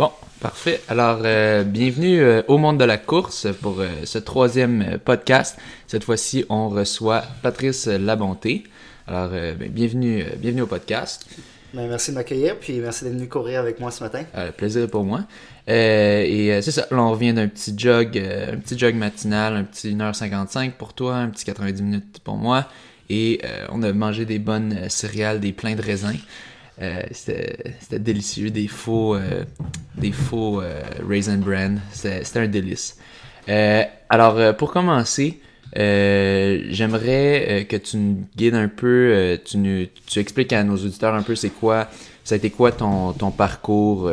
Bon, parfait. Alors, euh, bienvenue euh, au monde de la course pour euh, ce troisième podcast. Cette fois-ci, on reçoit Patrice Labonté. Alors, ben, bienvenue, bienvenue au podcast. Ben, merci de m'accueillir, puis merci d'être venu courir avec moi ce matin. Plaisir pour moi. Et c'est ça, là, on revient d'un petit jog, un petit jog matinal, un petit 1h55 pour toi, un petit 90 minutes pour moi. Et on a mangé des bonnes céréales, des pleins de raisins. Euh, c'était délicieux, des faux, euh, des faux euh, raisin bran. C'était un délice. Euh, alors, pour commencer, j'aimerais que tu nous guides un peu, tu, nous, tu expliques à nos auditeurs un peu c'est quoi, ça a été quoi ton, ton parcours,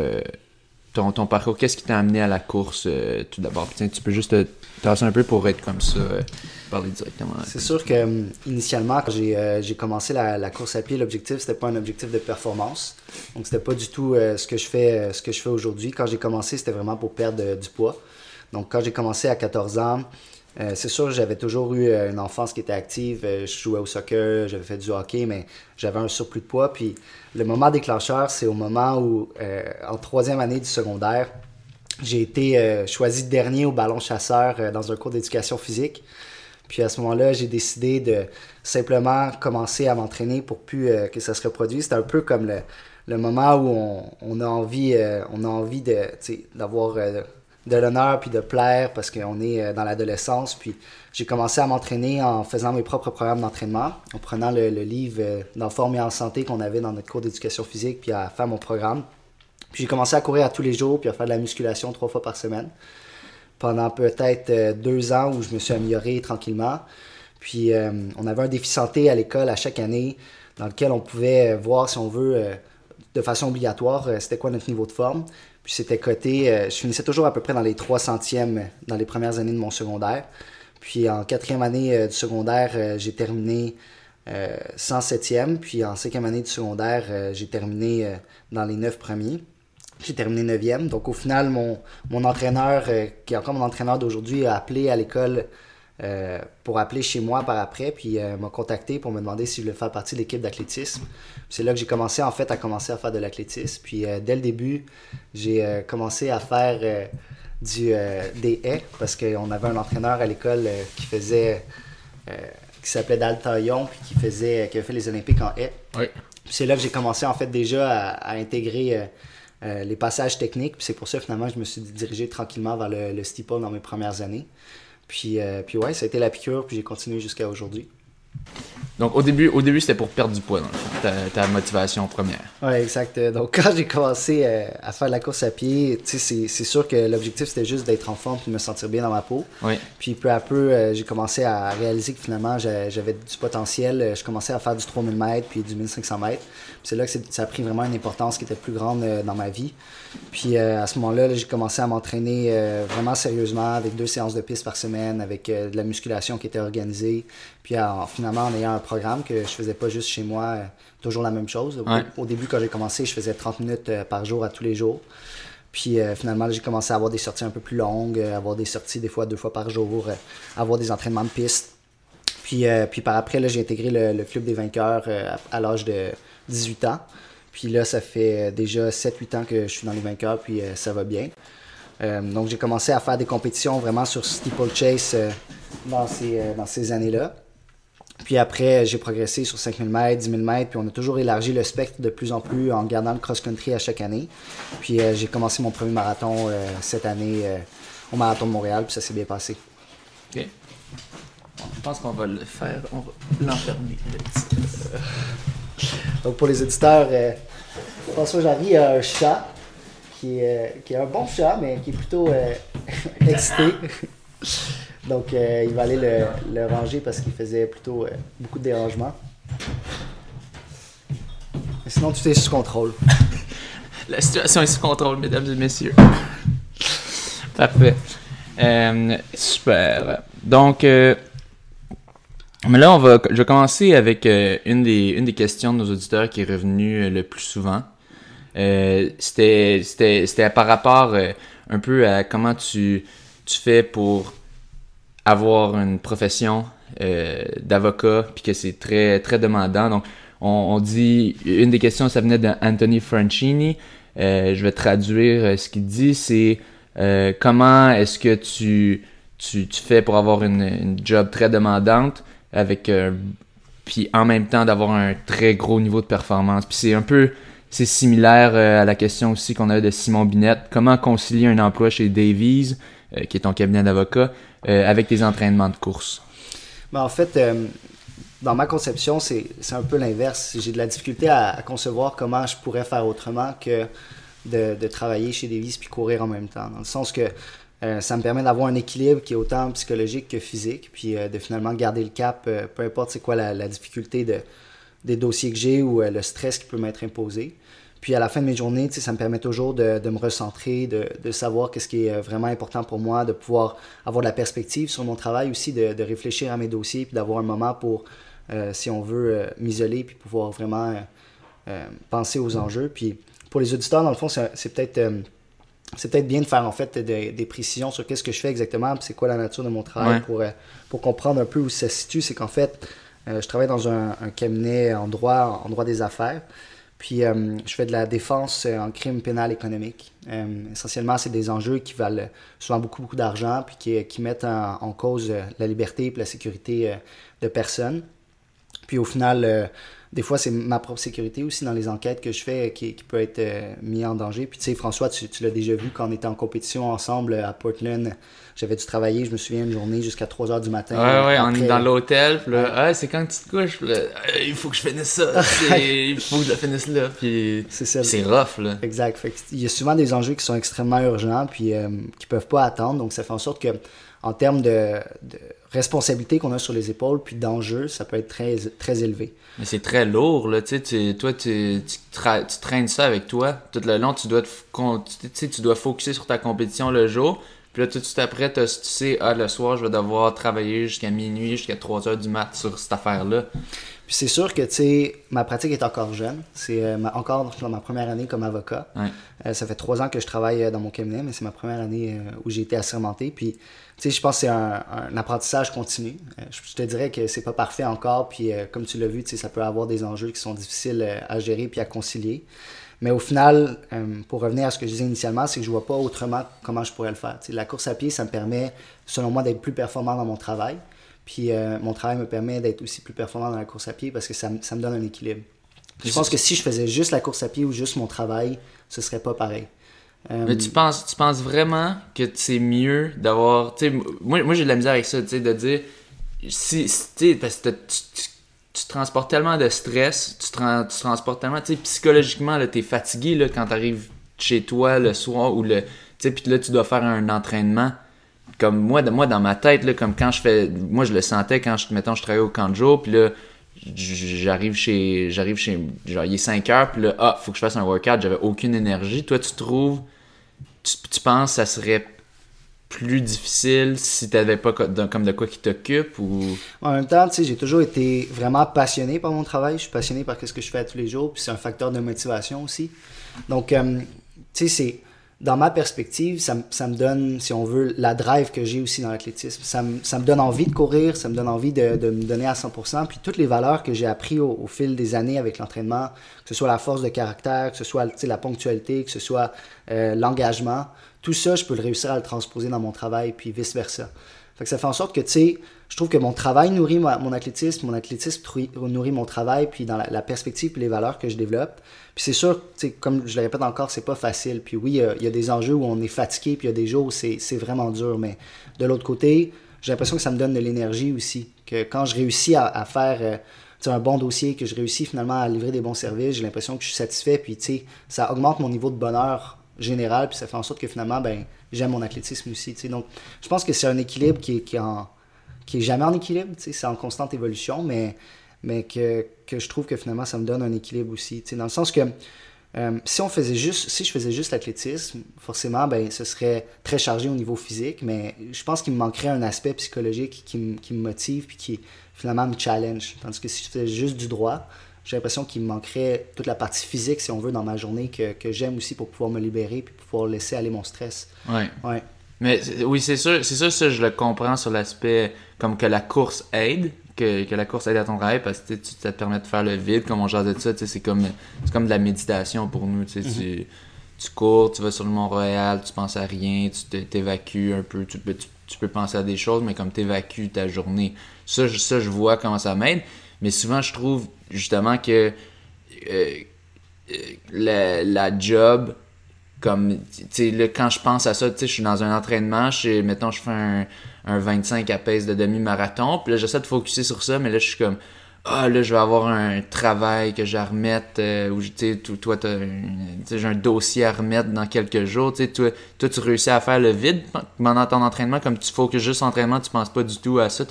ton, ton parcours, qu'est-ce qui t'a amené à la course tout d'abord? Tu peux juste te tasser un peu pour être comme ça, parler directement. C'est sûr que hum, initialement, quand j'ai euh, j'ai commencé la, la course à pied, l'objectif c'était pas un objectif de performance. Donc c'était pas du tout euh, ce que je fais euh, ce que je fais aujourd'hui. Quand j'ai commencé, c'était vraiment pour perdre euh, du poids. Donc quand j'ai commencé à 14 ans, euh, c'est sûr j'avais toujours eu euh, une enfance qui était active. Euh, je jouais au soccer, j'avais fait du hockey, mais j'avais un surplus de poids. Puis le moment déclencheur, c'est au moment où, euh, en troisième année du secondaire, j'ai été euh, choisi dernier au ballon chasseur euh, dans un cours d'éducation physique. Puis à ce moment-là, j'ai décidé de simplement commencer à m'entraîner pour euh, que ça se reproduise. C'était un peu comme le, moment où on, a envie, euh, d'avoir euh, de l'honneur puis de plaire parce qu'on est dans l'adolescence. Puis j'ai commencé à m'entraîner en faisant mes propres programmes d'entraînement, en prenant le, livre dans Forme et en santé qu'on avait dans notre cours d'éducation physique, puis à faire mon programme. Puis j'ai commencé à courir à tous les jours, puis à faire de la musculation trois fois par semaine. Pendant peut-être euh, deux ans où je me suis amélioré tranquillement. Puis euh, on avait un défi santé à l'école à chaque année dans lequel on pouvait euh, voir si on veut de façon obligatoire c'était quoi notre niveau de forme. Puis c'était coté, je finissais toujours à peu près dans les 3 centièmes dans les premières années de mon secondaire. Puis en quatrième année du secondaire, j'ai terminé euh, 107e. Puis en cinquième année du secondaire, j'ai terminé dans les 9 premiers. J'ai terminé 9e. Donc au final, mon, mon entraîneur, euh, qui est encore mon entraîneur d'aujourd'hui, a appelé à l'école euh, pour appeler chez moi par après, puis euh, m'a contacté pour me demander si je voulais faire partie de l'équipe d'athlétisme. C'est là que j'ai commencé en fait à commencer à faire de l'athlétisme. Puis euh, dès le début, j'ai commencé à faire du, des haies parce qu'on avait un entraîneur à l'école qui faisait qui s'appelait Dal Taillon puis qui faisait qui avait fait les Olympiques en haies. Oui. C'est là que j'ai commencé en fait déjà à, à intégrer euh, les passages techniques. Puis c'est pour ça finalement je me suis dirigé tranquillement vers le, le steeple dans mes premières années. Puis, euh, puis ouais, ça a été la piqûre, puis j'ai continué jusqu'à aujourd'hui. Donc au début, au début c'était pour perdre du poids, dans le fond, ta, ta motivation première. Ouais, exact. Donc quand j'ai commencé euh, à faire la course à pied, c'est c'est sûr que l'objectif c'était juste d'être en forme puis de me sentir bien dans ma peau. Oui. Puis peu à peu, euh, j'ai commencé à réaliser que finalement j'a- j'avais du potentiel. Je commençais à faire du 3000 mètres puis du 1500 mètres. C'est là que ça a pris vraiment une importance qui était plus grande euh, dans ma vie. Puis euh, à ce moment-là, là, j'ai commencé à m'entraîner euh, vraiment sérieusement avec deux séances de piste par semaine, avec de la musculation qui était organisée. Puis en- finalement, en ayant un programme que je faisais pas juste chez moi, toujours la même chose. Au, Ouais. au début, quand j'ai commencé, je faisais 30 minutes par jour à tous les jours. Puis euh, finalement, j'ai commencé à avoir des sorties un peu plus longues, euh, avoir des sorties des fois deux fois par jour, euh, avoir des entraînements de piste. Puis, euh, puis par après, j'ai intégré le, club des vainqueurs euh, à, l'âge de 18 ans. Puis là, ça fait euh, déjà 7-8 ans que je suis dans les vainqueurs, puis ça va bien. Donc j'ai commencé à faire des compétitions vraiment sur steeplechase euh, dans ces, ces années-là. Puis après, j'ai progressé sur 5000 mètres, 10 000 mètres, puis on a toujours élargi le spectre de plus en plus en gardant le cross-country à chaque année. Puis j'ai commencé mon premier marathon cette année au Marathon de Montréal, puis ça s'est bien passé. Je pense qu'on va le faire, on va l'enfermer. Donc pour les auditeurs, euh, François Jarry a un chat qui est, euh, qui est un bon chat, mais qui est plutôt euh, excité. Donc euh, il va aller le, le ranger parce qu'il faisait plutôt euh, beaucoup de dérangements. Mais sinon, tout est sous contrôle. La situation est sous contrôle, mesdames et messieurs. Parfait. Euh, super. Donc, euh, mais là, on va, je vais commencer avec euh, une, des, une des questions de nos auditeurs qui est revenue euh, le plus souvent. Euh, c'était, c'était, c'était par rapport euh, un peu à comment tu, tu fais pour avoir une profession d'avocat, puis que c'est très, très demandant. Donc, on, on dit, une des questions, ça venait d'Anthony Franchini. Je vais traduire ce qu'il dit, c'est comment est-ce que tu, tu, tu, fais pour avoir une, une job très demandante? Avec puis en même temps d'avoir un très gros niveau de performance. Puis c'est un peu c'est similaire à la question aussi qu'on a de Simon Binette. Comment concilier un emploi chez Davies, qui est ton cabinet d'avocat, avec tes entraînements de course? Ben, en fait, dans ma conception, c'est un peu l'inverse. J'ai de la difficulté à, concevoir comment je pourrais faire autrement que de, de, travailler chez Davis puis courir en même temps. Dans le sens que euh, ça me permet d'avoir un équilibre qui est autant psychologique que physique, puis euh, de finalement garder le cap, euh, peu importe c'est quoi la, la, difficulté de, des dossiers que j'ai ou le stress qui peut m'être imposé. Puis à la fin de mes journées, ça me permet toujours de, de me recentrer, de, de savoir qu'est-ce qui est vraiment important pour moi, de pouvoir avoir de la perspective sur mon travail aussi, de, de réfléchir à mes dossiers, puis d'avoir un moment pour si on veut m'isoler puis pouvoir vraiment penser aux enjeux. Puis pour les auditeurs, dans le fond, c'est peut-être c'est peut-être bien de faire en fait des, précisions sur qu'est-ce que je fais exactement, c'est quoi la nature de mon travail pour, pour comprendre un peu où ça se situe. C'est qu'en fait, je travaille dans un, cabinet en droit, en droit des affaires. Puis je fais de la défense en crime pénal économique. essentiellement, c'est des enjeux qui valent souvent beaucoup, beaucoup d'argent, puis qui, qui mettent en, en, cause la liberté et la sécurité de personnes. Puis au final, euh, des fois, c'est ma propre sécurité aussi dans les enquêtes que je fais qui, peut être euh, mis en danger. Puis tu sais, François, tu, l'as déjà vu quand on était en compétition ensemble à Portland. J'avais dû travailler, je me souviens, une journée jusqu'à 3 h du matin. Ouais, ouais, on est dans l'hôtel. Puis là, ah, c'est quand tu te couches. il faut que je finisse ça. il faut que je la finisse là. Puis c'est rough, là. Exact. Fait il y a souvent des enjeux qui sont extrêmement urgents puis euh, qui peuvent pas attendre. Donc ça fait en sorte que en termes de, responsabilité qu'on a sur les épaules, puis d'enjeux, ça peut être très, très élevé. Mais c'est très lourd, là. Tu toi, tu, traînes ça avec toi. Tout le long, tu dois, te, tu dois focuser sur ta compétition le jour. Puis là, tout de suite tu sais, ah, le soir, je vais devoir travailler jusqu'à minuit, jusqu'à 3 heures du mat sur cette affaire-là. Puis c'est sûr que, tu sais, ma pratique est encore jeune. C'est euh, encore dans ma première année comme avocat. Euh, ça fait trois ans que je travaille euh, dans mon cabinet, mais c'est ma première année où j'ai été assermenté. Puis, tu sais, je pense que c'est un, apprentissage continu. je te dirais que c'est pas parfait encore. Puis, comme tu l'as vu, tu sais, ça peut avoir des enjeux qui sont difficiles à gérer puis à concilier. Mais au final, pour revenir à ce que je disais initialement, c'est que je vois pas autrement comment je pourrais le faire. la course à pied, ça me permet, selon moi, d'être plus performant dans mon travail. Puis euh, mon travail me permet d'être aussi plus performant dans la course à pied parce que ça, ça me donne un équilibre. je pense que si je faisais juste la course à pied ou juste mon travail, ce serait pas pareil. Euh, Mais tu penses, tu penses vraiment que c'est mieux d'avoir. Moi, moi j'ai de la misère avec ça, de dire. Si, si parce que tu, transportes tellement de stress, tu, tu transportes tellement. Psychologiquement, tu es fatigué là, quand tu arrives chez toi le soir ou le. Puis là, tu dois faire un entraînement comme moi, moi dans ma tête, là, comme quand je fais. Moi, je le sentais quand je, mettons, je travaillais au de jour, puis là, j'arrive chez. J'arrive chez. Genre, il est 5 heures, puis là, ah, faut que je fasse un workout, j'avais aucune énergie. Toi, tu trouves. Tu, tu penses que ça serait plus difficile si tu n'avais pas comme de quoi qui t'occupe ou? En même temps tu sais j'ai toujours été vraiment passionné par mon travail je suis passionné par ce que je fais tous les jours puis c'est un facteur de motivation aussi donc euh, tu sais c'est dans ma perspective, ça, me donne, si on veut, la drive que j'ai aussi dans l'athlétisme. Ça, me donne envie de courir, ça me donne envie de, me donner à 100%. Puis toutes les valeurs que j'ai apprises au, fil des années avec l'entraînement, que ce soit la force de caractère, que ce soit la ponctualité, que ce soit euh, l'engagement, tout ça, je peux le réussir à le transposer dans mon travail, puis vice-versa. Ça fait en sorte que, tu sais, je trouve que mon travail nourrit mon athlétisme, mon athlétisme nourrit mon travail, puis dans la, perspective et les valeurs que je développe. Puis c'est sûr, comme je le répète encore, c'est pas facile. Puis oui, il y, a des enjeux où on est fatigué, puis il y a des jours où c'est vraiment dur. Mais de l'autre côté, j'ai l'impression que ça me donne de l'énergie aussi. Que quand je réussis à, faire euh, un bon dossier, que je réussis finalement à livrer des bons services, j'ai l'impression que je suis satisfait. Puis ça augmente mon niveau de bonheur général, puis ça fait en sorte que finalement, ben, j'aime mon athlétisme aussi. Donc, je pense que c'est un équilibre qui est, qui qui est jamais en équilibre. C'est en constante évolution, mais, mais que, que, je trouve que finalement, ça me donne un équilibre aussi. Dans le sens que euh, si on faisait juste, si je faisais juste l'athlétisme, forcément, ben, ce serait très chargé au niveau physique, mais je pense qu'il me manquerait un aspect psychologique qui, me, qui me motive puis qui finalement me challenge. Tandis que si je faisais juste du droit, j'ai l'impression qu'il me manquerait toute la partie physique, si on veut, dans ma journée que, que j'aime aussi pour pouvoir me libérer puis pouvoir laisser aller mon stress. Ouais. ouais. Mais oui, c'est sûr, c'est sûr, ça, je le comprends sur l'aspect comme que la course aide, que, que, la course aide à ton travail parce que ça te permet de faire le vide, comme on jasait de ça, c'est comme, comme de la méditation pour nous. Tu, mm-hmm. tu cours, tu vas sur le Mont-Royal, tu penses à rien, tu t'évacues un peu, tu, tu, peux penser à des choses, mais comme tu évacues ta journée. Ça, je, ça, je vois comment ça m'aide. Mais souvent, je trouve justement que euh, euh, la, la, job, comme, sais, quand je pense à ça, je suis dans un entraînement, je, je fais un, un 25 à de demi-marathon, puis là, j'essaie de focuser sur ça, mais là, je suis comme, ah là je vais avoir un travail que j'ai à remettre euh, ou tu toi j'ai un dossier à remettre dans quelques jours tu toi, toi tu réussis à faire le vide pendant ton entraînement comme tu focuses juste entraînement tu penses pas du tout à ça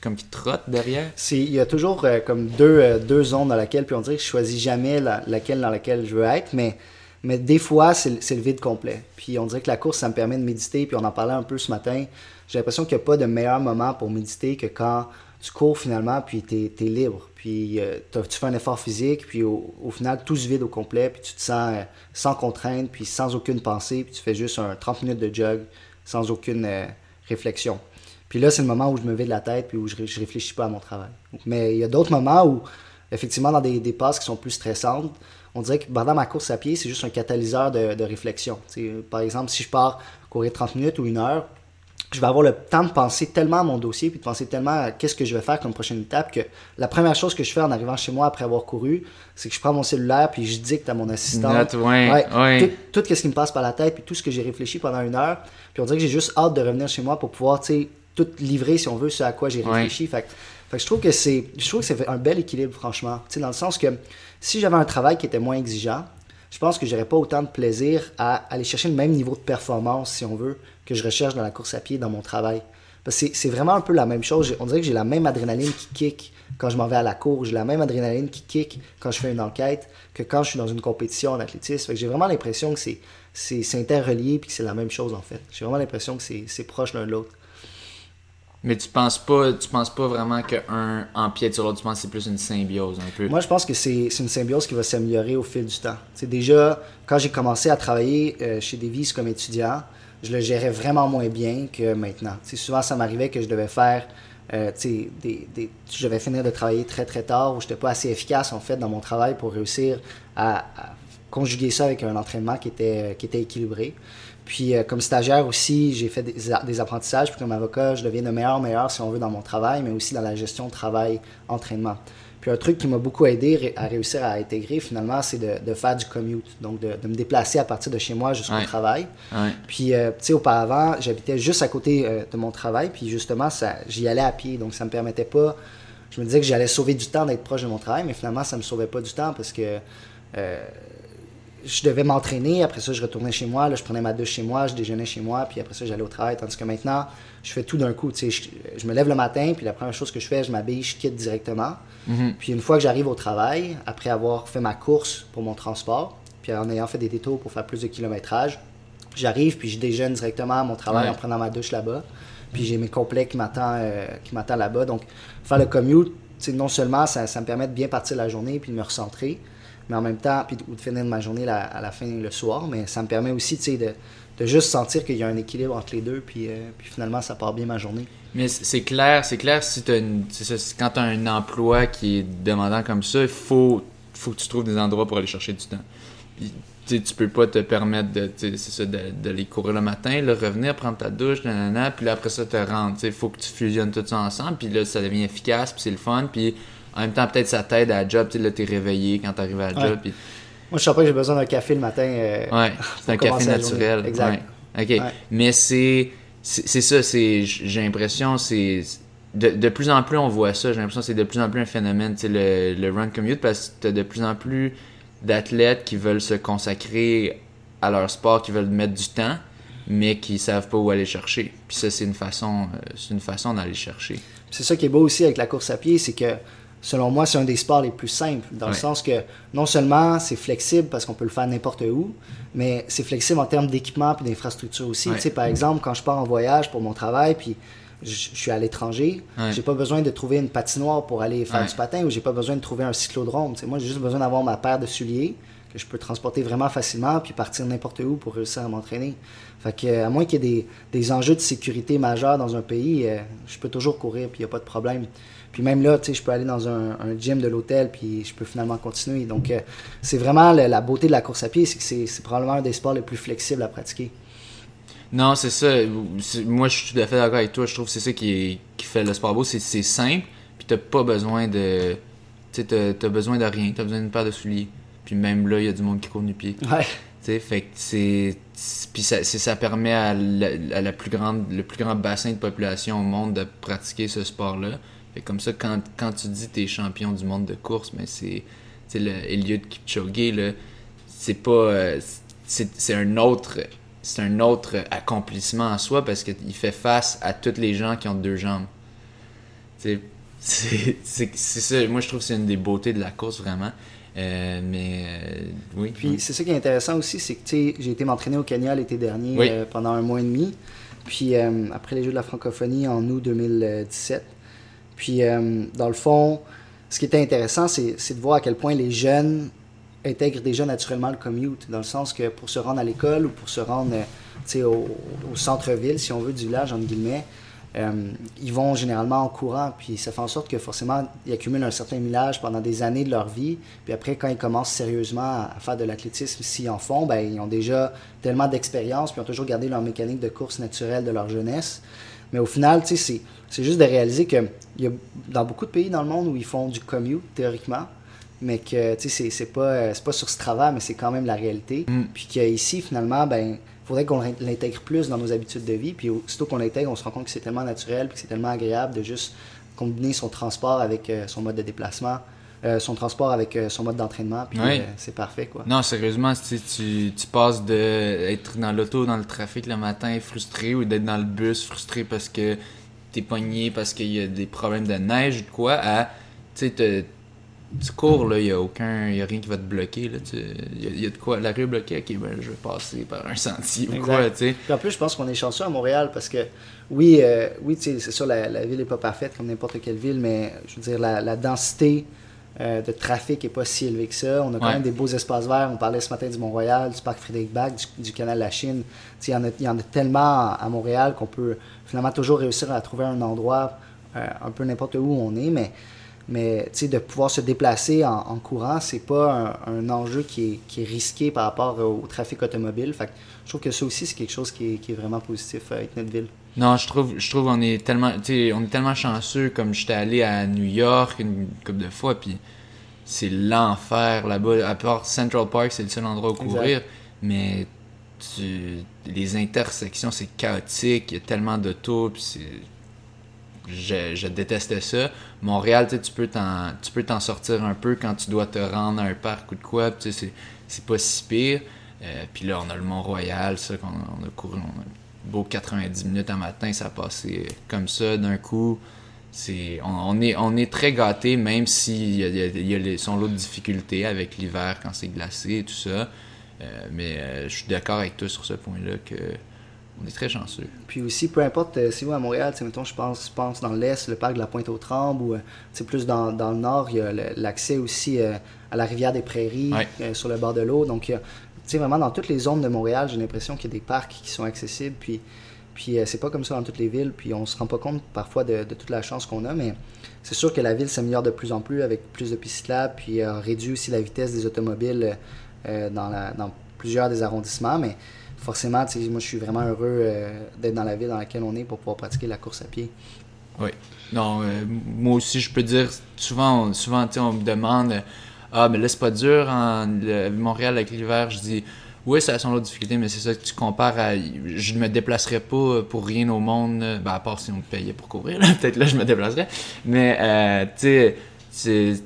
comme qui trotte derrière il y a toujours euh, comme deux, euh, deux zones dans laquelle puis on dirait que je choisis jamais laquelle dans laquelle je veux être mais mais des fois c'est le vide complet puis on dirait que la course ça me permet de méditer puis on en parlait un peu ce matin j'ai l'impression qu'il n'y a pas de meilleur moment pour méditer que quand tu cours finalement, puis tu es, libre. Puis euh, tu fais un effort physique, puis au, final, tout se vide au complet, puis tu te sens euh, sans contrainte, puis sans aucune pensée, puis tu fais juste un 30 minutes de jog sans aucune euh, réflexion. Puis là, c'est le moment où je me vide la tête, puis où je, je réfléchis pas à mon travail. Mais il y a d'autres moments où, effectivement, dans des, des, passes qui sont plus stressantes, on dirait que pendant ma course à pied, c'est juste un catalyseur de, de réflexion. par exemple, si je pars courir 30 minutes ou une heure, je vais avoir le temps de penser tellement à mon dossier, puis de penser tellement à qu'est-ce que je vais faire comme prochaine étape, que la première chose que je fais en arrivant chez moi après avoir couru, c'est que je prends mon cellulaire, puis je dicte à mon assistant ouais, tout, ce qui me passe par la tête, puis tout ce que j'ai réfléchi pendant une heure. Puis on dirait que j'ai juste hâte de revenir chez moi pour pouvoir, tu tout livrer, si on veut, ce à quoi j'ai réfléchi. Fait, fait, que je trouve que c'est je trouve que c'est un bel équilibre, franchement. Tu sais, dans le sens que si j'avais un travail qui était moins exigeant, je pense que j'aurais pas autant de plaisir à aller chercher le même niveau de performance, si on veut, que je recherche dans la course à pied, dans mon travail. Parce que c'est vraiment un peu la même chose. On dirait que j'ai la même adrénaline qui kick quand je m'en vais à la cour. J'ai la même adrénaline qui kick quand je fais une enquête que quand je suis dans une compétition en athlétisme. J'ai vraiment l'impression que c'est interrelié et que c'est la même chose en fait. J'ai vraiment l'impression que c'est proche l'un de l'autre. Mais tu penses pas, tu penses pas vraiment qu'un empiète sur l'autre, tu penses que c'est plus une symbiose un peu? Moi, je pense que c'est une symbiose qui va s'améliorer au fil du temps. Déjà, quand j'ai commencé à travailler euh, chez Davis comme étudiant, je le gérais vraiment moins bien que maintenant. souvent, ça m'arrivait que je devais faire, euh, des, des, je devais finir de travailler très très tard ou je n'étais pas assez efficace en fait dans mon travail pour réussir à, conjuguer ça avec un entraînement qui était, qui était équilibré. Puis euh, comme stagiaire aussi, j'ai fait des, apprentissages. Puis comme avocat, je deviens de meilleur meilleur, si on veut, dans mon travail, mais aussi dans la gestion de travail-entraînement. Puis un truc qui m'a beaucoup aidé à réussir à intégrer, finalement, c'est de, faire du commute. Donc de, me déplacer à partir de chez moi jusqu'au travail. Puis, euh, tu sais, auparavant, j'habitais juste à côté euh, de mon travail. Puis justement, j'y allais à pied. Donc ça me permettait pas... Je me disais que j'allais sauver du temps d'être proche de mon travail, mais finalement, ça me sauvait pas du temps parce que je devais m'entraîner, après ça, je retournais chez moi, là, je prenais ma douche chez moi, je déjeunais chez moi, puis après ça, j'allais au travail. Tandis que maintenant, je fais tout d'un coup. Je, je me lève le matin, puis la première chose que je fais, je m'habille, je quitte directement. Mhm. Puis une fois que j'arrive au travail, après avoir fait ma course pour mon transport, puis en ayant fait des détours pour faire plus de kilométrage, j'arrive, puis je déjeune directement à mon travail en prenant ma douche là-bas. Puis j'ai mes complets qui m'attendent euh, là-bas. Donc, faire le commute, non seulement ça, ça me permet de bien partir la journée puis de me recentrer, mais en même temps, puis ou de finir ma journée à la fin le soir, mais ça me permet aussi, de, de juste sentir qu'il y a un équilibre entre les deux, puis, euh, puis finalement, ça part bien ma journée. Mais c'est clair, c'est clair, si as une, quand tu as un emploi qui est demandant comme ça, il faut, faut que tu trouves des endroits pour aller chercher du temps. Puis, tu peux pas te permettre de, ça, de, courir le matin, le revenir, prendre ta douche, nanana, puis après ça, te rendre. Il faut que tu fusionnes tout ça ensemble, puis là, ça devient efficace, puis c'est le fun, puis en même temps, peut-être ça t'aide à la job, tu sais, là, t'es réveillé quand t'arrives à la job. Moi, je sens pas que j'ai besoin d'un café le matin. Euh, ouais, c'est un café naturel. Exact. OK. Mais c'est, c'est ça, c'est, j'ai l'impression, c'est. De, de, plus en plus, on voit ça. J'ai l'impression que c'est de plus en plus un phénomène, tu sais, le, le run commute, parce que t'as de plus en plus d'athlètes qui veulent se consacrer à leur sport, qui veulent mettre du temps, mais qui savent pas où aller chercher. Puis ça, c'est une façon, euh, c'est une façon d'aller chercher. C'est ça qui est beau aussi avec la course à pied, c'est que selon moi, c'est un des sports les plus simples, dans le sens que non seulement c'est flexible parce qu'on peut le faire n'importe où, mais c'est flexible en termes d'équipement et d'infrastructure aussi. Tu sais, par exemple, quand je pars en voyage pour mon travail, puis je, suis à l'étranger, j'ai pas besoin de trouver une patinoire pour aller faire du patin ou j'ai pas besoin de trouver un cyclodrome. Tu sais, moi, j'ai juste besoin d'avoir ma paire de souliers. que je peux transporter vraiment facilement puis partir n'importe où pour réussir à m'entraîner. Fait que, à moins qu'il y ait des, des, enjeux de sécurité majeurs dans un pays, euh, je peux toujours courir puis il n'y a pas de problème. Puis même là, je peux aller dans un, un gym de l'hôtel puis je peux finalement continuer. Donc, euh, c'est vraiment la, beauté de la course à pied, c'est que c'est probablement un des sports les plus flexibles à pratiquer. Non, c'est ça. Moi, je suis tout à fait d'accord avec toi. Je trouve que c'est ça qui, qui fait le sport beau. C'est simple, puis t'as pas besoin de. Tu sais, t'as besoin de rien. T'as besoin d'une paire de souliers. Puis même là, il y a du monde qui court du pied. Ouais. sais, fait que c'est. Puis ça, ça permet à, la, plus grande, le plus grand bassin de population au monde de pratiquer ce sport-là. Fait comme ça, quand, quand tu dis t'es champion du monde de course, mais c'est. Le Eliud Kipchoge, c'est pas. Euh, c'est un autre c'est un autre accomplissement en soi parce qu'il fait face à toutes les gens qui ont deux jambes. C'est ça, moi je trouve que c'est une des beautés de la course vraiment. Euh, mais euh, oui. Puis c'est ça qui est intéressant aussi, c'est que j'ai été m'entraîner au Kenya l'été dernier pendant un mois et demi. Puis après les Jeux de la francophonie en août 2017. Puis dans le fond, ce qui était intéressant, c'est de voir à quel point les jeunes intègrent déjà naturellement le commute, dans le sens que pour se rendre à l'école ou pour se rendre euh, au, centre-ville, si on veut, du village, entre guillemets, euh, ils vont généralement en courant, puis ça fait en sorte que forcément, ils accumulent un certain millage pendant des années de leur vie, puis après, quand ils commencent sérieusement à faire de l'athlétisme, s'ils en font, ben, ils ont déjà tellement d'expérience, puis ont toujours gardé leur mécanique de course naturelle de leur jeunesse. Mais au final, c'est juste de réaliser que y a dans beaucoup de pays dans le monde où ils font du commute, théoriquement, mais que tu sais c'est pas euh, pas sur ce travail mais c'est quand même la réalité. Mm. puis qu'ici finalement ben faudrait qu'on l'intègre plus dans nos habitudes de vie. Puis aussitôt qu'on l'intègre on se rend compte que c'est tellement naturel puis que c'est tellement agréable de juste combiner son transport avec euh, son mode de déplacement euh, son transport avec son mode d'entraînement puis c'est parfait quoi non sérieusement tu, tu passes de être dans l'auto dans le trafic le matin frustré ou d'être dans le bus frustré parce que t'es pogné parce qu'il y a des problèmes de neige ou quoi à tu sais tu cours, il n'y a aucun. Y a rien qui va te bloquer. Il y, a de quoi. La rue est bloquée, ok, ben, je vais passer par un sentier ou quoi, tu sais. en plus, je pense qu'on est chanceux à Montréal parce que, oui, euh, oui c'est sûr, la, la ville n'est pas parfaite comme n'importe quelle ville, mais je veux dire, la, densité euh, de trafic n'est pas si élevée que ça. On a quand même des beaux espaces verts. On parlait ce matin du Mont-Royal, du parc Frédéric-Bach, du, canal La Chine. Il y, en a, y en a tellement à Montréal qu'on peut finalement toujours réussir à trouver un endroit euh, un peu n'importe où on est, mais mais de pouvoir se déplacer en, en courant, c'est pas un, enjeu qui est, qui est, risqué par rapport au, trafic automobile. Fait je trouve que ça aussi, c'est quelque chose qui est, qui est, vraiment positif avec notre ville. Non, je trouve, je trouve on est tellement, on est tellement chanceux. Comme j'étais allé à New York une couple de fois, puis c'est l'enfer là-bas. À part Central Park, c'est le seul endroit où courir. Mais les intersections, c'est chaotique. Il y a tellement d'autos, puis c'est je, je, détestais ça. Montréal, tu peux t'en tu peux t'en sortir un peu quand tu dois te rendre à un parc ou de quoi, c'est, c'est pas si pire. Euh, puis là, on a le Mont-Royal, ça, qu'on on a couru, on a beau 90 minutes un matin, ça passé comme ça d'un coup. C'est, on, est, on est très gâté, même s'il y a, y a, y son lot de difficultés avec l'hiver quand c'est glacé et tout ça. Euh, mais euh, je suis d'accord avec toi sur ce point-là que on est très chanceux. Puis aussi, peu importe euh, si vous à Montréal, mettons, je pense, je pense dans l'Est, le parc de la Pointe-aux-Trembles, ou c'est plus dans, dans, le Nord, il y a l'accès aussi à la rivière des Prairies, sur le bord de l'eau. Donc, sais vraiment dans toutes les zones de Montréal, j'ai l'impression qu'il y a des parcs qui sont accessibles. Puis, puis c'est pas comme ça dans toutes les villes. Puis on se rend pas compte parfois de, toute la chance qu'on a, mais c'est sûr que la ville s'améliore de plus en plus avec plus de pistes cyclables, puis réduit aussi la vitesse des automobiles dans, la, dans plusieurs des arrondissements. Mais forcément, moi, je suis vraiment heureux euh, d'être dans la ville dans laquelle on est pour pouvoir pratiquer la course à pied. Oui. Non, euh, moi aussi, je peux dire, souvent, souvent on me demande Ah, mais là, c'est pas dur, en Montréal avec l'hiver. Je dis Oui, ça a son lot de difficultés, mais c'est ça que tu compares à. Je ne me déplacerais pas pour rien au monde, ben, à part si on me payait pour courir, peut-être là, je me déplacerais. Mais, euh, tu sais,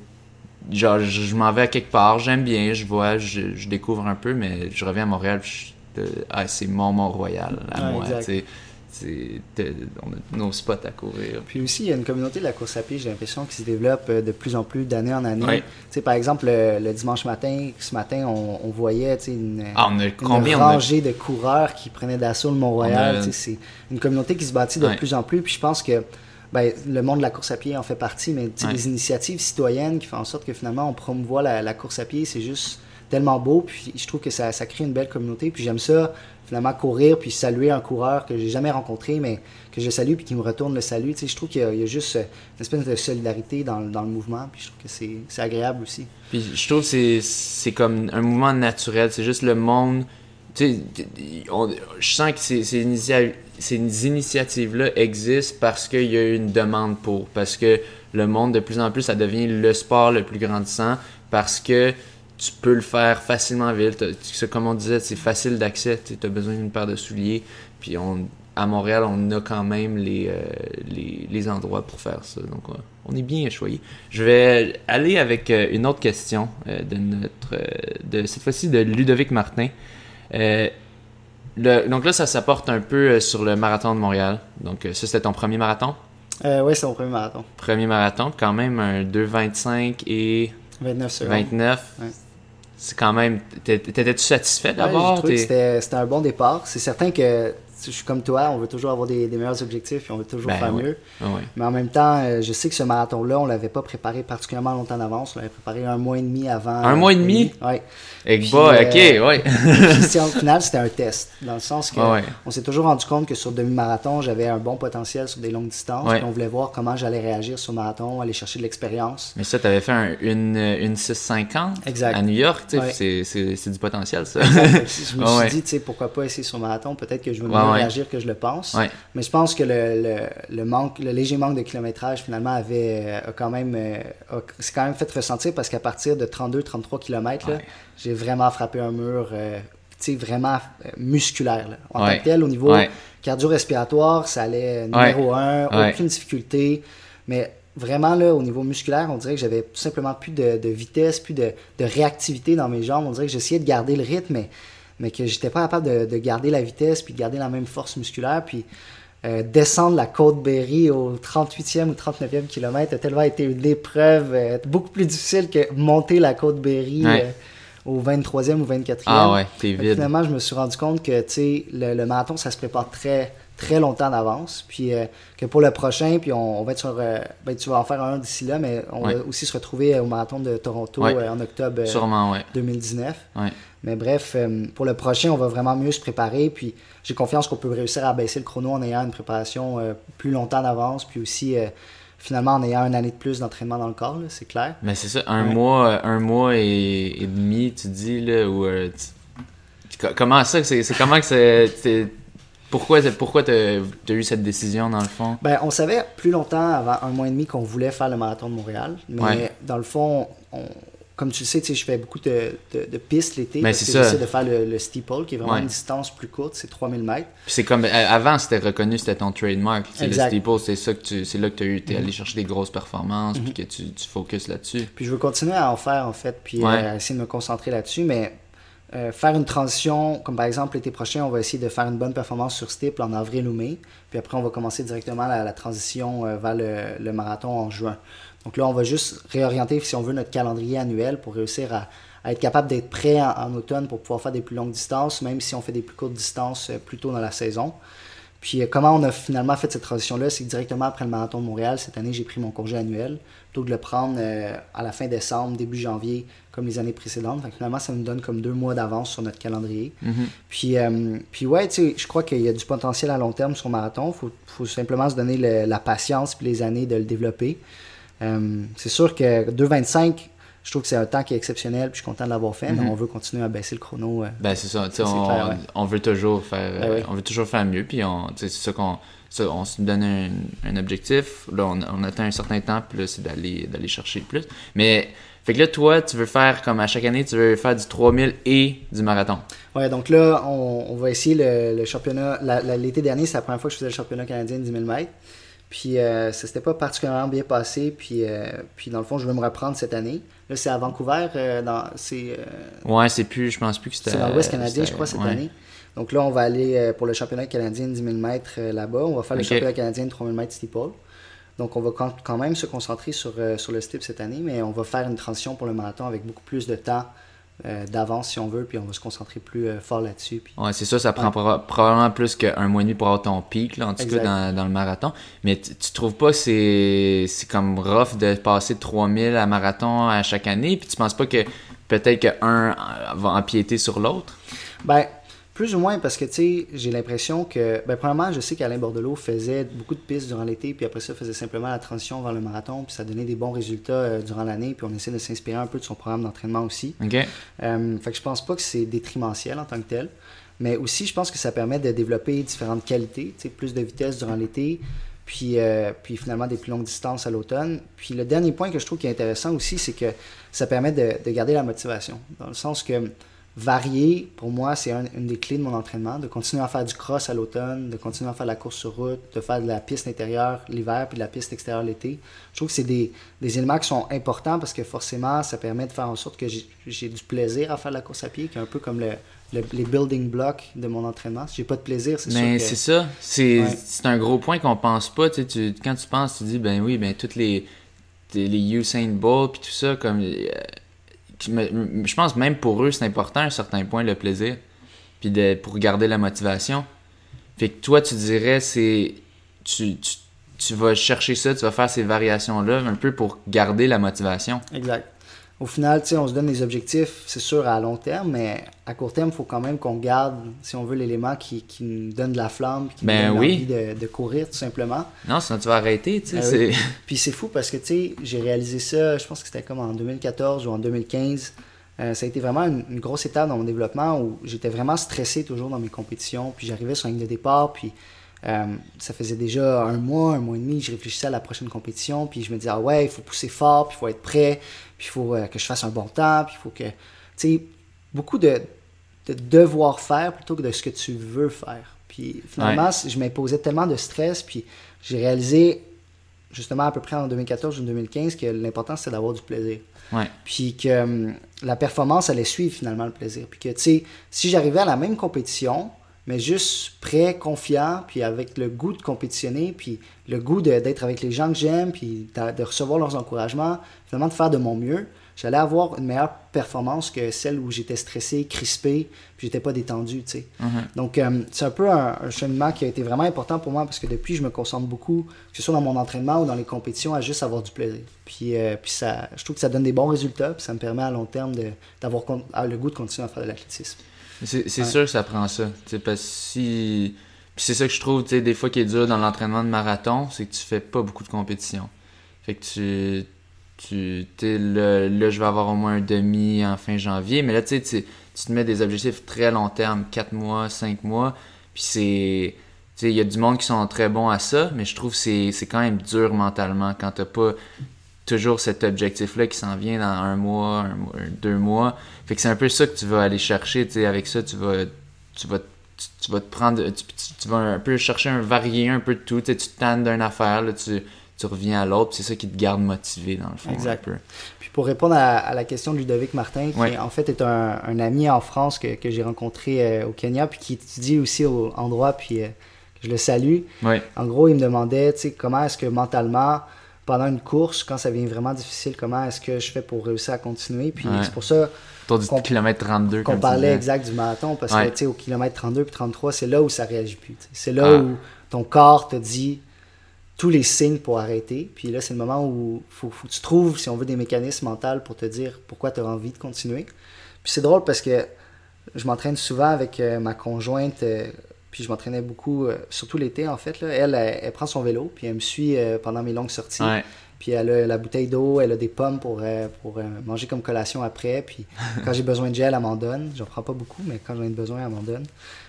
genre, je, m'en vais à quelque part, j'aime bien, je vois, je, découvre un peu, mais je reviens à Montréal, ah, c'est mon Mont-Royal à moi. C'est, on a nos spots à courir. Puis aussi, il y a une communauté de la course à pied, j'ai l'impression, qui se développe euh, de plus en plus d'année en année. Par exemple, le, dimanche matin, ce matin, on, voyait une, ah, rangée de coureurs qui prenaient d'assaut le Mont-Royal. C'est une communauté qui se bâtit de plus en plus. Puis je pense que ben, le monde de la course à pied en fait partie, mais des initiatives citoyennes qui font en sorte que finalement on promouvoit la, la course à pied, c'est juste tellement beau. Puis je trouve que ça, ça crée une belle communauté. Puis j'aime ça, finalement, courir puis saluer un coureur que j'ai jamais rencontré, mais que je salue puis qui me retourne le salut. Tu sais, je trouve qu'il y, a- juste une espèce de solidarité dans, dans le mouvement. Puis je trouve que c'est agréable aussi. Puis je trouve que c'est- comme un mouvement naturel. C'est juste le monde. Tu sais, on- je sens que ces, ces, ces initiatives-là existent parce qu'il y a une demande pour. Parce que le monde, de plus en plus, ça devient le sport le plus grandissant. Parce que tu peux le faire facilement en ville. T'as- c'est Comme on disait, c'est facile d'accès. Tu as besoin d'une paire de souliers. Puis on, à Montréal, on a quand même les, euh, les, les endroits pour faire ça. Donc, on est bien choyé. Je vais aller avec euh, une autre question euh, de notre, de cette fois-ci de Ludovic Martin. Le- donc là, ça s'apporte un peu sur le marathon de Montréal. Donc ça, c'était ton premier marathon? Oui, c'est mon premier marathon. Premier marathon, quand même un 2,25 et 29 secondes. 29. Ouais. C'est quand même... t'é- T'étais-tu satisfait Ouais, d'abord? c'était c'était un bon départ. C'est certain que je suis comme toi, on veut toujours avoir des, des meilleurs objectifs et on veut toujours Ben faire mieux. Ah. Mais en même temps, euh, je sais que ce marathon-là, on l'avait pas préparé particulièrement longtemps d'avance. On l'avait préparé un mois et demi avant. Un mois et demi? Oui. Et Puis, bah, euh, ok. Puis, au final, c'était un test. Dans le sens que Ah ouais. on s'est toujours rendu compte que sur demi-marathon, j'avais un bon potentiel sur des longues distances. Ouais. Puis on voulait voir comment j'allais réagir sur marathon, aller chercher de l'expérience. Mais ça, t'avais fait un- une, une 650 Exact. à New York, tu Ouais. c'est- du potentiel, ça. Je me suis dit, tu pourquoi pas essayer sur marathon? Peut-être que je vais mieux Ouais, réagir que je le pense. Ouais. Mais je pense que le, le, le manque, le léger manque de kilométrage, finalement, avait euh, a quand même, euh, c'est quand même fait ressentir parce qu'à partir de 32-33 km, là, j'ai vraiment frappé un mur, euh, tu sais, vraiment euh, musculaire. là. En tant que tel, au niveau cardio-respiratoire, ça allait numéro un, aucune difficulté. Mais vraiment, là, au niveau musculaire, on dirait que j'avais tout simplement plus de, de vitesse, plus de, de réactivité dans mes jambes. On dirait que j'essayais de garder le rythme, mais, mais que j'étais pas capable de, de garder la vitesse, puis de garder la même force musculaire. Puis euh, descendre la côte Berry au 38e ou 39e kilomètre a tellement été une épreuve euh, beaucoup plus difficile que monter la côte Berry Ouais. euh, au 23e ou 24e. Ah ouais, t'es vide. Finalement, je me suis rendu compte que le, le marathon, ça se prépare très, très longtemps d'avance. Puis euh, que pour le prochain, puis on, on va être sur. euh, ben, tu vas en faire un d'ici là, mais on Ouais. va aussi se retrouver au marathon de Toronto Ouais. euh, en octobre euh, Sûrement, ouais. 2019. Ouais. Mais bref, euh, pour le prochain, on va vraiment mieux se préparer. Puis j'ai confiance qu'on peut réussir à baisser le chrono en ayant une préparation euh, plus longtemps d'avance. Puis aussi, euh, finalement, en ayant une année de plus d'entraînement dans le corps, c'est clair. Mais c'est ça, un Ouais. mois, euh, un mois et, et demi, tu dis, là, euh, tu- co- comment ça, c'est comment que c'est... Pourquoi, pourquoi t'as as eu cette décision, dans le fond? Ben, on savait plus longtemps, avant un mois et demi, qu'on voulait faire le marathon de Montréal. Mais Ouais. dans le fond, on- comme tu le sais, tu je fais beaucoup de, de- de pistes l'été. Ben, parce que j'essaie de faire le, le steeple, qui est vraiment Ouais. une distance plus courte, c'est 3000 mètres. Puis c'est comme... euh, Avant, c'était reconnu, c'était ton trademark. Tu Le steeple, c'est ça que tu... C'est là que tu es Mhm. allé chercher des grosses performances, puis que tu, tu focuses là-dessus. Puis je veux continuer à en faire, en fait, puis Ouais. euh, essayer de me concentrer là-dessus. Mais euh, faire une transition, comme par exemple l'été prochain, on va essayer de faire une bonne performance sur steeple en avril ou mai. Puis après, on va commencer directement la, transition euh, vers le, marathon en juin. Donc là, on va juste réorienter, si on veut, notre calendrier annuel pour réussir à, être capable d'être prêt en, en automne pour pouvoir faire des plus longues distances, même si on fait des plus courtes distances euh, plus tôt dans la saison. Puis euh, comment on a finalement fait cette transition-là, c'est directement après le marathon de Montréal, cette année, j'ai pris mon congé annuel, plutôt que de le prendre euh, à la fin décembre, début janvier, comme les années précédentes. Fait que finalement, ça nous donne comme deux mois d'avance sur notre calendrier. Mhm. Puis, euh, puis ouais, tu sais, je crois qu'il y a du potentiel à long terme sur le marathon. Il faut, faut simplement se donner le- la patience puis les années de le développer. Euh, c'est sûr que 2,25, je trouve que c'est un temps qui est exceptionnel, puis je suis content de l'avoir fait, Mhm. mais on veut continuer à baisser le chrono. euh. Ben c'est ça, tu sais, C'est on, clair, ouais. on veut toujours faire, Ben oui. on veut toujours faire mieux, puis c'est ça qu'on, ça, on se donne un, un objectif, là on, on atteint un certain temps, puis là c'est d'aller, d'aller chercher plus. Mais fait que là toi tu veux faire comme à chaque année, tu veux faire du 3000 et du marathon. Ouais, donc là, on, on va essayer le, le championnat. L'été dernier, c'est la première fois que je faisais le championnat canadien de 10 000 mètres. Puis euh, ça s'était pas particulièrement bien passé. Puis, euh, puis dans le fond, je veux me reprendre cette année. Là, c'est à Vancouver. euh, dans, c'est Ouais, c'est plus, je pense plus que c'était. c'est dans l'Ouest canadien, je crois, cette ouais. année. Donc là, on va aller pour le championnat canadien de 10 000 mètres là-bas. On va faire le championnat canadien de 3 000 mètres steeple. Donc on va quand, même se concentrer sur, sur le steeple cette année, mais on va faire une transition pour le marathon avec beaucoup plus de temps euh, d'avance si on veut, puis on va se concentrer plus euh, fort là-dessus. Puis... Ouais, c'est ça, ça prend Ouais. probablement plus qu'un mois et demi pour avoir ton pic, là, en tout cas, dans, dans le marathon. Mais tu, trouves pas que c'est c'est comme rough de passer de 3000 à marathon à chaque année, puis tu penses pas que peut-être qu'un va empiéter sur l'autre? Ben, plus ou moins parce que, tu sais, j'ai l'impression que, ben, premièrement, je sais qu'Alain Bordelot faisait beaucoup de pistes durant l'été, puis après ça, faisait simplement la transition vers le marathon, puis ça donnait des bons résultats euh, durant l'année, puis on essaie de s'inspirer un peu de son programme d'entraînement aussi. OK. Euh, fait que je pense pas que c'est détrimentiel en tant que tel, mais aussi, je pense que ça permet de développer différentes qualités, tu sais, plus de vitesse durant l'été, puis, euh, puis finalement des plus longues distances à l'automne. Puis le dernier point que je trouve qui est intéressant aussi, c'est que ça permet de, de garder la motivation, dans le sens que varier, pour moi, c'est une des clés de mon entraînement, de continuer à faire du cross à l'automne, de continuer à faire de la course sur route, de faire de la piste intérieure l'hiver, puis de la piste extérieure l'été. Je trouve que c'est des, des, éléments qui sont importants parce que forcément, ça permet de faire en sorte que j'ai du plaisir à faire de la course à pied, qui est un peu comme le, les building blocks de mon entraînement. Si j'ai pas de plaisir, c'est sûr Mais c'est ça. C'est un gros point qu'on pense pas. Tu, tu, quand tu penses, tu dis, ben oui, ben toutes les, les Usain Bolt, puis tout ça, comme... Euh, je pense même pour eux, c'est important à un certain point le plaisir. Puis pour garder la motivation. Fait que toi, tu dirais, c'est. Tu, tu, tu, vas chercher ça, tu vas faire ces variations-là un peu pour garder la motivation. Exact au final, on se donne des objectifs, c'est sûr, à long terme, mais à court terme, il faut quand même qu'on garde, si on veut, l'élément qui, qui, nous donne de la flamme, qui ben nous donne envie de, de, courir, tout simplement. Non, sinon tu vas arrêter, tu sais. Ben Puis c'est fou parce que, tu sais, j'ai réalisé ça, je pense que c'était comme en 2014 ou en 2015. Euh, ça a été vraiment une, grosse étape dans mon développement où j'étais vraiment stressé toujours dans mes compétitions. Puis j'arrivais sur la ligne de départ, puis euh, ça faisait déjà un mois, un mois et demi, je réfléchissais à la prochaine compétition, puis je me disais, ah ouais, il faut pousser fort, puis il faut être prêt, puis il faut euh, que je fasse un bon temps, puis il faut que. Tu sais, beaucoup de, de, devoir faire plutôt que de ce que tu veux faire. Puis finalement, je m'imposais tellement de stress, puis j'ai réalisé, justement à peu près en 2014 ou 2015, que l'important c'était d'avoir du plaisir. Puis que hum, la performance allait suivre finalement le plaisir. Puis que, tu sais, si j'arrivais à la même compétition, mais juste prêt, confiant, puis avec le goût de compétitionner, puis le goût d'être avec les gens que j'aime, puis de, recevoir leurs encouragements, finalement de faire de mon mieux, j'allais avoir une meilleure performance que celle où j'étais stressé, crispé, puis j'étais pas détendu, tu sais. Mm-hmm. Donc, euh, c'est un peu un, cheminement qui a été vraiment important pour moi parce que depuis, je me concentre beaucoup, que ce soit dans mon entraînement ou dans les compétitions, à juste avoir du plaisir. Puis, euh, puis ça, je trouve que ça donne des bons résultats, puis ça me permet à long terme d'avoir le goût de continuer à faire de l'athlétisme. C'est sûr que ça prend ça. Parce si. C'est ça que je trouve, des fois qui est dur dans l'entraînement de marathon, c'est que tu fais pas beaucoup de compétition. Fait que tu. tu là, là, je vais avoir au moins un demi en fin janvier, mais là, tu, tu te mets des objectifs très long terme, 4 mois, 5 mois. Puis c'est. Il y a du monde qui sont très bons à ça, mais je trouve que c'est quand même dur mentalement quand t'as pas toujours cet objectif-là qui s'en vient dans un mois, un mois, deux mois. Fait que c'est un peu ça que tu vas aller chercher, tu sais, avec ça, tu vas, tu vas, tu, vas te prendre, tu, vas un peu chercher un varier un peu de tout, tu te tannes d'une affaire, là, tu, tu reviens à l'autre, c'est ça qui te garde motivé dans le fond. Exact. Puis pour répondre à, la question de Ludovic Martin, qui en fait est un, un, ami en France que, que j'ai rencontré euh, au Kenya, puis qui étudie aussi au endroit, puis euh, je le salue. En gros, il me demandait, tu sais, comment est-ce que mentalement pendant une course, quand ça devient vraiment difficile, comment est-ce que je fais pour réussir à continuer? Puis c'est pour ça qu'on kilomètre 32 qu'on parlait exact du marathon, parce que tu sais, au kilomètre 32 puis 33, c'est là où ça réagit plus. C'est là ah. où ton corps te dit tous les signes pour arrêter. Puis là, c'est le moment où il faut, que tu trouves, si on veut, des mécanismes mentaux pour te dire pourquoi tu as envie de continuer. Puis c'est drôle parce que je m'entraîne souvent avec euh, ma conjointe. Puis je m'entraînais beaucoup, euh, surtout l'été en fait. Là. Elle, elle, prend son vélo, puis elle me suit euh, pendant mes longues sorties. Puis elle a la bouteille d'eau, elle a des pommes pour, euh, pour manger comme collation après. Puis quand j'ai besoin de gel, elle m'en donne. J'en prends pas beaucoup, mais quand j'en ai besoin, elle m'en donne.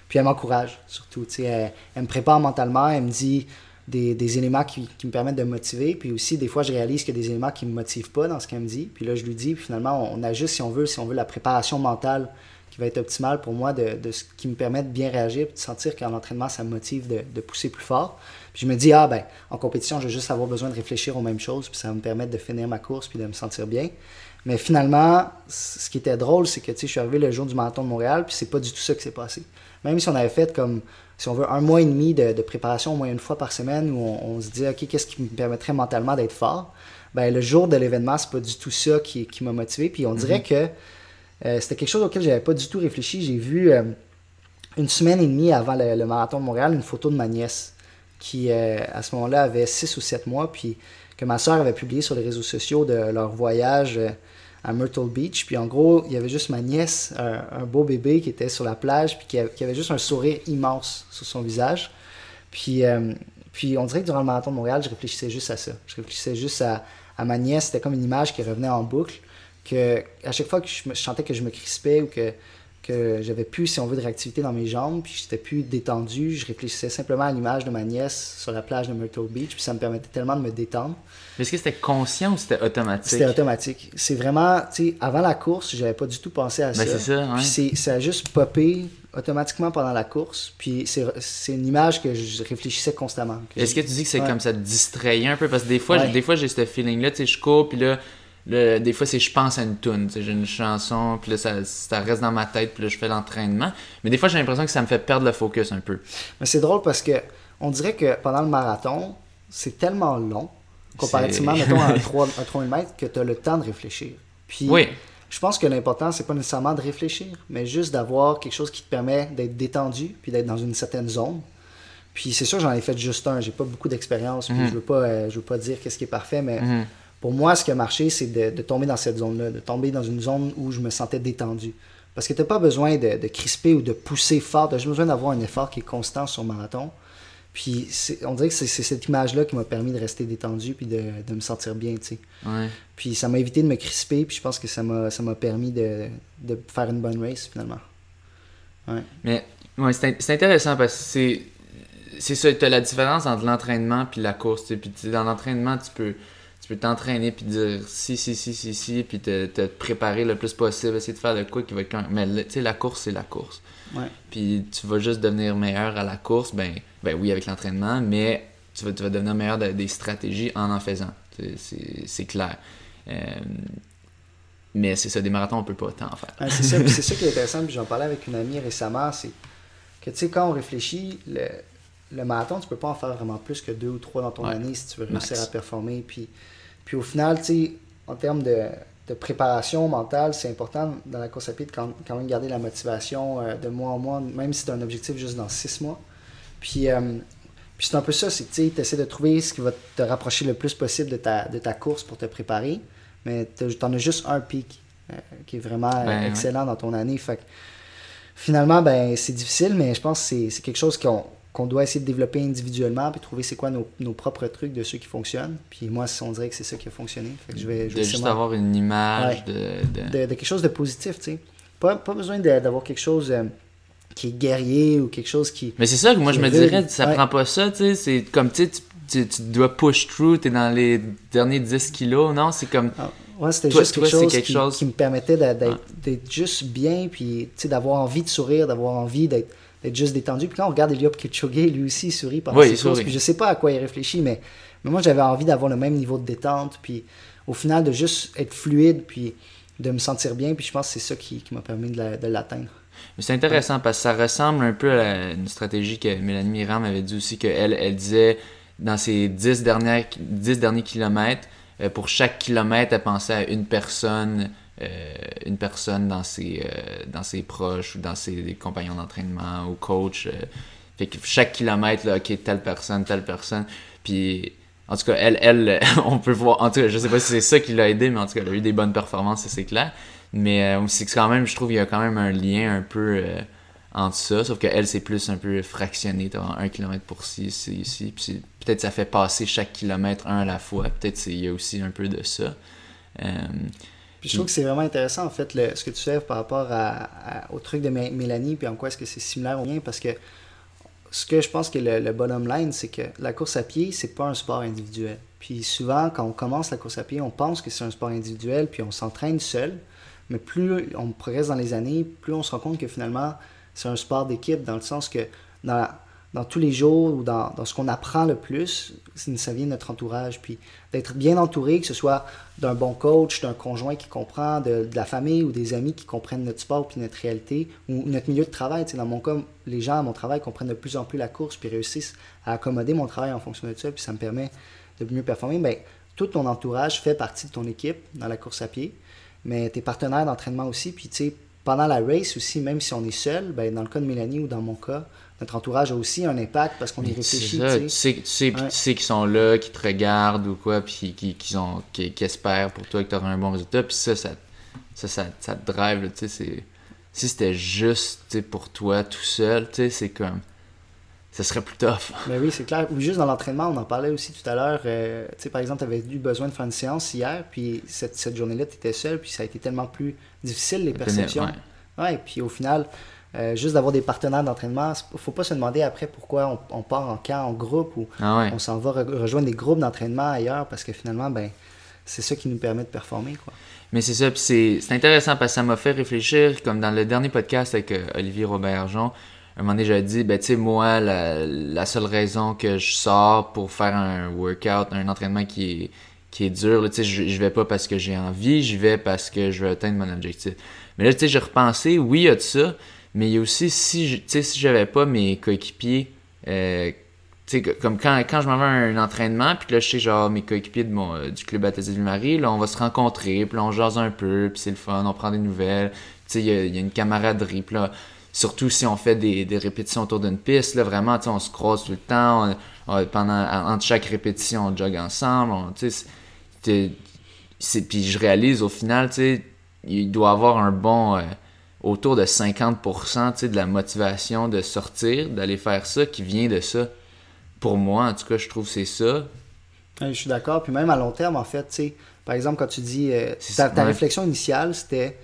Puis elle m'encourage, surtout. Elle, elle, me prépare mentalement, elle me dit des, des éléments qui, qui, me permettent de me motiver. Puis aussi, des fois, je réalise qu'il y a des éléments qui me motivent pas dans ce qu'elle me dit. Puis là, je lui dis, puis finalement, on, on ajuste si on veut, si on veut la préparation mentale qui va être optimal pour moi, de, de, ce qui me permet de bien réagir, de sentir qu'en entraînement, ça me motive de, de, pousser plus fort. Puis je me dis, ah ben, en compétition, je vais juste avoir besoin de réfléchir aux mêmes choses, puis ça va me permettre de finir ma course, puis de me sentir bien. Mais finalement, ce qui était drôle, c'est que je suis arrivé le jour du marathon de Montréal, puis c'est pas du tout ça qui s'est passé. Même si on avait fait comme, si on veut, un mois et demi de, de préparation au moins une fois par semaine, où on, se dit, OK, qu'est-ce qui me permettrait mentalement d'être fort? Ben, le jour de l'événement, c'est pas du tout ça qui, qui m'a motivé. Puis on dirait mm-hmm. que euh, c'était quelque chose auquel j'avais pas du tout réfléchi. J'ai vu euh, une semaine et demie avant le, marathon de Montréal une photo de ma nièce qui, euh, à ce moment-là, avait 6 ou 7 mois, puis que ma soeur avait publié sur les réseaux sociaux de leur voyage à Myrtle Beach. Puis en gros, il y avait juste ma nièce, un, beau bébé qui était sur la plage, puis qui avait, juste un sourire immense sur son visage. Puis, puis on dirait que durant le marathon de Montréal, je réfléchissais juste à ça. Je réfléchissais juste à, à ma nièce. C'était comme une image qui revenait en boucle. Que à chaque fois que je, me, sentais que je me crispais ou que que j'avais plus, si on veut, de réactivité dans mes jambes, puis j'étais plus détendu. Je réfléchissais simplement à l'image de ma nièce sur la plage de Myrtle Beach, puis ça me permettait tellement de me détendre. Est-ce que c'était conscient ou c'était automatique? C'était automatique. C'est vraiment, tu sais, avant la course, j'avais pas du tout pensé à ben, ça. c'est ça, Puis ça a juste popé automatiquement pendant la course, puis c'est une image que je réfléchissais constamment. Est-ce que tu dis que c'est comme ça te distrayait un peu? Parce que des fois, des fois j'ai ce feeling-là, tu sais, je cours, puis là des fois, c'est je pense à une tune, j'ai une chanson, puis là, ça, ça, reste dans ma tête, puis là, je fais l'entraînement. Mais des fois, j'ai l'impression que ça me fait perdre le focus un peu. Mais c'est drôle parce que on dirait que pendant le marathon, c'est tellement long, comparativement, mettons, à un 3, 000 mètres, que tu as le temps de réfléchir. Puis, oui. je pense que l'important, c'est pas nécessairement de réfléchir, mais juste d'avoir quelque chose qui te permet d'être détendu, puis d'être dans une certaine zone. Puis c'est sûr, j'en ai fait juste un, j'ai pas beaucoup d'expérience, puis mhm. je veux pas, euh, je veux pas dire qu'est-ce qui est parfait, mais. Mhm pour moi, ce qui a marché, c'est de, tomber dans cette zone-là, de tomber dans une zone où je me sentais détendu. Parce que tu n'as pas besoin de, crisper ou de pousser fort, tu as juste besoin d'avoir un effort qui est constant sur marathon. Puis on dirait que c'est cette image-là qui m'a permis de rester détendu puis de, me sentir bien, tu sais. Puis ça m'a évité de me crisper, puis je pense que ça m'a permis de, faire une bonne race, finalement. Ouais. Mais ouais, c'est intéressant parce que c'est c'est ça, tu as la différence entre l'entraînement puis la course. Puis dans l'entraînement, tu peux tu peux t'entraîner puis dire si, si, si, si, si, puis te, te, préparer le plus possible, essayer de faire de quoi qui va être quand Mais tu sais, la course, c'est la course. Ouais. Puis tu vas juste devenir meilleur à la course, ben, ben oui, avec l'entraînement, mais tu vas, tu vas devenir meilleur des stratégies en en faisant. C'est clair. Euh, mais c'est ça, des marathons, on peut pas tant en faire. c'est ça, c'est ça qui est intéressant, puis j'en parlais avec une amie récemment, c'est que tu sais, quand on réfléchit, le, le marathon, tu peux pas en faire vraiment plus que deux ou trois dans ton année si tu veux réussir à performer. Puis puis au final, tu sais, en termes de, préparation mentale, c'est important dans la course à pied de quand, même garder la motivation euh, de mois en mois, même si tu as un objectif juste dans six mois. Puis, euh, puis c'est un peu ça, c'est que tu essaies de trouver ce qui va te rapprocher le plus possible de ta, de ta course pour te préparer, mais tu en as juste un pic euh, qui est vraiment excellent dans ton année. Fait finalement, ben, c'est difficile, mais je pense que c'est quelque chose qu'on qu'on doit essayer de développer individuellement puis trouver c'est quoi nos, nos, propres trucs de ceux qui fonctionnent. Puis moi, on dirait que c'est ça qui a fonctionné. je vais, de juste avoir une image de, de... quelque chose de positif, tu sais. Pas, pas besoin d'avoir quelque chose euh, qui est guerrier ou quelque chose qui... Mais c'est ça que moi, je me dirais, ça prend pas ça, tu sais. C'est comme, tu, tu, tu dois push through, t'es dans les derniers 10 kilos, non? C'est comme... Ah, ouais, c'était juste quelque, chose, quelque qui, chose, qui, me permettait d'être juste bien, puis d'avoir envie de sourire, d'avoir envie d'être être juste détendu. Puis quand on regarde Eliop Kipchoge, lui aussi, il sourit pendant ses courses. Puis je sais pas à quoi il réfléchit, mais, mais moi, j'avais envie d'avoir le même niveau de détente. Puis au final, de juste être fluide, puis de me sentir bien. Puis je pense que c'est ça qui, qui m'a permis de l'atteindre. C'est intéressant parce que ça ressemble un peu à une stratégie que Mélanie Miram m'avait dit aussi, qu'elle elle disait dans ses 10, dernières, 10 derniers kilomètres, euh, pour chaque kilomètre, elle pensait à une personne une personne dans ses, euh, dans ses proches ou dans ses compagnons d'entraînement ou coach. Euh, chaque kilomètre, ok, telle personne, telle personne. Puis, en tout cas, elle, elle on peut voir. En tout cas, je sais pas si c'est ça qui l'a aidé, mais en tout cas, elle a eu des bonnes performances, c'est clair. Mais c'est quand même, je trouve, il y a quand même un lien un peu entre ça. Sauf qu'elle, c'est plus un peu fractionné. Tu un kilomètre pour ci, ici, ici. Puis peut-être ça fait passer chaque kilomètre un à la fois. Peut-être il y a aussi un peu de ça. Puis je trouve que c'est vraiment intéressant, en fait, le, ce que tu fais par rapport à, au truc de Mélanie, puis en quoi est-ce que c'est similaire au mien, parce que ce que je pense que le, le bottom line, c'est que la course à pied, c'est pas un sport individuel. Puis souvent, quand on commence la course à pied, on pense que c'est un sport individuel, puis on s'entraîne seul. Mais plus on progresse dans les années, plus on se rend compte que finalement, c'est un sport d'équipe, dans le sens que dans, dans tous les jours ou dans, ce qu'on apprend le plus, ça vient de notre entourage. Puis d'être bien entouré, que ce soit d'un bon coach, d'un conjoint qui comprend, de, la famille ou des amis qui comprennent notre sport puis notre réalité ou notre milieu de travail. dans mon cas, les gens à mon travail comprennent de plus en plus la course puis réussissent à accommoder mon travail en fonction de ça. Puis ça me permet de mieux performer. Bien, tout ton entourage fait partie de ton équipe dans la course à pied, mais tes partenaires d'entraînement aussi. Puis pendant la race aussi, même si on est seul, ben, dans le cas de Mélanie ou dans mon cas, notre entourage a aussi un impact parce qu'on y réfléchit. Tu sais, tu sais, qu'ils sont là, qui te regardent ou quoi, puis qui, qui, qui, espèrent pour toi que tu auras un bon résultat. Puis ça, ça, ça, ça, ça te drive, là, tu sais. Si c'était juste, pour toi, tout seul, tu sais, c'est comme... Ça serait plus tough. Mais oui, c'est clair. Ou juste dans l'entraînement, on en parlait aussi tout à l'heure. euh, tu sais, par exemple, tu avais eu besoin de faire une séance hier, puis cette, cette journée-là, tu étais seul, puis ça a été tellement plus difficile, les perceptions. Ouais. Ouais, puis au final, euh, juste d'avoir des partenaires d'entraînement, faut pas se demander après pourquoi on, on part en camp, en groupe, ou Ah ouais. on s'en va re- rejoindre des groupes d'entraînement ailleurs, parce que finalement, ben, c'est ça qui nous permet de performer, quoi. Mais c'est ça, c'est intéressant parce que ça m'a fait réfléchir, comme dans le dernier podcast avec euh, Olivier Robert-Argent, un moment donné, j'avais dit, ben tu sais, moi, la, la seule raison que je sors pour faire un workout, un entraînement qui est, qui est dur, tu sais, je, je vais pas parce que j'ai envie, j'y vais parce que je veux atteindre mon objectif. Mais là, tu sais, j'ai repensé, oui, il y a de ça, mais il y a aussi, si je- si j'avais pas mes coéquipiers, euh, comme quand, quand je m'en vais à un entraînement, puis là, je sais, genre, mes coéquipiers de mon, du club Athlétique Ville-Marie, là, on va se rencontrer, puis on jase un peu, puis c'est le fun, on prend des nouvelles, tu sais, il y a, une camaraderie, puis là, surtout si on fait des, des répétitions autour d'une piste, là, vraiment, tu sais, on se croise tout le temps, pendant, entre chaque répétition, on jogue ensemble, tu sais, puis je réalise, au final, tu sais, il doit avoir un bon... euh, autour de 50% tu sais, de la motivation de sortir, d'aller faire ça, qui vient de ça. Pour moi, en tout cas, je trouve que c'est ça. Ouais, je suis d'accord. Puis même à long terme, en fait, par exemple, quand tu dis. euh, ta ça, ta ouais. réflexion initiale, c'était.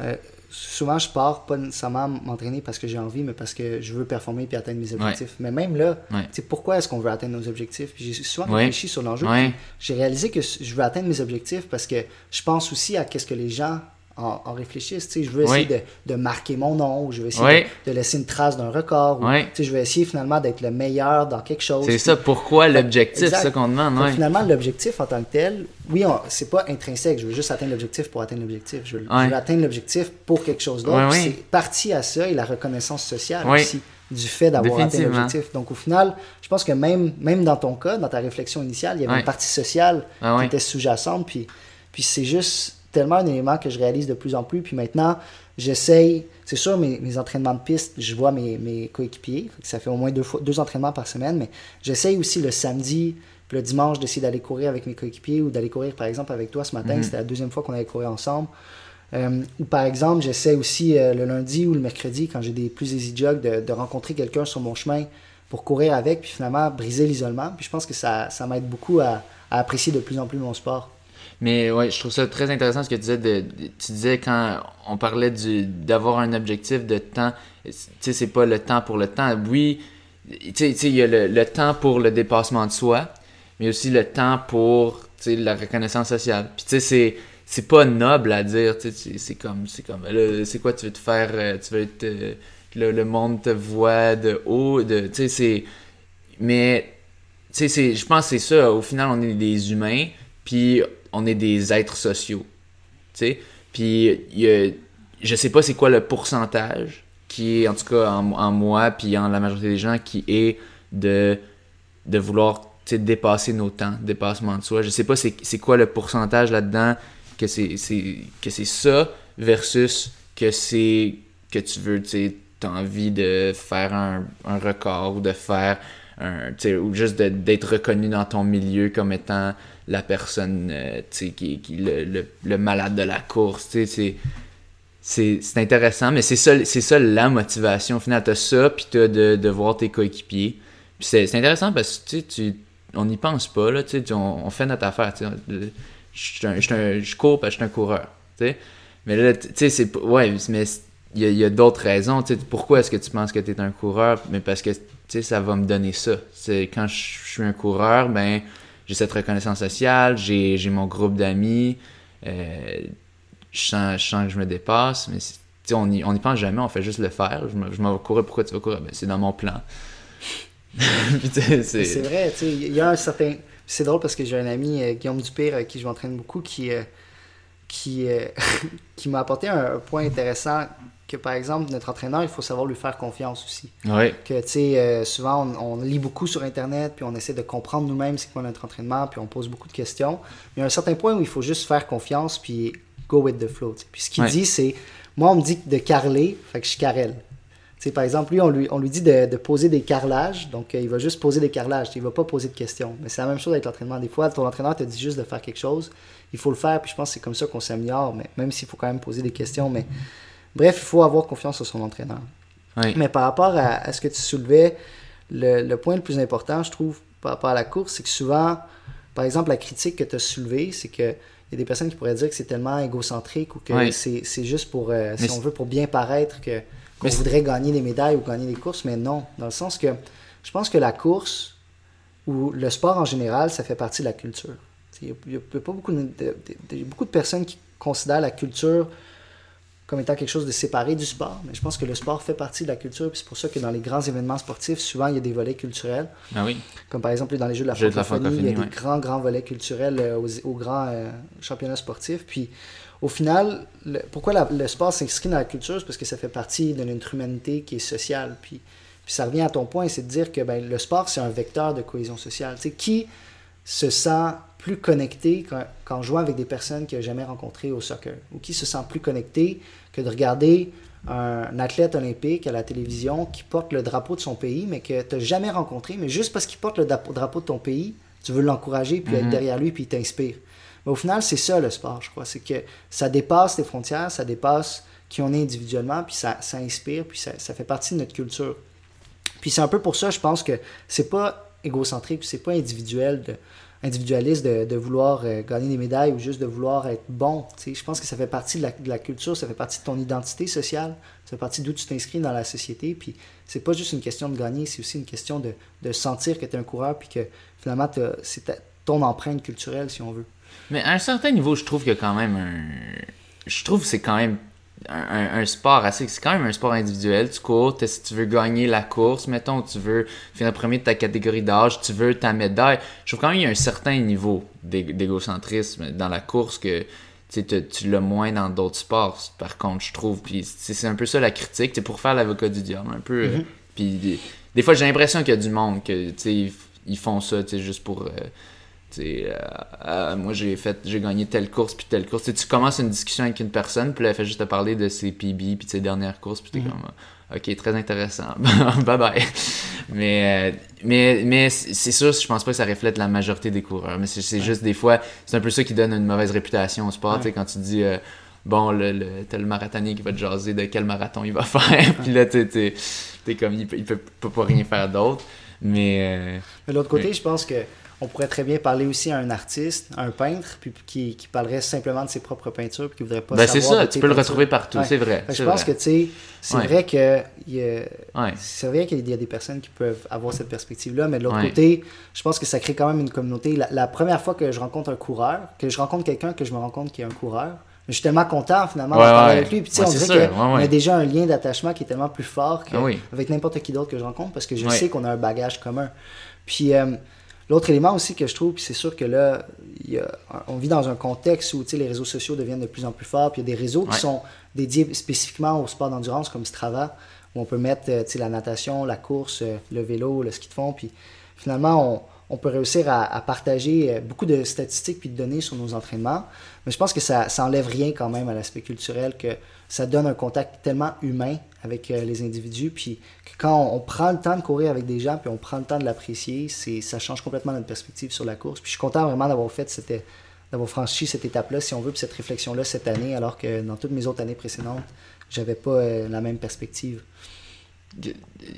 euh, souvent, je pars pas nécessairement m'entraîner parce que j'ai envie, mais parce que je veux performer puis atteindre mes objectifs. Mais même là, Ouais. pourquoi est-ce qu'on veut atteindre nos objectifs? J'ai souvent Ouais. réfléchi sur l'enjeu. J'ai réalisé que je veux atteindre mes objectifs parce que je pense aussi à qu'est-ce que les gens en, en réfléchissent. Je veux essayer Oui. de, de marquer mon nom, ou je veux essayer Oui. de, de laisser une trace d'un record, ou Oui. je veux essayer finalement d'être le meilleur dans quelque chose. C'est ça, pourquoi l'objectif, c'est ça qu'on demande. Ouais. Finalement, l'objectif en tant que tel, oui, c'est pas intrinsèque. Je veux juste atteindre l'objectif pour atteindre l'objectif. Je, veux- je Ouais. veux atteindre l'objectif pour quelque chose d'autre. C'est parti à ça et la reconnaissance sociale aussi du fait d'avoir atteint l'objectif. Donc au final, je pense que même, même dans ton cas, dans ta réflexion initiale, il y avait une partie sociale Ah qui était sous-jacente. Puis, puis c'est juste tellement un élément que je réalise de plus en plus. Puis maintenant, j'essaye, c'est sûr, mes, mes entraînements de piste, je vois mes, mes coéquipiers. Ça fait au moins deux, fois, deux entraînements par semaine, mais j'essaye aussi le samedi, puis le dimanche, d'essayer d'aller courir avec mes coéquipiers ou d'aller courir, par exemple, avec toi ce matin. Mhm. C'était la deuxième fois qu'on allait courir ensemble. Euh, ou par exemple, j'essaie aussi euh, le lundi ou le mercredi, quand j'ai des plus easy jogs, de, de rencontrer quelqu'un sur mon chemin pour courir avec, puis finalement briser l'isolement. Puis je pense que ça, ça m'aide beaucoup à, à apprécier de plus en plus mon sport. Mais ouais, je trouve ça très intéressant ce que tu disais. Tu disais quand on parlait du, d'avoir un objectif de temps, tu sais, c'est pas le temps pour le temps. Oui, tu sais, il y a le, le temps pour le dépassement de soi, mais aussi le temps pour la reconnaissance sociale. Puis tu sais, c'est, c'est pas noble à dire. tu sais, C'est, comme, c'est comme, c'est quoi, tu veux te faire, euh, tu veux être, euh, le, le monde te voit de haut, de, tu sais, c'est, mais tu sais, c'est- je pense que c'est ça. Au final, on est des humains, puis on est des êtres sociaux. Tu sais, puis je sais pas c'est quoi le pourcentage qui est, en tout cas, en, moi, puis en la majorité des gens, qui est de, de vouloir dépasser nos temps, dépassement de soi. Je sais pas c'est quoi le pourcentage là-dedans, que c'est ça versus que c'est que tu veux, tu t'as envie de faire un, record ou de faire un, ou juste d'être reconnu dans ton milieu comme étant la personne, euh, qui, qui le, le, malade de la course, c'est intéressant, mais c'est ça, ça la motivation. Au final, t'as ça, puis t'as de, de voir tes coéquipiers. C'est intéressant parce que tu on n'y pense pas, là, tu on, fait notre affaire. Je cours parce que je suis un coureur. Mais là, tu sais, Ouais, mais il y a, d'autres raisons. Pourquoi est-ce que tu penses que tu es un coureur? Mais parce que ça va me donner ça. C'est quand je suis un coureur, ben j'ai cette reconnaissance sociale, j'ai j'ai mon groupe d'amis. euh, je sens, je sens que je me dépasse, mais c'est- tu sais, on n'y on y pense jamais, on fait juste le faire. Je me- je m'en vais courir, pourquoi tu vas courir? Ben, c'est dans mon plan. Puis, c'est- C'est vrai, il y a un certain. C'est drôle parce que j'ai un ami, euh, Guillaume Dupire, avec qui je m'entraîne beaucoup, qui, euh, qui, euh, qui m'a apporté un, un point intéressant que, par exemple, notre entraîneur, il faut savoir lui faire confiance aussi. Ouais, Que, tu sais, euh, souvent, on, on lit beaucoup sur Internet, puis on essaie de comprendre nous-mêmes c'est quoi notre entraînement, puis on pose beaucoup de questions. Mais il y a un certain point où il faut juste faire confiance, puis go with the flow. tu sais. Puis ce qu'il dit, c'est moi, on me dit de carreler, fait que je carrelle. Tu par exemple, lui on, lui, on lui dit de, poser des carrelages, donc euh, il va juste poser des carrelages, il va pas poser de questions. Mais c'est la même chose avec l'entraînement. Des fois, ton entraîneur te dit juste de faire quelque chose, il faut le faire, puis je pense que c'est comme ça qu'on s'améliore, mais même s'il faut quand même poser des questions. Mais bref, il faut avoir confiance en son entraîneur. Mais par rapport à, ce que tu soulevais, le, point le plus important, je trouve, par rapport à la course, c'est que souvent, par exemple, la critique que tu as soulevée, c'est que il y a des personnes qui pourraient dire que c'est tellement égocentrique ou que c'est juste pour, euh, si on veut, pour bien paraître que qu'on voudrait gagner des médailles ou gagner des courses, mais non, dans le sens que je pense que la course ou le sport en général, ça fait partie de la culture. Il n'y a, pas beaucoup de, beaucoup de personnes qui considèrent la culture comme étant quelque chose de séparé du sport. Mais je pense que le sport fait partie de la culture. Puis c'est pour ça que dans les grands événements sportifs, souvent, il y a des volets culturels. Ah oui. Comme par exemple dans les Jeux de la, francophonie, il y a des grands, grands volets culturels euh, aux, grands euh, championnats sportifs. Puis au final, pourquoi le sport s'inscrit dans la culture? C'est parce que ça fait partie de notre humanité qui est sociale. Puis, puis ça revient à ton point, c'est de dire que ben, le sport, c'est un vecteur de cohésion sociale. Tu sais, qui se sent plus connecté qu'en jouant avec des personnes qu'il n'a jamais rencontrées au soccer? Ou qui se sent plus connecté que de regarder un athlète olympique à la télévision qui porte le drapeau de son pays, mais que tu n'as jamais rencontré, mais juste parce qu'il porte le drapeau de ton pays, tu veux l'encourager, puis être mhm. derrière lui, puis il t'inspire. Mais au final, c'est ça le sport, je crois. C'est que ça dépasse les frontières, ça dépasse qui on est individuellement, puis ça, inspire, puis ça, fait partie de notre culture. Puis c'est un peu pour ça, je pense que c'est pas égocentrique, c'est pas individuel de, individualiste de, vouloir euh, gagner des médailles ou juste de vouloir être bon. Je pense que ça fait partie de la, culture, ça fait partie de ton identité sociale, ça fait partie d'où tu t'inscris dans la société. Puis c'est pas juste une question de gagner, c'est aussi une question de, sentir que tu es un coureur puis que finalement c'est ton empreinte culturelle, si on veut. Mais à un certain niveau, je trouve que quand même un. Je trouve que c'est quand même un, sport assez. C'est quand même un sport individuel. Tu cours, si tu veux gagner la course, mettons, tu veux finir premier de ta catégorie d'âge, tu veux ta médaille. Je trouve quand même qu'il y a un certain niveau d'égocentrisme dans la course que tu, tu l'as moins dans d'autres sports, par contre, je trouve. Puis c'est un peu ça la critique, c'est pour faire l'avocat du diable, un peu. Euh, mm-hmm. puis des, fois, j'ai l'impression qu'il y a du monde que, ils font ça, juste pour. Euh, euh, euh, moi j'ai fait j'ai gagné telle course puis telle course. tu commences une discussion avec une personne, puis elle fait juste te parler de ses PB puis de ses dernières courses, puis t'es mhm. comme OK, très intéressant. bye bye. Mais, euh, mais, mais c'est sûr, je pense pas que ça reflète la majorité des coureurs. Mais c'est juste des fois, c'est un peu ça qui donne une mauvaise réputation au sport. Quand tu dis, bon, le, marathonnier qui va te jaser de quel marathon il va faire. puis là, t'es es, comme, il, peut, il peut, pas rien faire d'autre. Mais. de l'autre côté, je pense que on pourrait très bien parler aussi à un artiste, un peintre, puis qui, qui parlerait simplement de ses propres peintures, puis qui voudrait pas ben c'est ça, tu peux le retrouver partout, c'est vrai. je pense que, tu sais, c'est vrai que c'est vrai qu'il y a des personnes qui peuvent avoir cette perspective-là, mais de l'autre côté, je pense que ça crée quand même une communauté. La, première fois que je rencontre un coureur, que je rencontre quelqu'un que je me rends compte qui est un coureur, je suis tellement content finalement de parler avec lui. Puis, on dirait qu'on a déjà un lien d'attachement qui est tellement plus fort qu'avec ah n'importe qui d'autre que je rencontre parce que je sais qu'on a un bagage commun. Puis, euh, L'autre élément aussi que je trouve, c'est sûr que là, on vit dans un contexte où les réseaux sociaux deviennent de plus en plus forts, puis il y a des réseaux qui sont dédiés spécifiquement au sport d'endurance comme Strava, où on peut mettre euh, la natation, la course, euh, le vélo, le ski de fond, puis finalement, on, peut réussir à, partager euh, beaucoup de statistiques puis de données sur nos entraînements. Mais je pense que ça, ça enlève rien quand même à l'aspect culturel, que ça donne un contact tellement humain avec euh, les individus. Puis quand on, prend le temps de courir avec des gens, puis on prend le temps de l'apprécier, ça change complètement notre perspective sur la course. Puis je suis content vraiment d'avoir fait cette, d'avoir franchi cette étape-là, si on veut, puis cette réflexion-là cette année, alors que dans toutes mes autres années précédentes, j'avais pas euh, la même perspective.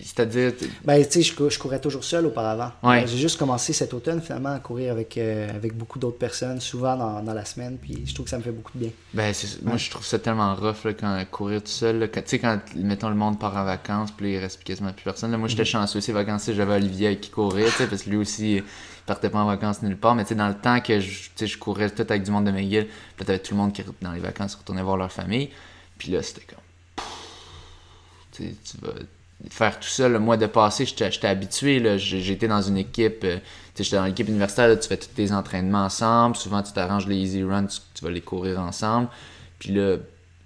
C'est-à-dire. Ben, tu sais, je, courais toujours seul auparavant. J'ai juste commencé cet automne, finalement, à courir avec, euh, avec beaucoup d'autres personnes, souvent dans, dans, la semaine, puis je trouve que ça me fait beaucoup de bien. Ben, moi, je trouve ça tellement rough, là, quand courir tout seul. Tu sais, quand, mettons, le monde part en vacances, puis il reste quasiment plus personne. Là, moi, j'étais mhm. chanceux, ces vacances j'avais Olivier avec qui courait, parce que lui aussi, il partait pas en vacances nulle part. Mais tu sais, dans le temps que je, je courais tout avec du monde de McGill, puis t'avais tout le monde qui, dans les vacances, retournait voir leur famille. Puis là, c'était comme. Tu vas faire tout ça. Le mois de passé, j'étais habitué. J'étais dans une équipe, euh, j'étais dans l'équipe universitaire, tu fais tous tes entraînements ensemble. Souvent, tu t'arranges les easy runs, tu, vas les courir ensemble. Puis là,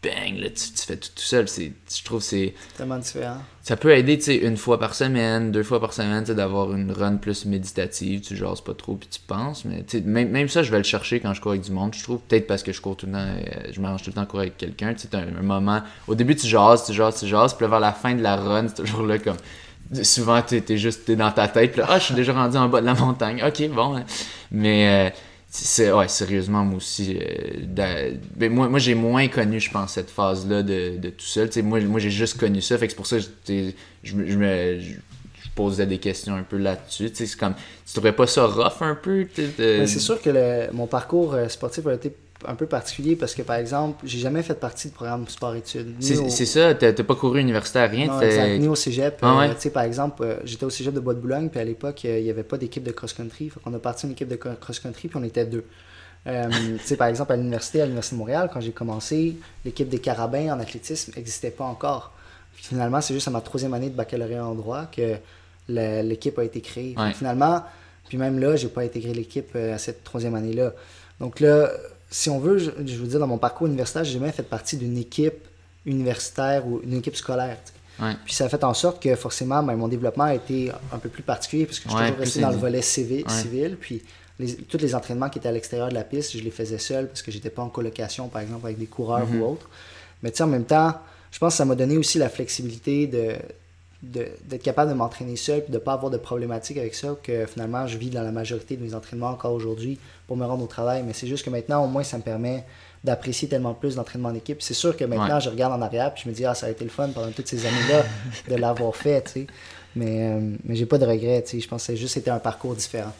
bang, là, tu, tu fais tout tout seul. Je trouve que c'est Tellement différent. ça peut aider, tu sais, une fois par semaine, deux fois par semaine, tu sais, d'avoir une run plus méditative, tu jases pas trop puis tu penses, mais tu sais, même, même ça, je vais le chercher quand je cours avec du monde, je trouve, peut-être parce que je cours tout le temps, euh, je m'arrange tout le temps à courir avec quelqu'un, tu sais, un, un moment, au début tu jases, tu jases, tu jases, puis là, vers la fin de la run, c'est toujours là comme, souvent t'es t'es juste, t'es dans ta tête, puis là, ah, je suis déjà rendu en bas de la montagne, ok, bon, hein. mais... euh, ouais sérieusement moi aussi euh, ben, moi moi j'ai moins connu je pense cette phase là de, de tout seul. Moi moi j'ai juste connu ça. Fait que c'est pour ça que je me posais des questions un peu là-dessus. C'est comme tu trouverais pas ça rough un peu Mais c'est sûr que le- mon parcours euh, sportif a été un peu particulier parce que, par exemple, j'ai jamais fait partie du programme sport-études. c'est au- ça t'as pas couru universitaire rien Non, exact. Ni au cégep. Ah Euh, ouais? sais, par exemple, euh, j'étais au cégep de Bois-de-Boulogne, puis à l'époque, euh, il n'y avait pas d'équipe de cross-country. Qu'on a parti une équipe de co- cross-country, puis on était deux. Euh, par exemple, à l'université, à l'Université de Montréal, quand j'ai commencé, l'équipe des carabins en athlétisme n'existait pas encore. Puis finalement, c'est juste à ma troisième année de baccalauréat en droit que l'équipe a été créée. Ouais. Finalement, puis même là, j'ai pas intégré l'équipe euh, à cette troisième année-là. Donc là, si on veut, je, je veux dire, dans mon parcours universitaire, j'ai jamais fait partie d'une équipe universitaire ou une équipe scolaire. Ouais. Puis ça a fait en sorte que forcément, ben, mon développement a été un peu plus particulier parce que je suis toujours resté dans le volet civil. Puis les, tous les entraînements qui étaient à l'extérieur de la piste, je les faisais seul parce que j'étais pas en colocation, par exemple, avec des coureurs Mhm. ou autres. Mais tu sais, en même temps, je pense que ça m'a donné aussi la flexibilité de- d'être capable de m'entraîner seul puis de pas avoir de problématiques avec ça que finalement je vis dans la majorité de mes entraînements encore aujourd'hui pour me rendre au travail mais c'est juste que maintenant au moins ça me permet d'apprécier tellement plus l'entraînement d'équipe c'est sûr que maintenant Ouais. je regarde en arrière puis je me dis ah ça a été le fun pendant toutes ces années là de l'avoir fait tu sais mais euh, mais j'ai pas de regrets tu sais je pense que c'est juste c'était un parcours différent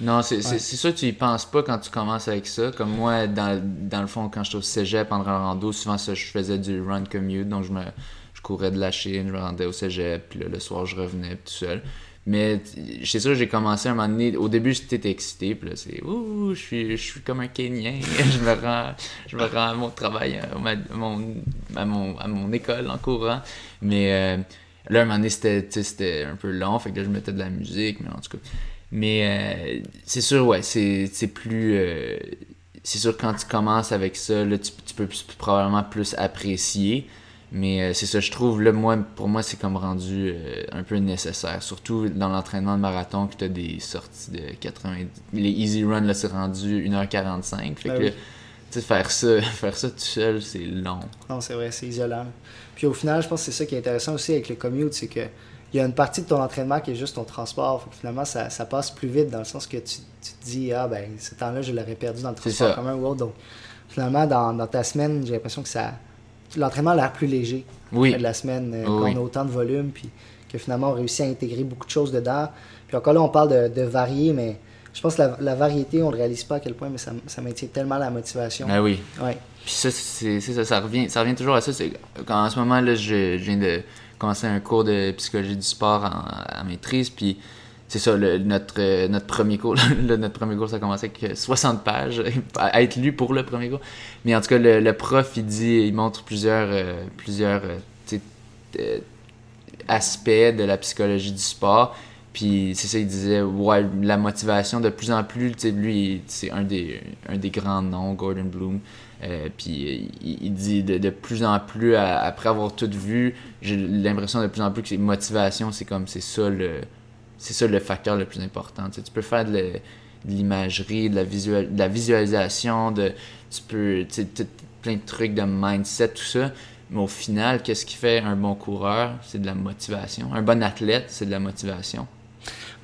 Non, c'est Ouais. sûr que tu y penses pas quand tu commences avec ça. Comme moi, dans, dans le fond, quand j'étais au cégep en rando, souvent ça, je faisais du run commute. Donc je me je courais de la Chine, je me rendais au cégep, puis là, le soir, je revenais tout seul. Mais c'est sûr, j'ai commencé à un moment donné. Au début, j'étais excité, puis là, c'est ouh, je suis, je suis comme un Kenyan. je me rends, je me rends à mon travail, à, mon, à, mon, à mon école en courant. Mais euh, là, un moment donné, c'était un peu long, fait que là, je mettais de la musique, mais en tout cas. Mais euh, c'est sûr, ouais, c'est plus. euh, c'est sûr, quand tu commences avec ça, là, tu, peux probablement plus apprécier. Mais euh, c'est ça, je trouve, là, moi, pour moi, c'est comme rendu euh, un peu nécessaire. Surtout dans l'entraînement de marathon, que tu as des sorties de 90. Les easy runs, là, c'est rendu 1h45. Fait Ben que, oui. là, tu sais, faire ça, faire ça tout seul, c'est long. Non, c'est vrai, c'est isolant. Puis au final, je pense que c'est ça qui est intéressant aussi avec le commute, c'est que il y a une partie de ton entraînement qui est juste ton transport. Fait que finalement, ça, ça passe plus vite dans le sens que tu, tu te dis, ah ben, ce temps-là, je l'aurais perdu dans le transport commun ou autre. Donc, finalement, dans, dans ta semaine, j'ai l'impression que ça. L'entraînement a l'air plus léger Oui. de la semaine, euh, Oui, quand oui. on a autant de volume, puis que finalement, on réussit à intégrer beaucoup de choses dedans. Puis encore là, on parle de, de varier, mais je pense que la, la variété, on ne le réalise pas à quel point, mais ça, ça maintient tellement la motivation. Ah oui. Ouais. Puis ça, c'est c'est ça, ça revient, ça revient toujours à ça. C'est quand en ce moment là, je, je viens de commencer un cours de psychologie du sport en, en maîtrise, puis c'est ça, le- notre, euh, notre premier cours, notre premier cours, ça a commencé avec 60 pages à être lu pour le premier cours. Mais en tout cas, le, prof, il dit, il montre plusieurs, euh, plusieurs euh, euh, aspects de la psychologie du sport. Puis c'est ça, il disait, ouais, la motivation de plus en plus, lui, c'est un des, un des grands noms, Gordon Bloom. Euh, puis il, il dit de, de plus en plus, à- après avoir tout vu, j'ai l'impression de plus en plus que c'est motivation, c'est comme, c'est ça le, c'est ça le facteur le plus important. Tu, peux faire de, l'imagerie, de la, visual, de la visualisation, de, tu plein de trucs de mindset, tout ça. Mais au final, qu'est-ce qui fait un bon coureur? C'est de la motivation. Un bon athlète, c'est de la motivation.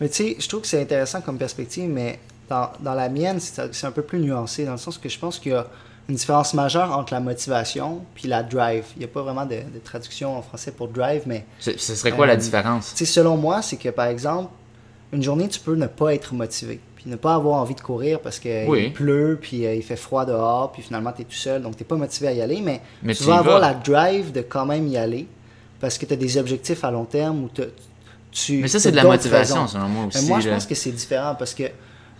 Mais tu sais, je trouve que c'est intéressant comme perspective, mais dans, dans la mienne, c'est un peu plus nuancé, dans le sens que je pense qu'il y a une différence majeure entre la motivation puis la drive. Il n'y a pas vraiment de, de traduction en français pour drive, mais Ce ce serait quoi la Euh, différence? selon moi, c'est que par exemple, une journée, tu peux ne pas être motivé, puis ne pas avoir envie de courir parce qu'il Oui. pleut, puis euh, il fait froid dehors, puis finalement, tu es tout seul, donc tu pas motivé à y aller, mais, Mais tu vas avoir vas. la drive de quand même y aller parce que tu as des objectifs à long terme ou tu. Mais ça, c'est de la motivation, raisons. selon moi Mais aussi. moi, je là. pense que c'est différent parce que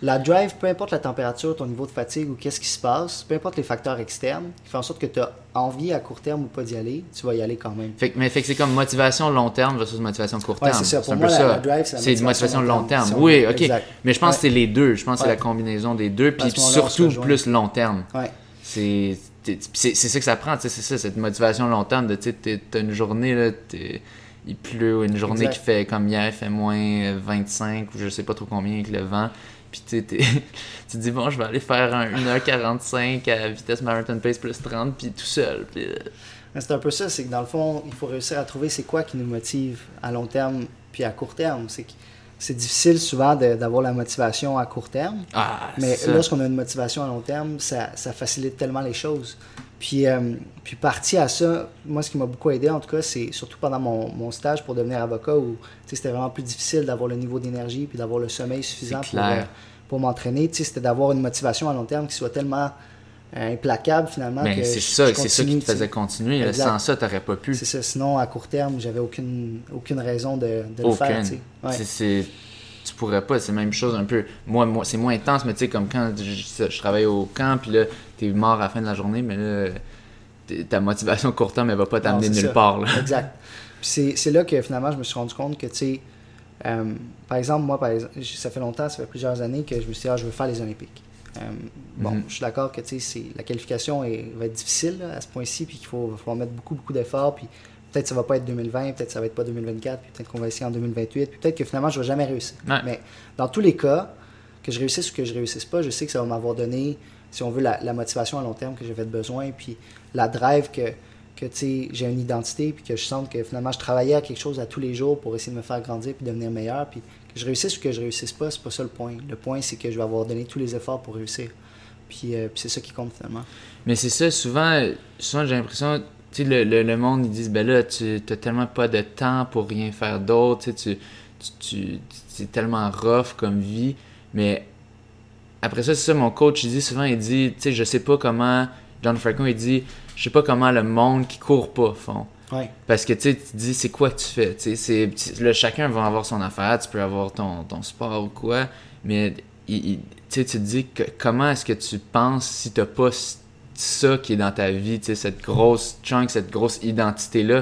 la drive, peu importe la température, ton niveau de fatigue ou qu'est-ce qui se passe, peu importe les facteurs externes, qui font en sorte que tu as envie à court terme ou pas d'y aller, tu vas y aller quand même. Fait que- mais fait que c'est comme motivation long terme versus motivation court Ouais, terme. c'est ça. Pour un moi, peu la- ça. la drive, c'est motivation motivation long terme. si Oui, ok. Exact. Mais je pense Ouais. que c'est les deux. Je pense que c'est la combinaison des deux. Puis surtout plus long terme. Ouais. C'est c'est ça que ça prend, c'est ça, cette motivation long terme de, tu t'as une journée, là, il pleut, ou une journée qui fait comme hier, il fait moins 25, ou je sais pas trop combien avec le vent, puis tu tu te dis, bon, je vais aller faire un 1h45 à vitesse marathon pace plus 30, puis tout seul. Puis... Euh. C'est un peu ça, c'est que dans le fond, il faut réussir à trouver c'est quoi qui nous motive à long terme puis à court terme. C'est c'est difficile souvent d'avoir la motivation à court terme. Ah, mais lorsqu'on a une motivation à long terme, ça, ça facilite tellement les choses. Puis, euh, puis parti à ça, moi, ce qui m'a beaucoup aidé, en tout cas, c'est surtout pendant mon, mon, stage pour devenir avocat, où c'était vraiment plus difficile d'avoir le niveau d'énergie puis d'avoir le sommeil suffisant pour, euh, pour m'entraîner. C'était d'avoir une motivation à long terme qui soit tellement euh, implacable finalement. Mais c'est ça, c'est ça qui te faisait continuer. Sans ça, tu n'aurais pas pu. C'est ça. Sinon, à court terme, j'avais aucune, aucune raison de, de le faire. Ouais. C'est, tu pourrais pas. C'est la même chose un peu. Moi, moi c'est moins intense, mais tu sais, comme quand je, je, travaille au camp, puis là, tu es mort à la fin de la journée, mais là, ta motivation court terme, elle va pas t'amener nulle part. Là. Exact. Puis c'est là que finalement, je me suis rendu compte que, tu sais, euh, par exemple, moi, par exemple, ça fait longtemps, ça fait plusieurs années que je me suis dit, ah, je veux faire les Olympiques. Euh, bon, mhm. je suis d'accord que la qualification est, va être difficile à ce point-ci, puis qu'il faut, faut mettre beaucoup, beaucoup d'efforts, puis peut-être que ça va pas être 2020, peut-être que ça va être pas 2024, puis peut-être qu'on va essayer en 2028, puis peut-être que finalement je vais jamais réussir. Mais dans tous les cas, que je réussisse ou que je réussisse pas, je sais que ça va m'avoir donné, si on veut, la, motivation à long terme que j'avais besoin, puis la drive que, que j'ai une identité, puis que je sens que finalement je travaillais à quelque chose à tous les jours pour essayer de me faire grandir, puis devenir meilleur, puis que je réussisse ou que je réussisse pas, c'est pas ça le point. Le point, c'est que je vais avoir donné tous les efforts pour réussir. Puis, euh, c'est ça qui compte finalement. Mais c'est ça, souvent, souvent j'ai l'impression, tu sais, le, le, monde, ils disent, ben là, tu n'as tellement pas de temps pour rien faire d'autre, tu, tu, tu tellement rough comme vie. Mais après ça, c'est ça, mon coach, il dit souvent, il dit, tu sais, je sais pas comment, John Falcon, il dit, je sais pas comment le monde qui court pas font. Parce que tu sais, tu dis, c'est quoi que tu fais? C'est, là, chacun va avoir son affaire, tu peux avoir ton, ton sport ou quoi, mais il, tu te dis, que, comment est-ce que tu penses si t'as pas ça qui est dans ta vie, cette grosse chunk, cette grosse identité-là?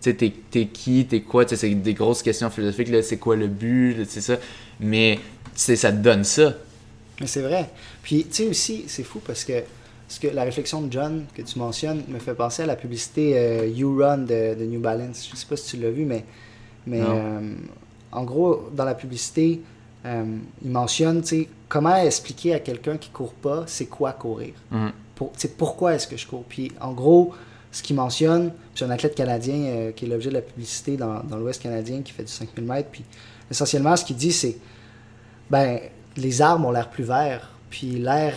Tu sais, t'es, t'es qui, t'es quoi? C'est des grosses questions philosophiques, là, c'est quoi le but, c'est ça. Mais, tu ça te donne ça. Mais c'est vrai. Puis, tu sais aussi, c'est fou parce que parce que la réflexion de John que tu mentionnes me fait penser à la publicité euh, You Run de, New Balance. Je ne sais pas si tu l'as vu, mais, mais euh, en gros, dans la publicité, euh, il mentionne comment expliquer à quelqu'un qui court pas c'est quoi courir? Mm. Pour, pourquoi est-ce que je cours? Puis en gros, ce qu'il mentionne, c'est un athlète canadien qui est l'objet de la publicité dans, dans l'Ouest canadien qui fait du 5000 mètres. Puis essentiellement, ce qu'il dit, c'est ben les arbres ont l'air plus verts, puis l'air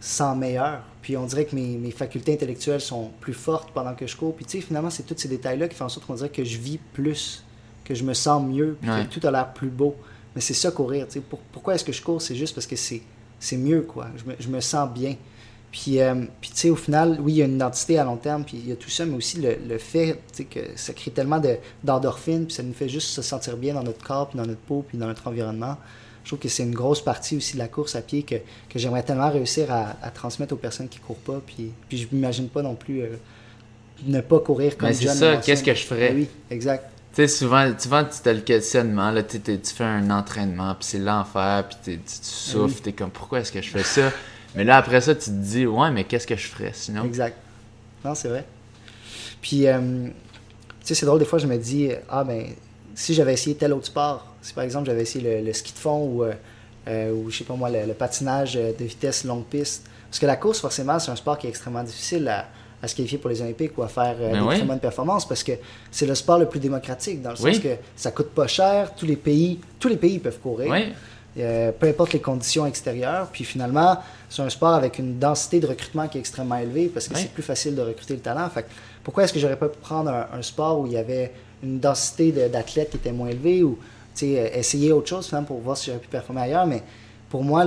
sent meilleur. Puis on dirait que mes, mes, facultés intellectuelles sont plus fortes pendant que je cours. Puis tu sais, finalement, c'est tous ces détails-là qui font en sorte qu'on dirait que je vis plus, que je me sens mieux, puis que tout a l'air plus beau. Mais c'est ça courir. Tu sais. pourquoi est-ce que je cours? C'est juste parce que c'est, c'est mieux, quoi. Je me, je me sens bien. Puis, euh, puis tu sais, au final, oui, il y a une identité à long terme, puis il y a tout ça, mais aussi le, le fait que ça crée tellement de, d'endorphines, puis ça nous fait juste se sentir bien dans notre corps, puis dans notre peau, puis dans notre environnement je trouve que c'est une grosse partie aussi de la course à pied que, que j'aimerais tellement réussir à, transmettre aux personnes qui courent pas. Puis, puis je m'imagine pas non plus euh, ne pas courir comme Mais c'est ça, qu'est-ce que je ferais? Oui, exact. Tu sais, souvent, souvent, tu as le questionnement, là, tu fais un entraînement, puis c'est l'enfer, puis tu souffres, tu es comme, pourquoi est-ce que je fais ça? mais là, après ça, tu te dis, ouais, mais qu'est-ce que je ferais sinon? Exact. Non, c'est vrai. Puis, euh, tu sais, c'est drôle, des fois, je me dis, ah, ben, si j'avais essayé tel autre sport, si par exemple j'avais essayé le, ski de fond ou, euh, euh, ou je sais pas moi, le, patinage de vitesse longue piste. Parce que la course, forcément, c'est un sport qui est extrêmement difficile à, à se qualifier pour les Olympiques ou à faire euh, ben des très bonnes performances parce que c'est le sport le plus démocratique dans le sens que ça coûte pas cher, tous les pays, tous les pays peuvent courir. peu importe les conditions extérieures. Puis finalement, c'est un sport avec une densité de recrutement qui est extrêmement élevée parce que c'est plus facile de recruter le talent. Fait pourquoi est-ce que j'aurais pas pu prendre un, sport où il y avait une densité d'athlètes qui était moins élevée ou euh, essayer autre chose pour voir si j'aurais pu performer ailleurs. Mais pour moi,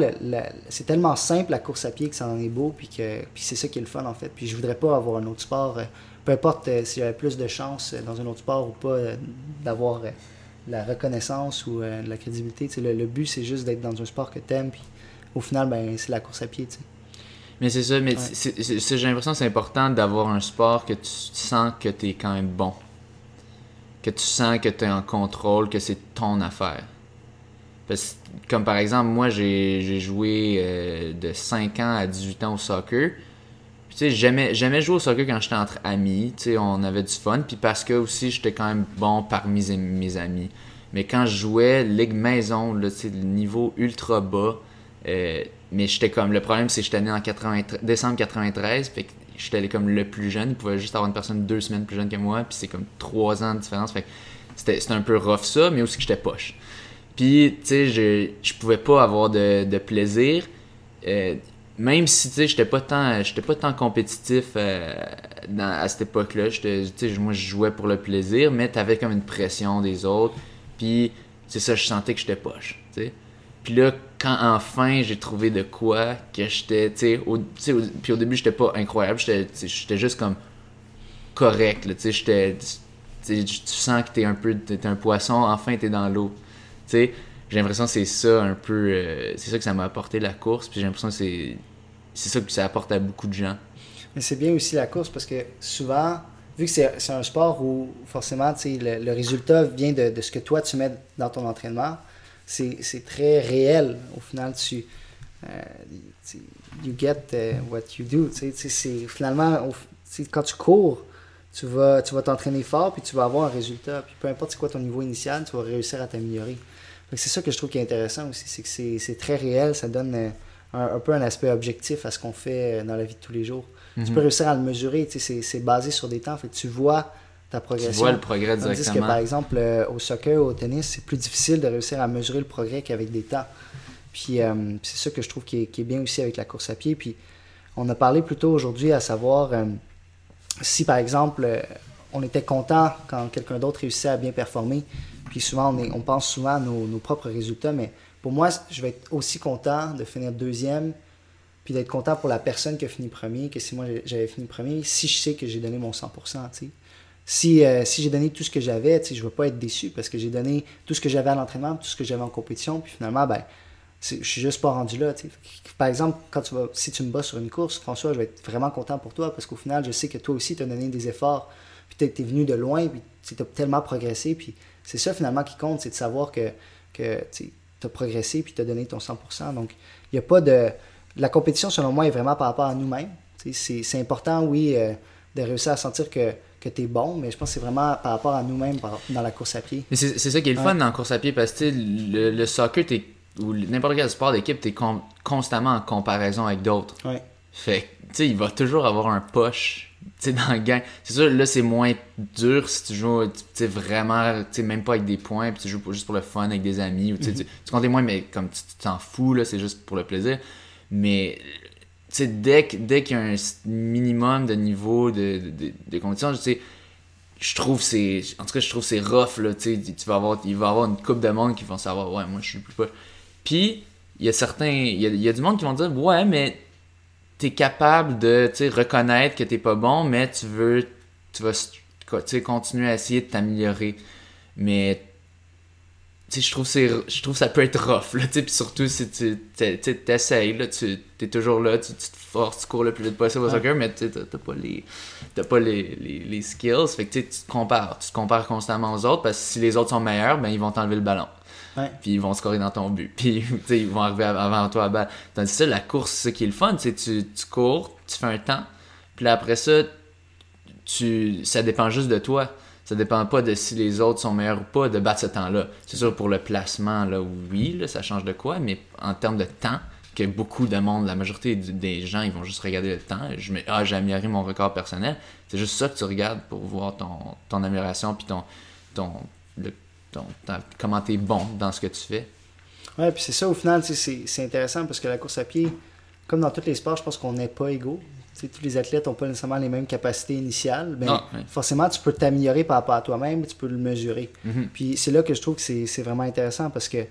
c'est tellement simple la course à pied que ça en est beau, puis, que, puis c'est ça qui est le fun en fait. Puis je voudrais pas avoir un autre sport, euh, peu importe euh, si j'avais plus de chance dans un autre sport ou pas, d'avoir la reconnaissance ou la crédibilité. Le, le, but, c'est juste d'être dans un sport que tu aimes, puis au final, ben, c'est la course à pied. Mais c'est ça, mais j'ai l'impression que c'est important d'avoir un sport que tu sens que tu es quand même bon que tu sens que tu es en contrôle, que c'est ton affaire. Parce, comme par exemple, moi, j'ai joué euh, de 5 ans à 18 ans au soccer. Tu sais, j'aimais, j'aimais jouer au soccer quand j'étais entre amis, tu sais, on avait du fun, puis parce que aussi j'étais quand même bon parmi mes, amis. Mais quand je jouais Ligue Maison, le niveau ultra bas, euh, mais j'étais comme, le problème c'est que j'étais né en 93, décembre 93, fait que j'étais comme le plus jeune, il pouvait juste avoir une personne deux semaines plus jeune que moi, puis c'est comme trois ans de différence, fait c'était, un peu rough ça, mais aussi que j'étais poche. Puis, tu sais, je, je pouvais pas avoir de, de plaisir. Euh, même si, tu sais, j'étais pas tant, j'étais pas tant compétitif euh, à cette époque-là. Tu sais, moi, je jouais pour le plaisir, mais t'avais comme une pression des autres. Puis, c'est ça, je sentais que j'étais poche, tu. Puis là, quand enfin j'ai trouvé de quoi que j'étais, tu sais, au, au- puis au début, j'étais pas incroyable, j'étais juste comme correct, tu sais, j'étais, tu sens que t'es un peu, t'es un poisson, enfin t'es dans l'eau, tu sais. J'ai l'impression que c'est ça un peu, euh, c'est ça que ça m'a apporté la course, puis j'ai l'impression que c'est, c'est ça que ça apporte à beaucoup de gens. Mais c'est bien aussi la course parce que souvent, vu que c'est c'est un sport où forcément tu sais, le, le résultat vient de, de ce que toi tu mets dans ton entraînement, c'est très réel. Au final, tu. euh, you get euh, what you do. c'est finalement, quand tu cours, tu vas tu vas t'entraîner fort puis tu vas avoir un résultat. Puis peu importe c'est quoi ton niveau initial, tu vas réussir à t'améliorer. C'est ça que je trouve qui est intéressant aussi, c'est que c'est très réel, ça donne euh, un, un peu un aspect objectif à ce qu'on fait dans la vie de tous les jours. Mhm. Tu peux réussir à le mesurer, c'est c'est basé sur des temps, fait que tu vois ta Tu progression. vois le progrès Tandis que directement. par exemple, euh, au soccer, au tennis, c'est plus difficile de réussir à mesurer le progrès qu'avec des temps. Puis euh, c'est ça que je trouve qui est, qui est bien aussi avec la course à pied. Puis on a parlé plus tôt aujourd'hui à savoir euh, si par exemple on était content quand quelqu'un d'autre réussissait à bien performer. Puis souvent on, est, on pense souvent à nos, nos propres résultats, mais pour moi, je vais être aussi content de finir deuxième puis d'être content pour la personne qui a fini premier que si moi j'avais fini premier, si je sais que j'ai donné mon 100%, tu sais. Si, euh, si j'ai donné tout ce que j'avais, je ne vais pas être déçu parce que j'ai donné tout ce que j'avais à l'entraînement, tout ce que j'avais en compétition, puis finalement, ben, je suis juste pas rendu là. Par exemple, quand tu vas, si tu me bats sur une course, François, je vais être vraiment content pour toi parce qu'au final, je sais que toi aussi, tu as donné des efforts, puis tu es, venu de loin, puis tu as tellement progressé, puis c'est ça finalement qui compte, c'est de savoir que, que tu as progressé, puis tu as donné ton 100%. Donc, il n'y a pas de. La compétition, selon moi, est vraiment par rapport à nous-mêmes. C'est important, oui, euh, de réussir à sentir que, que tu es bon, mais je pense que c'est vraiment par rapport à nous-mêmes dans la course à pied. Mais c'est ça qui est le Ouais. fun dans la course à pied parce que tu le, le soccer, t'es- ou n'importe quel sport d'équipe, t'es con- constamment en comparaison avec d'autres. Ouais. Fait que, tu sais, il va toujours avoir un push, tu sais, dans le gang. C'est sûr, là, c'est moins dur si tu joues, tu sais, vraiment, tu sais, même pas avec des points, puis tu joues pour- juste pour le fun avec des amis, ou tu tu, tu comptes des moins, mais comme tu tu t'en fous, là, c'est juste pour le plaisir. Mais, tu dès, dès qu'il y a un minimum de niveau de, de, compétition, tu sais, je trouve c'est en tout cas je trouve c'est rough là tu vas avoir il va y avoir une coupe de monde qui vont savoir ouais moi je suis plus pas puis il y a certains il y a, y a du monde qui vont dire ouais mais t'es capable de reconnaître que t'es pas bon mais tu veux tu vas continuer à essayer de t'améliorer. Mais sais je trouve c'est je trouve ça peut être rough là tu sais puis surtout si tu t'es- t'essayes là tu es toujours là tu, tu te forces tu cours le plus vite possible au Ouais. soccer mais tu t'as pas les t'as pas les, les, les skills fait que tu te compares tu te compares constamment aux autres parce que si les autres sont meilleurs ben ils vont t'enlever le ballon. Puis ils vont scorer dans ton but puis ils vont arriver av- avant toi à balle. Tandis que ça la course c'est ça qui est le fun tu, tu cours tu fais un temps puis après ça tu ça dépend juste de toi ça dépend pas de si les autres sont meilleurs ou pas de battre ce temps-là. C'est sûr pour le placement, là, oui, là, ça change de quoi, mais en termes de temps, que beaucoup de monde, la majorité des gens, ils vont juste regarder le temps. Je me, ah, j'ai amélioré mon record personnel. C'est juste ça que tu regardes pour voir ton, ton amélioration puis ton, ton, le- ton- comment t'es bon dans ce que tu fais. Ouais, puis c'est ça, au final, tu c'est intéressant parce que la course à pied, comme dans tous les sports, je pense qu'on n'est pas égaux. Tous les athlètes n'ont pas nécessairement les mêmes capacités initiales. Mais Non, ouais. forcément, tu peux t'améliorer par rapport à toi-même, tu peux le mesurer. Mhm. Puis c'est là que je trouve que c'est vraiment intéressant parce que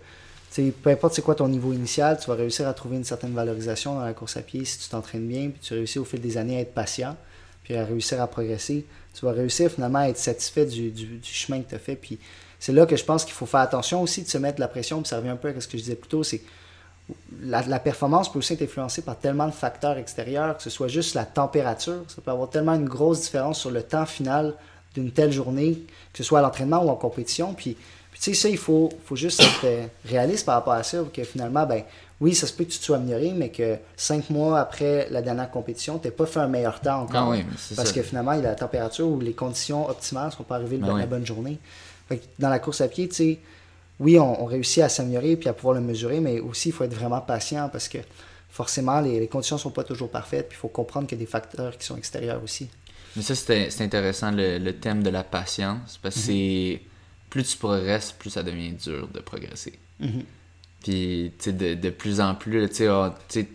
peu importe c'est quoi ton niveau initial, tu vas réussir à trouver une certaine valorisation dans la course à pied si tu t'entraînes bien, puis tu réussis au fil des années à être patient, puis à réussir à progresser. Tu vas réussir finalement à être satisfait du, du- du chemin que tu as fait. Puis c'est là que je pense qu'il faut faire attention aussi de se mettre de la pression, puis ça revient un peu à ce que je disais plus tôt, c'est la, la performance peut aussi être influencée par tellement de facteurs extérieurs, que ce soit juste la température, ça peut avoir tellement une grosse différence sur le temps final d'une telle journée, que ce soit à l'entraînement ou en compétition. Puis, tu sais, ça, il faut, faut juste être euh, réaliste par rapport à ça, que finalement, ben oui, ça se peut que tu te sois amélioré, mais que cinq mois après la dernière compétition, tu n'as pas fait un meilleur temps encore. Ah oui, parce ça. que finalement, la température ou les conditions optimales ne sont pas arrivées Ben oui. la bonne journée. Fait que dans la course à pied, tu sais, oui, on, on réussit à s'améliorer puis à pouvoir le mesurer, mais aussi, il faut être vraiment patient parce que forcément, les, les conditions ne sont pas toujours parfaites, puis il faut comprendre qu'il y a des facteurs qui sont extérieurs aussi. Mais ça, c'était c'est intéressant, le, le thème de la patience, parce que c'est... Plus tu progresses, plus ça devient dur de progresser. Mhm. Puis, tu sais, de, de plus en plus, là, tu sais, ah, tu sais,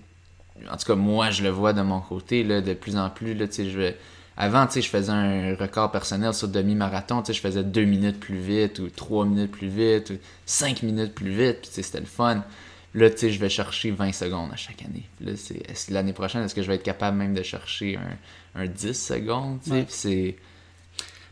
en tout cas, moi, je le vois de mon côté, là, de plus en plus, là, tu sais, je vais... Avant, tu sais, je faisais un record personnel sur demi-marathon, tu sais, je faisais deux minutes plus vite, ou trois minutes plus vite, ou cinq minutes plus vite, puis tu sais, c'était le fun. Là, tu sais, je vais chercher 20 secondes à chaque année. Puis Là, c'est, est-ce que l'année prochaine, est-ce que je vais être capable même de chercher un, un 10 secondes, tu sais, Ouais. puis c'est...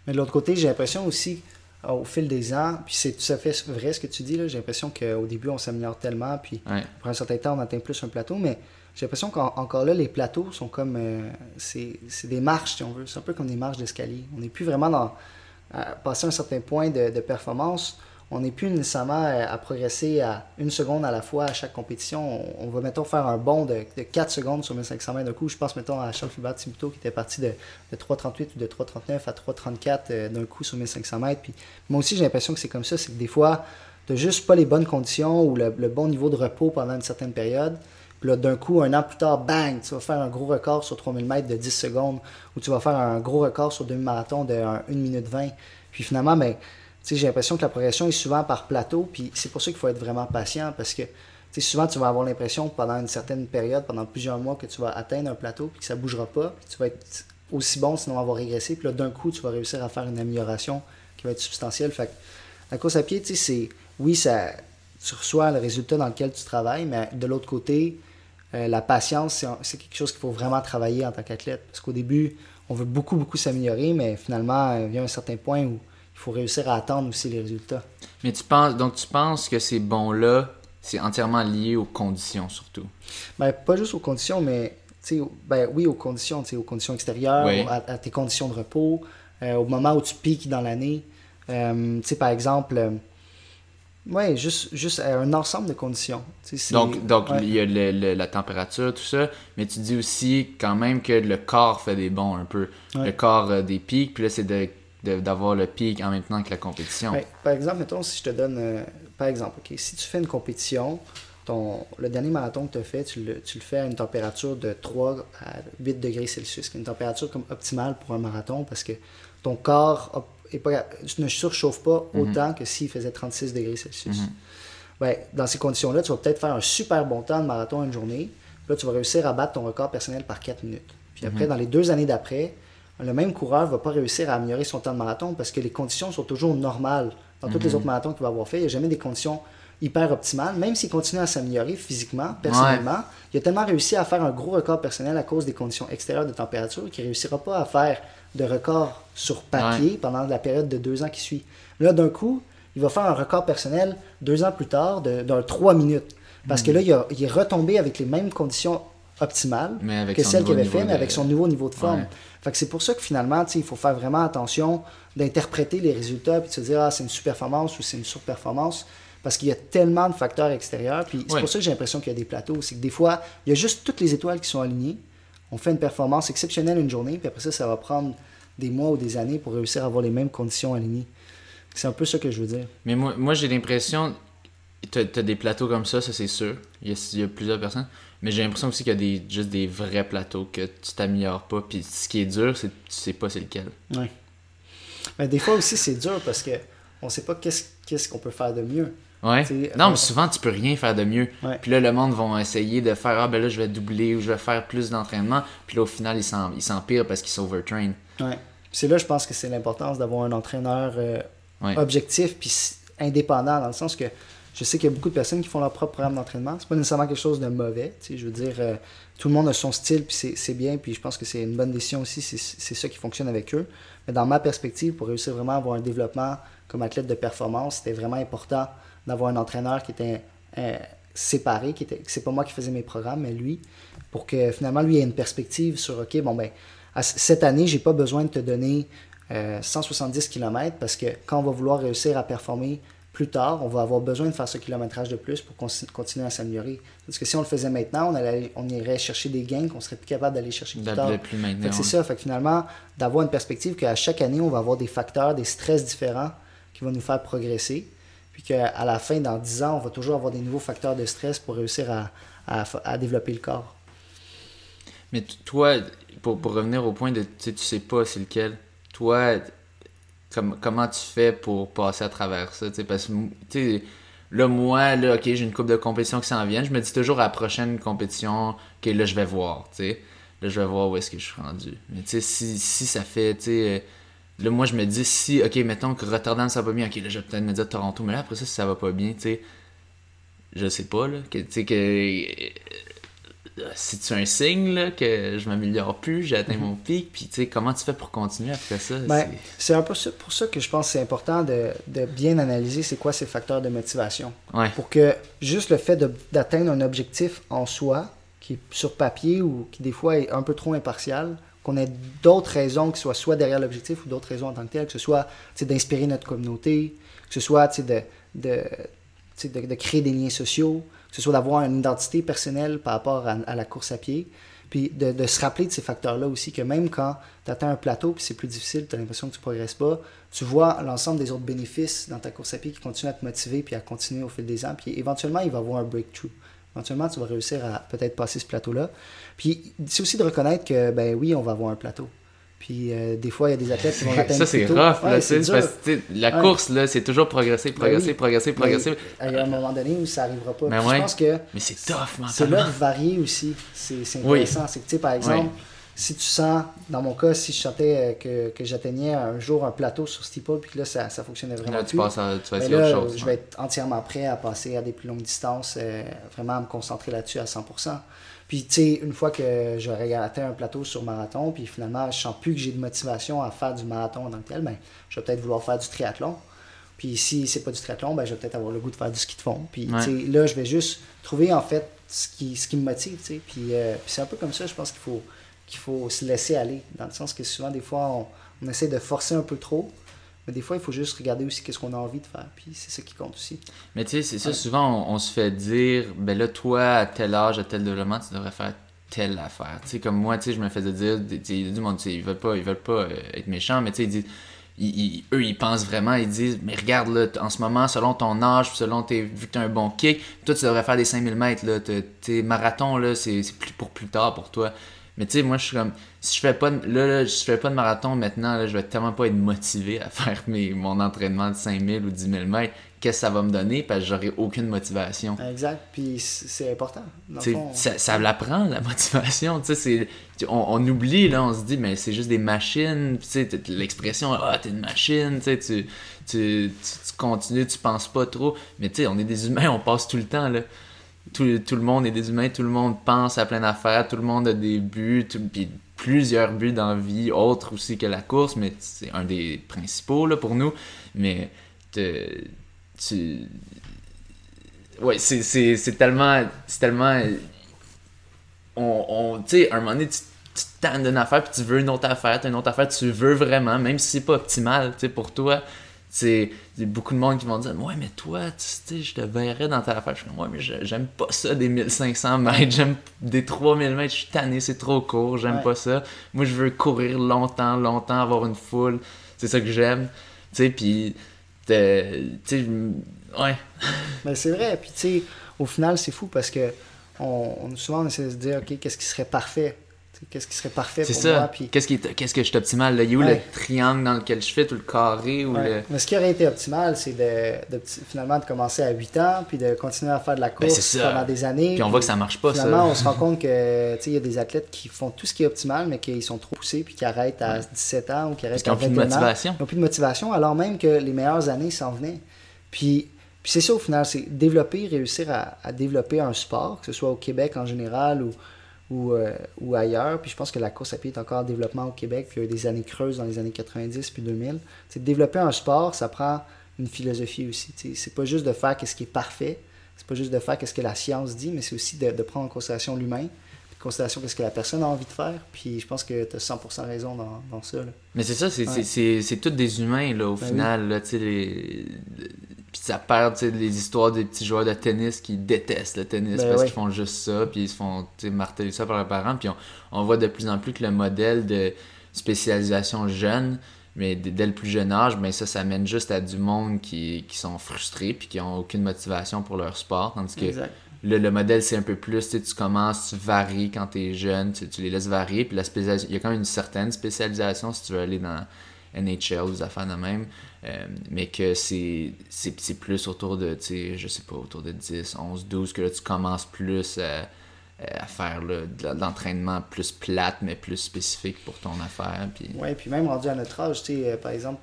Mais de l'autre côté, j'ai l'impression aussi, euh, au fil des ans, puis c'est tout à fait vrai ce que tu dis, là, j'ai l'impression qu'au début, on s'améliore tellement, puis Ouais. pour un certain temps, on atteint plus un plateau, mais j'ai l'impression qu'encore là, les plateaux sont comme. euh, c'est des marches, si on veut. C'est un peu comme des marches d'escalier. On n'est plus vraiment dans. À passer un certain point de, performance, on n'est plus nécessairement euh, à progresser à une seconde à la fois à chaque compétition. On, va, mettons, faire un bond de, de 4 secondes sur 1500 mètres d'un coup. Je pense, mettons, à Charles Fulbert Timuto qui était parti de, de 3,38 ou de 3,39 à 3,34 euh, d'un coup sur 1500 mètres. Puis moi aussi, j'ai l'impression que c'est comme ça. C'est que des fois, tu juste pas les bonnes conditions ou le bon niveau de repos pendant une certaine période. Puis là, d'un coup, un an plus tard, bang, tu vas faire un gros record sur 3000 mètres de 10 secondes ou tu vas faire un gros record sur demi-marathon de 1 minute 20. Puis finalement, ben, j'ai l'impression que la progression est souvent par plateau. Puis c'est pour ça qu'il faut être vraiment patient parce que souvent, tu vas avoir l'impression pendant une certaine période, pendant plusieurs mois, que tu vas atteindre un plateau puis que ça bougera pas. Puis tu vas être aussi bon, sinon avoir régressé. Puis là, d'un coup, tu vas réussir à faire une amélioration qui va être substantielle. Fait que la course à pied, c'est. Oui, ça, tu reçois le résultat dans lequel tu travailles, mais de l'autre côté, euh, la patience, c'est quelque chose qu'il faut vraiment travailler en tant qu'athlète. Parce qu'au début, on veut beaucoup, beaucoup s'améliorer, mais finalement, il y a un certain point où il faut réussir à attendre aussi les résultats. Mais tu penses, donc tu penses que ces bons-là, c'est entièrement lié aux conditions, surtout? Ben, pas juste aux conditions, mais ben, oui, aux conditions, aux conditions extérieures, Oui. à, à tes conditions de repos, euh, au moment où tu piques dans l'année. Euh, par exemple, euh, ouais, juste, juste euh, un ensemble de conditions. Donc, donc ouais. il y a le- le- la température, tout ça, mais tu dis aussi quand même que le corps fait des bons un peu. Ouais. Le corps a des pics, puis là, c'est d'avoir le pic en même temps que la compétition. Ouais, par exemple, mettons, si je te donne, euh, par exemple, ok, si tu fais une compétition, ton, le dernier marathon que tu as fait, tu le, tu le fais à une température de 3 à 8 degrés Celsius, qui est une température comme optimale pour un marathon parce que ton corps est pas, ne surchauffe pas autant que s'il faisait 36 degrés Celsius. Mhm. Ben, dans ces conditions-là, tu vas peut-être faire un super bon temps de marathon une journée. Puis là, tu vas réussir à battre ton record personnel par 4 minutes. Puis après, dans les deux années d'après, le même coureur ne va pas réussir à améliorer son temps de marathon parce que les conditions sont toujours normales. Dans tous les autres marathons qu'il va avoir fait, il n'y a jamais des conditions hyper optimales. Même s'il continue à s'améliorer physiquement, personnellement, il a tellement réussi à faire un gros record personnel à cause des conditions extérieures de température qu'il ne réussira pas à faire de record sur papier pendant la période de deux ans qui suit. Là, d'un coup, il va faire un record personnel deux ans plus tard de- d'un 3 minutes. Parce Hmm. que là, il, a- il est retombé avec les mêmes conditions optimales que celles qu'il avait fait, mais de- avec son nouveau niveau de forme. Ouais. Fait que c'est pour ça que finalement, il faut faire vraiment attention d'interpréter les résultats puis de se dire, ah, c'est une super-performance ou c'est une surperformance. Parce qu'il y a tellement de facteurs extérieurs. Puis c'est pour ça que j'ai l'impression qu'il y a des plateaux. C'est que des fois, il y a juste toutes les étoiles qui sont alignées. On fait une performance exceptionnelle une journée, puis après ça, ça va prendre des mois ou des années pour réussir à avoir les mêmes conditions alignées. C'est un peu ça que je veux dire. Mais moi, moi j'ai l'impression. T'as as des plateaux comme ça, ça c'est sûr. Il y, a, il y a plusieurs personnes. Mais j'ai l'impression aussi qu'il y a des, juste des vrais plateaux que tu t'améliores pas. Puis ce qui est dur, c'est que tu sais pas c'est lequel. Ouais. Mais des fois aussi, c'est dur parce que on sait pas qu'est-ce qu'est-ce qu'on peut faire de mieux. Ouais. Non, on- mais souvent tu peux rien faire de mieux. Ouais. Puis là, le monde vont essayer de faire Ah ben là, je vais doubler ou je vais faire plus d'entraînement. Puis là, au final, ils s'en- ils s'empirent parce qu'ils s'overtrain. Ouais. C'est là, je pense que c'est l'importance d'avoir un entraîneur euh, Ouais. objectif puis indépendant, dans le sens que je sais qu'il y a beaucoup de personnes qui font leur propre programme d'entraînement. C'est pas nécessairement quelque chose de mauvais. tu sais, Je veux dire, euh, tout le monde a son style, puis c'est bien, puis je pense que c'est une bonne décision aussi. C'est c'est ça qui fonctionne avec eux. Mais dans ma perspective, pour réussir vraiment à avoir un développement comme athlète de performance, c'était vraiment important d'avoir un entraîneur qui était euh, séparé, qui était, c'est pas moi qui faisais mes programmes, mais lui, pour que finalement lui ait une perspective sur OK, bon ben, à cette année, j'ai pas besoin de te donner euh, 170 km parce que quand on va vouloir réussir à performer plus tard, on va avoir besoin de faire ce kilométrage de plus pour continuer à s'améliorer. Parce que si on le faisait maintenant, on, allait, on irait chercher des gains qu'on serait plus capable d'aller chercher plus tard. Plus. C'est ça. Fait que finalement, d'avoir une perspective qu'à chaque année, on va avoir des facteurs, des stress différents qui vont nous faire progresser. Puis qu'à la fin, dans 10 ans, on va toujours avoir des nouveaux facteurs de stress pour réussir à, à, développer le corps. Mais toi, pour, revenir au point de tu sais pas c'est lequel, toi, comment tu fais pour passer à travers ça? Parce que là, moi, là, ok, j'ai une coupe de compétition qui s'en vient. Je me dis toujours à la prochaine compétition, ok, là, je vais voir. sais? Là, je vais voir où est-ce que je suis rendu. Mais tu sais, si, si ça fait, tu sais, là, moi, je me dis, si, ok, mettons que Rotterdam, ça va pas bien, ok, là, je vais peut-être me dire Toronto, mais là, après ça, si ça va pas bien, tu sais, je sais pas, là, tu sais, que c'est-tu un signe là, que je m'améliore plus, j'ai atteint mhm. mon pic, puis tu sais, comment tu fais pour continuer après ça? Ben, c'est un peu pour ça que je pense que c'est important de, de, bien analyser c'est quoi ces facteurs de motivation. Pour que juste le fait d'atteindre un objectif en soi, qui est sur papier ou qui des fois est un peu trop impartial, qu'on ait d'autres raisons qui soient soit derrière l'objectif ou d'autres raisons en tant que tel, que ce soit d'inspirer notre communauté, que ce soit de, de, de, de créer des liens sociaux, que ce soit d'avoir une identité personnelle par rapport à, la course à pied, puis de, se rappeler de ces facteurs-là aussi, que même quand tu atteins un plateau, puis c'est plus difficile, tu as l'impression que tu progresses pas, tu vois l'ensemble des autres bénéfices dans ta course à pied qui continuent à te motiver, puis à continuer au fil des ans, puis éventuellement, il va y avoir un breakthrough. Éventuellement, tu vas réussir à peut-être passer ce plateau-là. Puis c'est aussi de reconnaître que, ben oui, on va avoir un plateau. Puis euh, des fois, il y a des athlètes qui vont atteindre Ça, c'est rough. là, parce que la course, là, c'est toujours progresser, progresser, progresser, progresser. il y a un moment donné où ça n'arrivera pas. Mais, je pense que mais c'est tough, C'est là de varier aussi. C'est intéressant. C'est que, tu sais, par exemple, si tu sens, dans mon cas, si je sentais euh, que, que j'atteignais un jour un plateau sur steeple, puis que là, ça, ça fonctionnait vraiment là, tu Passes tu vas ben là, autre chose, je vais être entièrement prêt à passer à des plus longues distances, euh, vraiment à me concentrer là-dessus à 100%. Puis, tu sais, une fois que j'aurais atteint un plateau sur marathon, puis finalement, je sens plus que j'ai de motivation à faire du marathon en tant que tel, ben, je vais peut-être vouloir faire du triathlon. Puis, si c'est pas du triathlon, ben, je vais peut-être avoir le goût de faire du ski de fond. Puis, tu sais, là, je vais juste trouver, en fait, ce qui, ce qui me motive, tu sais. Puis, euh, puis c'est un peu comme ça, je pense qu'il faut, qu'il faut se laisser aller. Dans le sens que souvent, des fois, on, on essaie de forcer un peu trop. Mais des fois, il faut juste regarder aussi qu'est-ce qu'on a envie de faire. Puis c'est ça qui compte aussi. Mais tu sais, c'est ça, souvent, on, se fait dire, ben là, toi, à tel âge, à tel développement, tu devrais faire telle affaire. Tu sais, comme moi, tu sais, je me faisais dire, il y a du monde, ils veulent pas, ils veulent pas euh, être méchants, mais tu sais, ils disent, eux, ils pensent vraiment, ils disent, mais regarde, là, en ce moment, selon ton âge, selon tes, vu que tu as un bon kick, toi, tu devrais faire des 5000 mètres, là, tes marathons, là, c'est pour plus tard pour toi. Mais tu sais, moi, je suis comme, si je fais pas, là, je fais pas de marathon maintenant, là, je vais tellement pas être motivé à faire mes, mon entraînement de 5000 ou 10 000 mètres. Qu'est-ce que ça va me donner? Parce que j'aurai aucune motivation. Exact. Puis c'est important. ça, ça l'apprend, la motivation. Tu sais, on, on, oublie, là, on se dit, mais c'est juste des machines. Tu sais, l'expression, ah, t'es une machine. Tu, tu, tu, tu, continues, tu penses pas trop. Mais tu sais, on est des humains, on passe tout le temps, là tout, le monde est des humains, tout le monde pense à plein d'affaires, tout le monde a des buts, puis plusieurs buts dans la vie, autres aussi que la course, mais c'est un des principaux là, pour nous. Mais tu. Ouais, c'est tellement. C'est tellement. On, on tu sais, un moment donné, tu, tu te d'une affaire, puis tu veux une autre affaire, tu une autre affaire, tu veux vraiment, même si c'est pas optimal, pour toi c'est beaucoup de monde qui vont dire ouais mais toi tu sais je te verrais dans ta affaire je suis comme ouais mais j'aime pas ça des 1500 mètres. J'aime des 3000 mètres je suis tanné c'est trop court j'aime pas ça. Moi je veux courir longtemps longtemps avoir une foule. C'est ça que j'aime. Tu sais puis tu sais ouais. Mais c'est vrai puis tu sais au final c'est fou parce que on, souvent on essaie de se dire ok qu'est-ce qui serait parfait? Qu'est-ce qui serait parfait pour ça. moi. Puis... Qu'est-ce qui est, qu'est-ce que je suis optimal? Là? Il y a où le triangle dans lequel je fais, ou le carré ou le... Mais ce qui aurait été optimal, c'est de, finalement de commencer à 8 ans, puis de continuer à faire de la ben, course pendant des années. Puis on voit que ça marche pas, finalement, on se rend compte que il y a des athlètes qui font tout ce qui est optimal, mais qui sont trop poussés, puis qui arrêtent à 17 ans ou qui arrêtent à 21 ans. Ils n'ont plus de motivation. Ils n'ont plus de motivation, alors même que les meilleures années s'en venaient. Puis puis c'est ça au final, c'est développer, réussir à, à, développer un sport, que ce soit au Québec en général ou, ou, euh, ou, ailleurs. Puis je pense que la course à pied est encore en développement au Québec. Puis il y a eu des années creuses dans les années 90 puis 2000. C'est développer un sport, ça prend une philosophie aussi. C'est pas juste de faire ce qui est parfait. C'est pas juste de faire ce que la science dit, mais c'est aussi de, de, prendre en considération l'humain, en considération ce que la personne a envie de faire. Puis je pense que tu as 100% raison dans, dans ça. Là. Mais c'est ça, c'est ouais. toutes des humains là, au ben final. Là, les puis ça perd tu les histoires des petits joueurs de tennis qui détestent le tennis Ben parce oui. qu'ils font juste ça, puis ils se font tu marteler ça par leurs parents. Puis on, on voit de plus en plus que le modèle de spécialisation jeune, mais dès le plus jeune âge, ben ça, ça mène juste à du monde qui, qui sont frustrés puis qui ont aucune motivation pour leur sport. Tandis que Exact. le, le modèle, c'est un peu plus, tu sais, tu commences, tu varies quand t'es jeune, tu, tu les laisses varier, puis la il y a quand même une certaine spécialisation si tu veux aller dans NHL des affaires de même, euh, mais que c'est plus autour de, je sais pas, autour de 10, 11, 12, que là, tu commences plus à, faire là, de l'entraînement plus plate, mais plus spécifique pour ton affaire, puis... Ouais, puis même rendu à notre âge, euh, par exemple,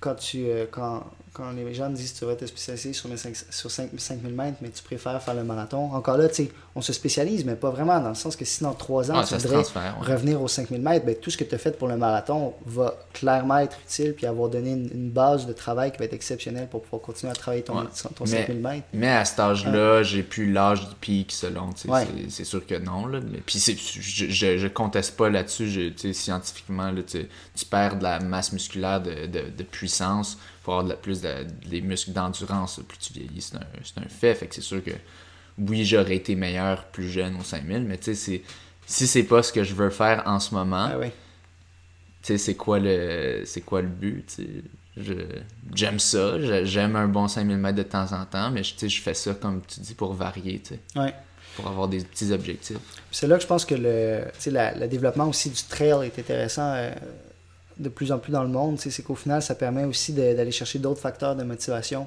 quand tu euh, quand, quand les gens disent que tu vas te spécialiser sur, mes sur 5 5000 mètres, mais tu préfères faire le marathon, encore là, tu sais, on se spécialise, mais pas vraiment, dans le sens que si dans 3 ans, Ah, tu voudrais ouais. revenir aux 5000 mètres, ben, tout ce que tu as fait pour le marathon va clairement être utile, puis avoir donné une, une base de travail qui va être exceptionnelle pour pouvoir continuer à travailler ton, Ouais. ton Mais- 5000 mètres. Mais à cet âge-là, j'ai plus l'âge du pic selon, c'est- sûr que non. Là. Mais, puis je, je, je conteste pas là-dessus, scientifiquement, là, tu, tu perds de la masse musculaire de, de, de puissance avoir de la- plus de, des muscles d'endurance plus tu vieillis, c'est un, c'est un fait. Fait que c'est sûr que oui, j'aurais été meilleur plus jeune aux 5000, mais tu sais, si c'est pas ce que je veux faire en ce moment, Ah ouais. tu sais, c'est quoi le c'est quoi le but, J'aime ça, j'aime un bon 5000 mètres de temps en temps, mais je, fais ça, comme tu dis, pour varier, Ouais. pour avoir des petits objectifs. C'est là que je pense que le, la- le développement aussi du trail est intéressant euh, de plus en plus dans le monde. C'est qu'au final, ça permet aussi d'aller chercher d'autres facteurs de motivation.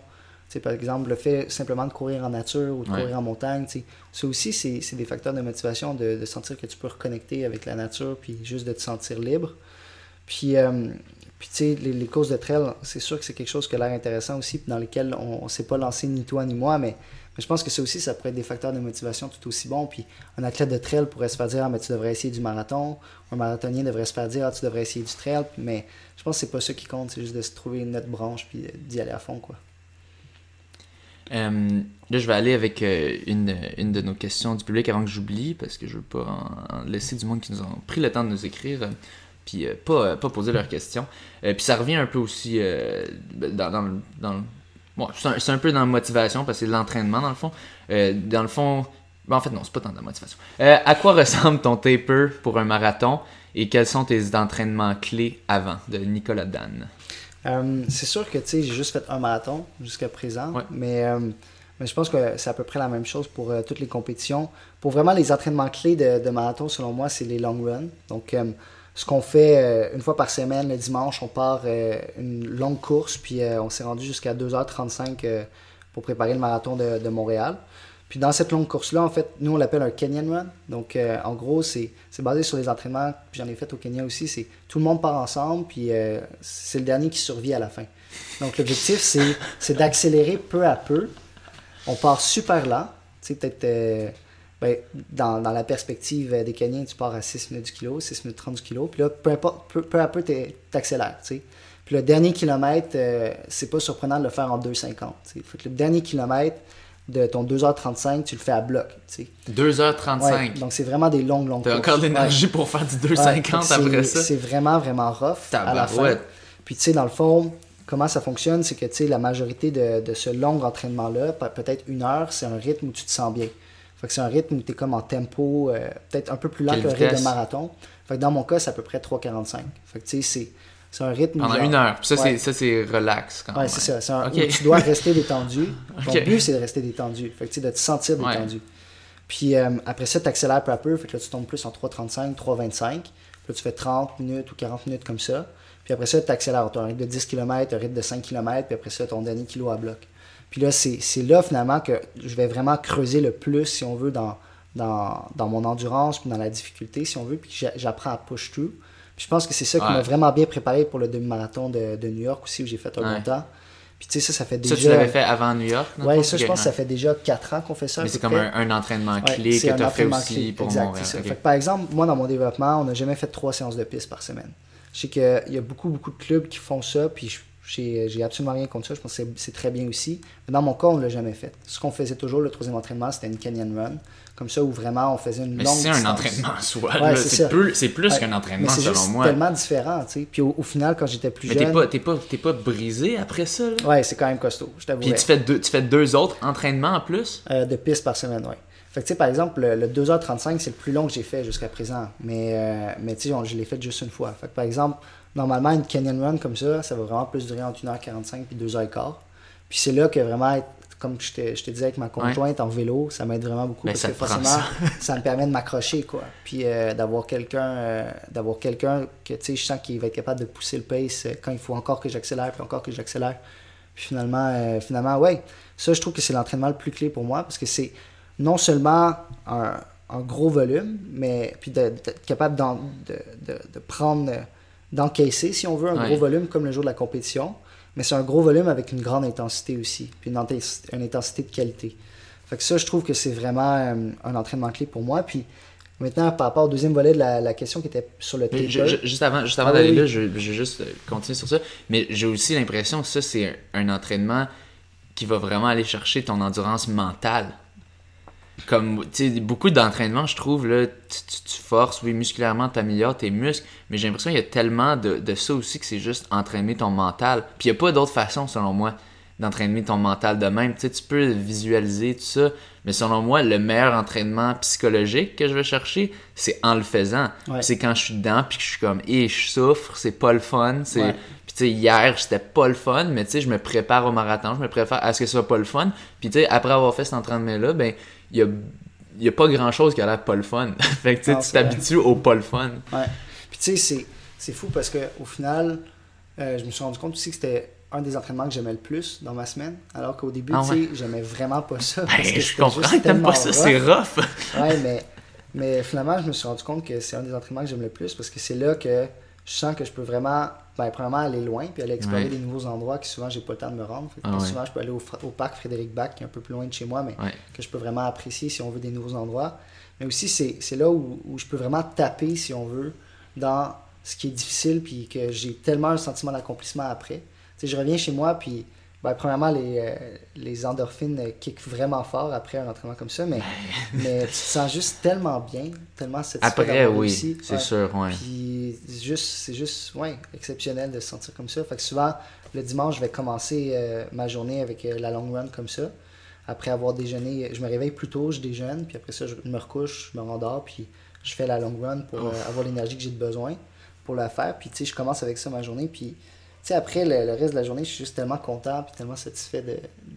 Tu sais, par exemple, le fait simplement de courir en nature ou de Ouais. courir en montagne, ça aussi, c'est des facteurs de motivation de, de sentir que tu peux reconnecter avec la nature puis juste de te sentir libre. Puis, euh, puis tu sais, les, les courses de trail, c'est sûr que c'est quelque chose qui a l'air intéressant aussi, puis dans lesquelles on ne s'est pas lancé ni toi ni moi, mais, mais je pense que ça aussi, ça pourrait être des facteurs de motivation tout aussi bons. Puis un athlète de trail pourrait se faire dire, ah, mais tu devrais essayer du marathon. Un marathonien devrait se faire dire, ah, tu devrais essayer du trail. Mais je pense que c'est pas ça qui compte, c'est juste de se trouver une autre branche puis euh, d'y aller à fond, quoi. Là, je vais aller avec euh, une, une de nos questions du public avant que j'oublie, parce que je veux pas laisser du monde qui nous ont pris le temps de nous écrire, euh, puis pas, euh, pas poser leurs questions. Puis ça revient un peu aussi euh, dans, dans, dans Bon, c'est un, peu dans la motivation, parce que c'est de l'entraînement, dans le fond. Euh, dans le fond... ben, en fait, non, c'est pas tant de la motivation. Euh, à quoi ressemble ton taper pour un marathon, et quels sont tes entraînements clés avant, de Nicolas Dan? Euh, c'est sûr que tu sais, j'ai juste fait un marathon jusqu'à présent, Ouais. mais, mais je pense que c'est à peu près la même chose pour toutes les compétitions. Pour vraiment les entraînements clés de, de marathon, selon moi, c'est les long runs. Donc, ce qu'on fait euh, une fois par semaine, le dimanche, on part euh, une longue course, puis euh, on s'est rendu jusqu'à 2h35 euh, pour préparer le marathon de, Montréal. Puis dans cette longue course-là, en fait, nous on l'appelle un Kenyan Run. Donc en gros, c'est basé sur les entraînements, puis j'en ai fait au Kenya aussi. C'est tout le monde part ensemble, puis c'est le dernier qui survit à la fin. Donc l'objectif, c'est c'est d'accélérer peu à peu. On part super lent. Tu sais, peut-être ben, dans, dans la perspective euh, des Kenyans, tu pars à 6 minutes du kilo, 6 minutes 30 du kilo. Puis là, peu, importe, peu, peu à peu, tu accélères. Puis le dernier kilomètre, euh, c'est pas surprenant de le faire en 2,50. tu sais. Fait que le dernier kilomètre de ton 2h35, tu le fais à bloc. tu sais. 2h35. Ouais, donc c'est vraiment des longues, longues T'as encore de l'énergie Ouais. pour faire du Ouais, 2,50 fait que après ça? C'est vraiment, vraiment rough à la fin. Puis tu sais, dans le fond, comment ça fonctionne, c'est que tu sais, la majorité de, de ce long entraînement-là, pe- peut-être une heure, c'est un rythme où tu te sens bien. Fait que c'est un rythme où tu es comme en tempo, euh, peut-être un peu plus lent le rythme de marathon. Fait que dans mon cas, c'est à peu près 3,45. Fait que tu sais, c'est- c'est un rythme. Pendant genre- une heure. Puis ça, Ouais. c'est, ça, c'est relax quand Ouais, même. c'est ça. C'est un, où tu dois rester détendu. Ton but, c'est de rester détendu. Fait que, tu sais, de te sentir Ouais. détendu. Puis euh, après ça, tu accélères peu à peu. Fait que là, tu tombes plus en 3,35, 3,25. Puis là, tu fais 30 minutes ou 40 minutes comme ça. Puis après ça, tu accélères. Tu as un rythme de 10 km, un rythme de 5 km. Puis après ça, ton dernier kilo à bloc. Puis là, c'est là finalement que je vais vraiment creuser le plus, si on veut, dans, dans, dans mon endurance, puis dans la difficulté, si on veut. Puis j'a- j'apprends à push through. Puis je pense que c'est ça qui Ouais. m'a vraiment bien préparé pour le demi-marathon de, de New York aussi, où j'ai fait un Ouais. bon temps. Puis tu sais, ça, ça fait déjà. Ça, tu l'avais fait avant New York? Ouais, fond? ça, je pense que ça ouais. fait déjà 4 ans qu'on fait ça. Mais c'est comme un, un entraînement Ouais, clé c'est que un tu as fait aussi clé. pour exact, Montréal. Fait que, par exemple, moi, dans mon développement, on n'a jamais fait trois séances de piste par semaine. Je sais qu'il y a beaucoup, beaucoup de clubs qui font ça, puis je, J'ai j'ai absolument rien contre ça. Je pense que c'est- c'est très bien aussi. Mais dans mon cas, on ne l'a jamais fait. Ce qu'on faisait toujours, le troisième entraînement, c'était une canyon run. Comme ça, où vraiment on faisait une Mais longue c'est un entraînement en soi. Ouais, c'est c'est plus, c'est plus Ouais. qu'un Mais entraînement, c'est selon juste moi. tellement différent. Puis au, au final, quand j'étais plus Mais t'es jeune... pas, t'es pas, t'es pas brisé après ça, là? Ouais, c'est quand même costaud, je t'avoue. Puis tu fais, deux, tu fais deux autres entraînements en plus? Euh, de pistes par semaine, oui. Fait que, tu sais, par exemple, le, le 2h35, c'est le plus long que j'ai fait jusqu'à présent. Mais, euh, mais tu sais, je l'ai fait juste une fois. Fait que, par exemple, normalement, une canyon run comme ça, ça va vraiment plus durer entre 1h45 puis 2h15. Puis c'est là que vraiment, comme je te, je te disais avec ma conjointe en vélo, ça m'aide vraiment beaucoup Ben, parce ça que forcément, ça. me permet de m'accrocher, quoi. Puis euh, d'avoir quelqu'un euh, d'avoir quelqu'un que, tu sais, je sens qu'il va être capable de pousser le pace euh, quand il faut encore que j'accélère, puis encore que j'accélère. Puis finalement, euh, finalement, ouais, ça, je trouve que c'est l'entraînement le plus clé pour moi parce que c'est non seulement un, un gros volume, mais puis d'être capable de, de, de prendre, d'encaisser, si on veut, un Ouais. gros volume comme le jour de la compétition, mais c'est un gros volume avec une grande intensité aussi, puis une, inten- une intensité de qualité. Fait que ça, je trouve que c'est vraiment euh, un entraînement clé pour moi. Puis maintenant, par rapport au deuxième volet de la, la question qui était sur le taper, je- je- juste avant, juste avant Ah d'aller oui. là, je, je vais juste euh, continuer sur ça. Mais j'ai aussi l'impression que ça, c'est un, un entraînement qui va vraiment aller chercher ton endurance mentale. Comme, tu sais, beaucoup d'entraînements, je trouve, là, tu, tu- tu forces, oui, musculairement, t'améliores tes muscles, mais j'ai l'impression qu'il y a tellement de, de ça aussi que c'est juste entraîner ton mental. Puis il n'y a pas d'autre façon, selon moi, d'entraîner ton mental de même. Tu sais, tu peux visualiser tout ça, mais selon moi, le meilleur entraînement psychologique que je vais chercher, c'est en le faisant. Ouais. C'est quand je suis dedans, puis que je suis comme, et je souffre, c'est pas le fun. C'est... Ouais. Puis tu sais, hier, c'était pas le fun, mais tu sais, je me prépare au marathon, je me prépare à ce que ce soit pas le fun. Puis tu sais, après avoir fait cet entraînement-là, ben, il y a, y a pas grand-chose qui a l'air pas le fun. fait que tu Non, t'habitues au pas le fun. Ouais. Puis tu sais, c'est- fou parce que au final, euh, je me suis rendu compte aussi que c'était un des entraînements que j'aimais le plus dans ma semaine. Alors qu'au début, Ah tu sais, j'aimais vraiment pas ça. Ben, parce que je comprends que t'aimes pas ça, c'est rough. Ouais, mais, mais finalement, je me suis rendu compte que c'est un des entraînements que j'aime le plus parce que c'est là que je sens que je peux vraiment, ben, premièrement, aller loin puis aller explorer Ouais. des nouveaux endroits que souvent, j'ai pas le temps de me rendre. Ah ouais. Souvent, je peux aller au, parc Frédéric Bach, qui est un peu plus loin de chez moi, mais Ouais. que je peux vraiment apprécier si on veut des nouveaux endroits. Mais aussi, c'est là où, où je peux vraiment taper, si on veut, dans ce qui est difficile puis que j'ai tellement un sentiment d'accomplissement après. Tu sais, je reviens chez moi puis ben, premièrement, les, euh, les endorphines kickent vraiment fort après un entraînement comme ça, mais, mais tu te sens juste tellement bien, tellement satisfait Après, oui, c'est Ouais. sûr, ouais. Puis c'est juste, c'est juste ouais, exceptionnel de se sentir comme ça. Fait que souvent, le dimanche, je vais commencer euh, ma journée avec euh, la long run comme ça. Après avoir déjeuné, je me réveille plus tôt, je déjeune, puis après ça, je me recouche, je me rendors, puis je fais la long run pour avoir l'énergie que j'ai de besoin pour la faire. Puis tu sais, je commence avec ça ma journée, puis sais, après le, le reste de la journée, je suis juste tellement content, puis tellement satisfait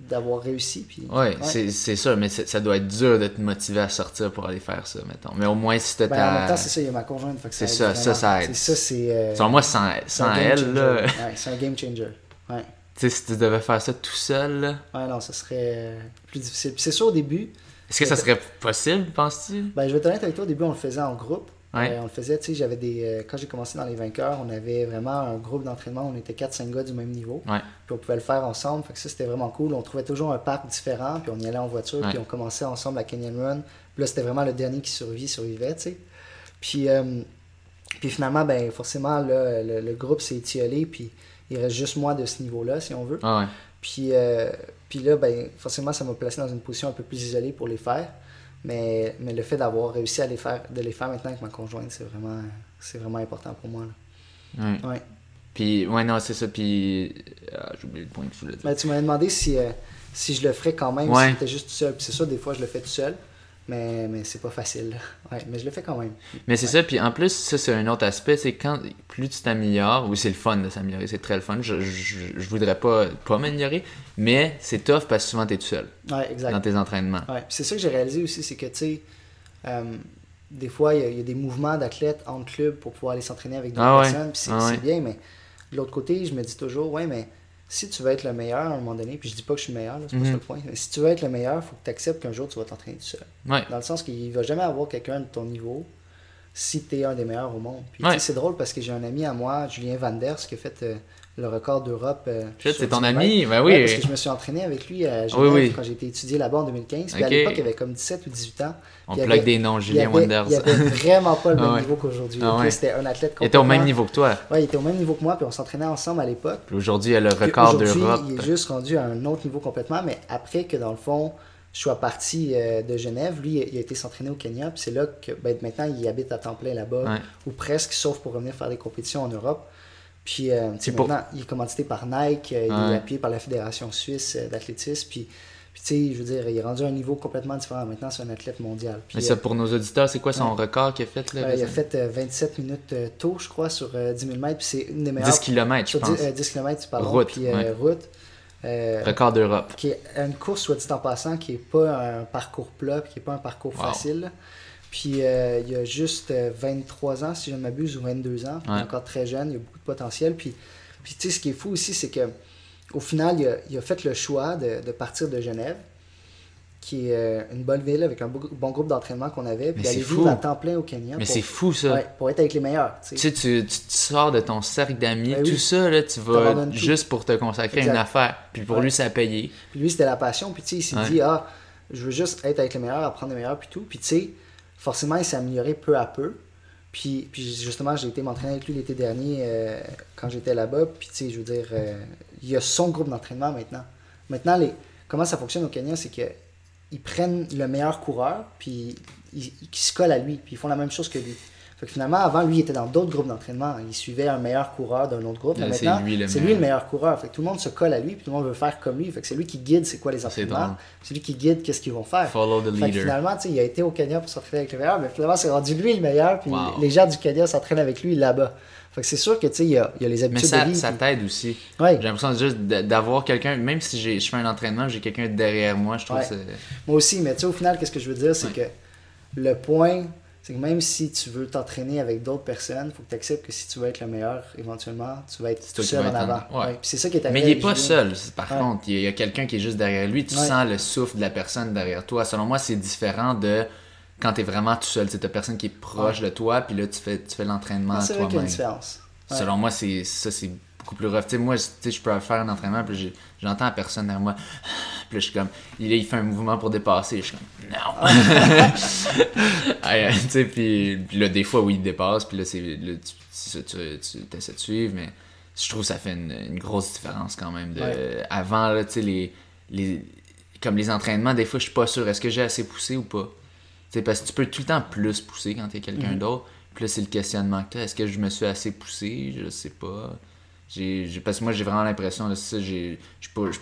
d'avoir réussi. Puis, Ouais, c'est c'est sûr, mais ça doit être dur de te motiver à sortir pour aller faire ça, mettons. Mais au moins, si t'as Ben, en même temps, c'est ça, il y a ma conjointe. C'est ça, ça, ça aide. C'est ça, c'est. euh, Selon moi, sans, sans elle, là, Ouais, c'est un game changer. Ouais. tu sais, si tu devais faire ça tout seul, là, Ouais, non, ça serait euh, plus difficile. Puis c'est sûr, au début, est-ce que ça serait possible, penses-tu? ben, je vais être honnête avec toi, au début, on le faisait en groupe. Ouais. Euh, on le faisait, tu sais, j'avais des. euh, quand j'ai commencé dans les vainqueurs, on avait vraiment un groupe d'entraînement, on était 4-5 gars du même niveau. Ouais. Puis on pouvait le faire ensemble, fait que ça c'était vraiment cool. On trouvait toujours un parc différent, puis on y allait en voiture, Ouais. puis on commençait ensemble la Canyon Run. Puis là, c'était vraiment le dernier qui survit, survivait, tu sais. Puis, euh, puis finalement, ben forcément, là, le, le groupe s'est étiolé, puis il reste juste moi de ce niveau-là, si on veut. Ah ouais. Puis, puis là, ben, forcément, ça m'a placé dans une position un peu plus isolée pour les faire. Mais, mais le fait d'avoir réussi à les faire, de les faire maintenant avec ma conjointe, c'est vraiment, c'est vraiment important pour moi. là. Ouais. Ouais. Puis, ouais, non, c'est ça. Puis, ah, j'ai oublié le point que je voulais dire. Mais tu m'avais demandé si, euh, si je le ferais quand même, Ouais. si j'étais juste tout seul. Puis c'est sûr, des fois, je le fais tout seul. Mais, mais c'est pas facile. Ouais, mais je le fais quand même. Mais c'est ça, puis en plus, ça c'est un autre aspect, c'est quand plus tu t'améliores, oui c'est le fun de s'améliorer, c'est très le fun, je, je, je voudrais pas pas m'améliorer, mais c'est tough parce que souvent t'es tout seul Ouais, exact. dans tes entraînements. Ouais. C'est ça que j'ai réalisé aussi, c'est que, tu sais, euh, des fois, il y, a- il y a des mouvements d'athlètes en club pour pouvoir aller s'entraîner avec d'autres Ah personnes, puis c'est Ah bien, mais de l'autre côté, je me dis toujours, ouais, mais si tu veux être le meilleur à un moment donné, puis je dis pas que je suis le meilleur, c'est pas Mhm. ça le point, mais si tu veux être le meilleur, il faut que tu acceptes qu'un jour tu vas t'entraîner tout seul. Ouais, Dans le sens qu'il va jamais avoir quelqu'un de ton niveau si tu es un des meilleurs au monde. Puis Ouais. c'est drôle parce que j'ai un ami à moi, Julien Vanders, qui a fait euh, le record d'Europe. euh, c'est ton 10 000 ami, ben Ouais, oui. parce que je me suis entraîné avec lui à Genève Oui, oui. quand j'ai été étudié là-bas en 2015. Puis à l'époque, il avait comme 17 ou 18 ans. On plug avait- des noms, Julien avait, Wonders. il avait vraiment pas le même Ah ouais. niveau qu'aujourd'hui. Ah ouais. C'était un athlète Il était au même niveau que toi. Ouais, il était au même niveau que moi, puis on s'entraînait ensemble à l'époque. Aujourd'hui, il a le record d'Europe. Il est juste rendu à un autre niveau complètement, mais après que dans le fond, je sois parti euh, de Genève, lui, il a été s'entraîner au Kenya, puis c'est là que ben, maintenant il habite à temps plein là-bas, Ouais. ou presque, sauf pour revenir faire des compétitions en Europe. Puis euh, pour- il est commandité par Nike, euh, il Ouais. est appuyé par la Fédération suisse euh, d'athlétisme, puis, puis tu sais, je veux dire, il est rendu à un niveau complètement différent. Maintenant, c'est un athlète mondial. Puis, Mais ça, euh, pour nos auditeurs, c'est quoi son record qu'il a fait là, euh, il a fait euh, 27 minutes tôt, je crois, sur euh, 10 000 mètres, puis c'est une des meilleures. 10 km, je pense. 10, 10 km, pardon, Route, puis ouais. route. Record d'Europe. qui est une course, soit dit en passant, qui n'est pas un parcours plat, qui n'est pas un parcours Wow. facile. Puis euh, il a juste euh, 23 ans, si je ne m'abuse, ou 22 ans. Il est encore très jeune, il a beaucoup de potentiel. Puis, puis tu sais, ce qui est fou aussi, c'est que au final, il a, il a fait le choix de, de partir de Genève, qui est euh, une bonne ville avec un bon groupe d'entraînement qu'on avait, puis d'aller vivre à temps plein au Kenya. Mais c'est fou ça. ouais, pour être avec les meilleurs. tu sais. Tu sors de ton cercle d'amis, Ben oui. tout ça, là, tu vas juste pour te consacrer à une affaire. Puis pour Ouais. lui, ça a payé. Puis lui, c'était la passion. Puis tu sais, il s'est dit, ah, je veux juste être avec les meilleurs, apprendre les meilleurs, puis tout. Puis tu sais, forcément, il s'est amélioré peu à peu. Puis, puis justement, j'ai été m'entraîner avec lui l'été dernier euh, quand j'étais là-bas. Puis tu sais, je veux dire, euh, il y a son groupe d'entraînement maintenant. Maintenant, les, comment ça fonctionne au Kenya, c'est que ils prennent le meilleur coureur, puis ils, ils se collent à lui, puis ils font la même chose que lui. Fait que finalement, avant, lui, il était dans d'autres groupes d'entraînement. Il suivait un meilleur coureur d'un autre groupe. Mais Là, maintenant, lui le c'est lui meilleur. le meilleur coureur. Fait que tout le monde se colle à lui, puis tout le monde veut faire comme lui. Fait que c'est lui qui guide c'est quoi les entraînements. C'est lui qui guide qu'est-ce qu'ils vont faire. Follow the Fait que leader. finalement, il a été au Kenya pour s'entraîner avec les meilleurs, mais finalement, c'est rendu lui le meilleur, puis Wow. les gens du Kenya s'entraînent avec lui là-bas. Fait que c'est sûr que, tu sais, il y a, il y a les Mais habitudes ça, de vie. ça puis- t'aide aussi. Ouais. J'ai l'impression juste d'avoir quelqu'un, même si j'ai- je fais un entraînement, j'ai quelqu'un derrière moi, je trouve Ouais. que c'est. Moi aussi, mais tu sais, au final, qu'est-ce que je veux dire, c'est Ouais. que le point, c'est que même si tu veux t'entraîner avec d'autres personnes, il faut que tu acceptes que si tu veux être le meilleur, éventuellement, tu vas être qui seul en avant. ouais. C'est ça qui est Mais il est avec pas seul, par Ouais. contre. Il y a, quelqu'un qui est juste derrière lui. Tu sens le souffle de la personne derrière toi. Selon moi, c'est différent de quand t'es vraiment tout seul. C'est ta personne qui est proche de toi, puis là, tu fais, tu fais l'entraînement à C'est vrai qu'il y a une toi-même. différence. Selon moi, c'est ça, c'est beaucoup plus rough. Tu sais, moi, je peux faire un entraînement, puis j'entends la personne derrière moi. Puis je suis comme, il, fait un mouvement pour dépasser. Je suis comme, non. Tu sais, puis, puis là, des fois, oui, il dépasse, puis là, c'est, tu, essaies de suivre, mais je trouve que ça fait une, une grosse différence quand même. De, Ouais. Avant, là, tu sais, les, les, comme les entraînements, des fois, je suis pas sûr, est-ce que j'ai assez poussé ou pas? Tu sais, parce que tu peux tout le temps plus pousser quand t'es quelqu'un Mhm. d'autre. Puis là, c'est le questionnement que t'as. Est-ce que je me suis assez poussé? Je sais pas. Parce que moi, j'ai vraiment l'impression de ça. J'ai,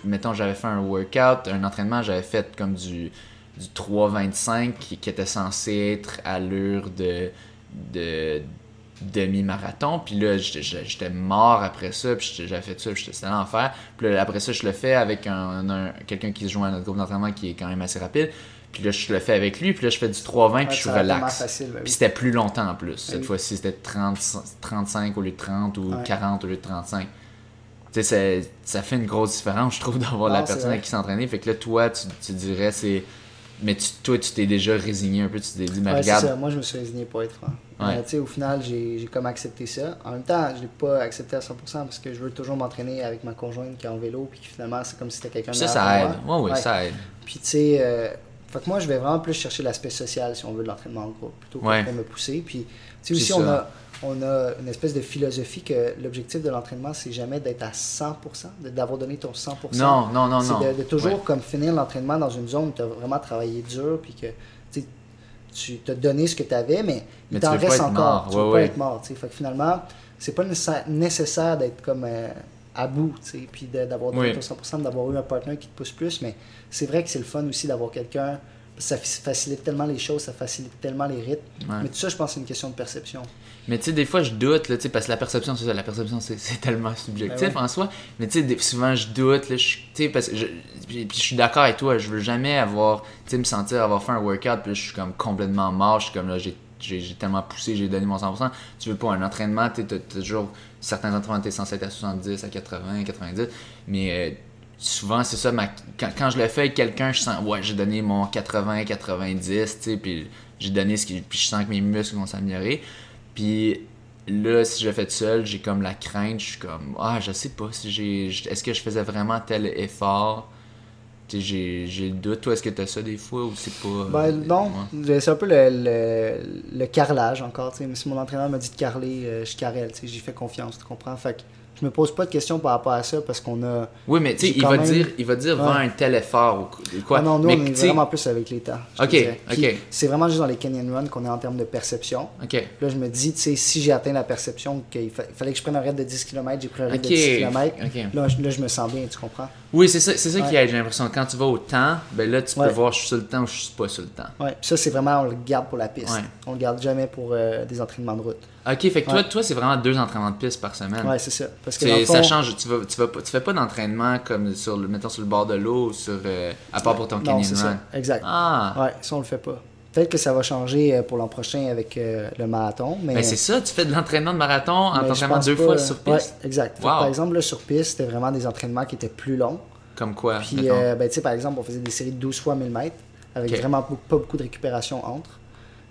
mettons, j'avais fait un workout, un entraînement, j'avais fait comme du, du 3,25 qui, était censé être à l'allure de, de demi-marathon. Puis là, j'étais- mort après ça. Puis j'avais fait ça, c'était l'enfer. Puis après ça, je le fais avec un- quelqu'un qui se joint à notre groupe d'entraînement qui est quand même assez rapide. Puis là, je le fais avec lui. Puis là, je fais du 3,20 Ouais, puis je suis relax. facile, oui. Puis c'était plus longtemps en plus. Cette oui. fois-ci, c'était 30 35 au lieu de 30 ou Ouais. 40 au lieu de 35. Tu sais, ça, ça fait une grosse différence, je trouve, d'avoir la personne avec qui s'entraîner. Fait que là, toi, tu, tu dirais, c'est. Mais tu- toi, tu t'es déjà résigné un peu. Tu t'es dit, mais Ouais, regarde. ça. Moi, je me suis résigné pour être franc. Ouais. Euh, tu sais, au final, j'ai comme accepté ça. En même temps, je l'ai pas accepté à 100% parce que je veux toujours m'entraîner avec ma conjointe qui est en vélo, puis finalement, c'est comme si c'était quelqu'un de Ça, ça aide. Ouais, ouais, Ouais. ça aide. Puis tu sais, euh, fait que moi je vais vraiment plus chercher l'aspect social si on veut de l'entraînement en groupe, plutôt que Ouais. pour me pousser. Puis tu sais C'est aussi on a, on a une espèce de philosophie que l'objectif de l'entraînement c'est jamais d'être à 100%, de- d'avoir donné ton 100%. Non, non, non, c'est non. de, de toujours Ouais. comme finir l'entraînement dans une zone où tu as vraiment travaillé dur, puis que tu t'as donné ce que tu avais, mais, Mais il tu t'en reste encore. mort. Tu veux ouais. pas être mort. Fait que finalement, c'est pas nécessaire, nécessaire d'être comme euh, à bout, tu sais, puis d'avoir Oui. ton 100%, d'avoir eu un partenaire qui te pousse plus, mais c'est vrai que c'est le fun aussi d'avoir quelqu'un. Ça facilite tellement les choses, ça facilite tellement les rythmes. Ouais. Mais tout ça, je pense que c'est une question de perception. Mais tu sais, des fois, je doute, là, tu sais, parce que la perception, c'est ça, la perception, c'est tellement subjectif Ben en soi. Mais tu sais, souvent, je doute, là, je, tu sais, parce que je, puis je suis d'accord avec toi, je veux jamais avoir, tu sais, me sentir avoir fait un workout, puis là, je suis comme complètement mort, je suis comme là, j'ai j'ai tellement poussé, j'ai donné mon 100%. Tu veux pas un entraînement, tu toujours certains entraînements, tu es censé être à 70, à 80, 90, mais euh, souvent, c'est ça, ma, quand, quand je le fais avec quelqu'un, je sens, ouais, j'ai donné mon 80, 90, tu sais, puis j'ai donné ce qui, puis je sens que mes muscles vont s'améliorer. Puis là, si je le fais tout seul, j'ai comme la crainte, je suis comme, ah, je sais pas si j'ai. Est-ce que je faisais vraiment tel effort? J'ai le doute. Toi, est-ce que tu as ça des fois ou c'est pas. Ben, euh, non, ouais. c'est un peu le, le, le carrelage encore. tu sais. Si mon entraîneur m'a dit de carreler, euh, je carrelle. tu sais, J'y fais confiance, tu comprends? Fait que je me pose pas de questions par rapport à ça parce qu'on a. Oui, mais tu sais, il, va dire, il va dire, vends un tel effort ou quoi. Ah non, nous, mais on est vraiment plus avec les temps. Ok, ok. C'est vraiment juste dans les Canyon Run qu'on est en termes de perception. Ok. Là, je me dis, tu sais, si j'ai atteint la perception qu'il fa- fallait que je prenne un raid de 10 km, j'ai pris un raid de 10 km. Là, je, là, je me sens bien, tu comprends? Oui, c'est ça, c'est ça qui aide, j'ai l'impression. Quand tu vas au temps, ben là, tu peux Ouais. voir je suis sur le temps ou je suis pas sur le temps. Ouais. Puis ça, c'est vraiment, on le garde pour la piste. Ouais. On le garde jamais pour euh, des entraînements de route. Ok, fait que toi, Ouais. toi c'est vraiment deux entraînements de piste par semaine. Ouais, c'est ça. Parce que Ça change, tu, vas, tu, vas, tu fais pas d'entraînement comme sur le, mettons, sur le bord de l'eau sur, euh, à part pour ton Non, canyon c'est run. ça. Exact. Ah, Ouais, ça, on le fait pas. Peut-être que ça va changer euh, pour l'an prochain avec euh, le marathon, mais... ben c'est ça, tu fais de l'entraînement de marathon en t'entraînant deux pas- fois sur piste. Ouais, exact. Fait par exemple, là, sur piste, c'était vraiment des entraînements qui étaient plus longs. Comme quoi, Puis, euh, ben, tu sais, par exemple, on faisait des séries de 12 fois 1000 mètres avec vraiment pas beaucoup de récupération entre.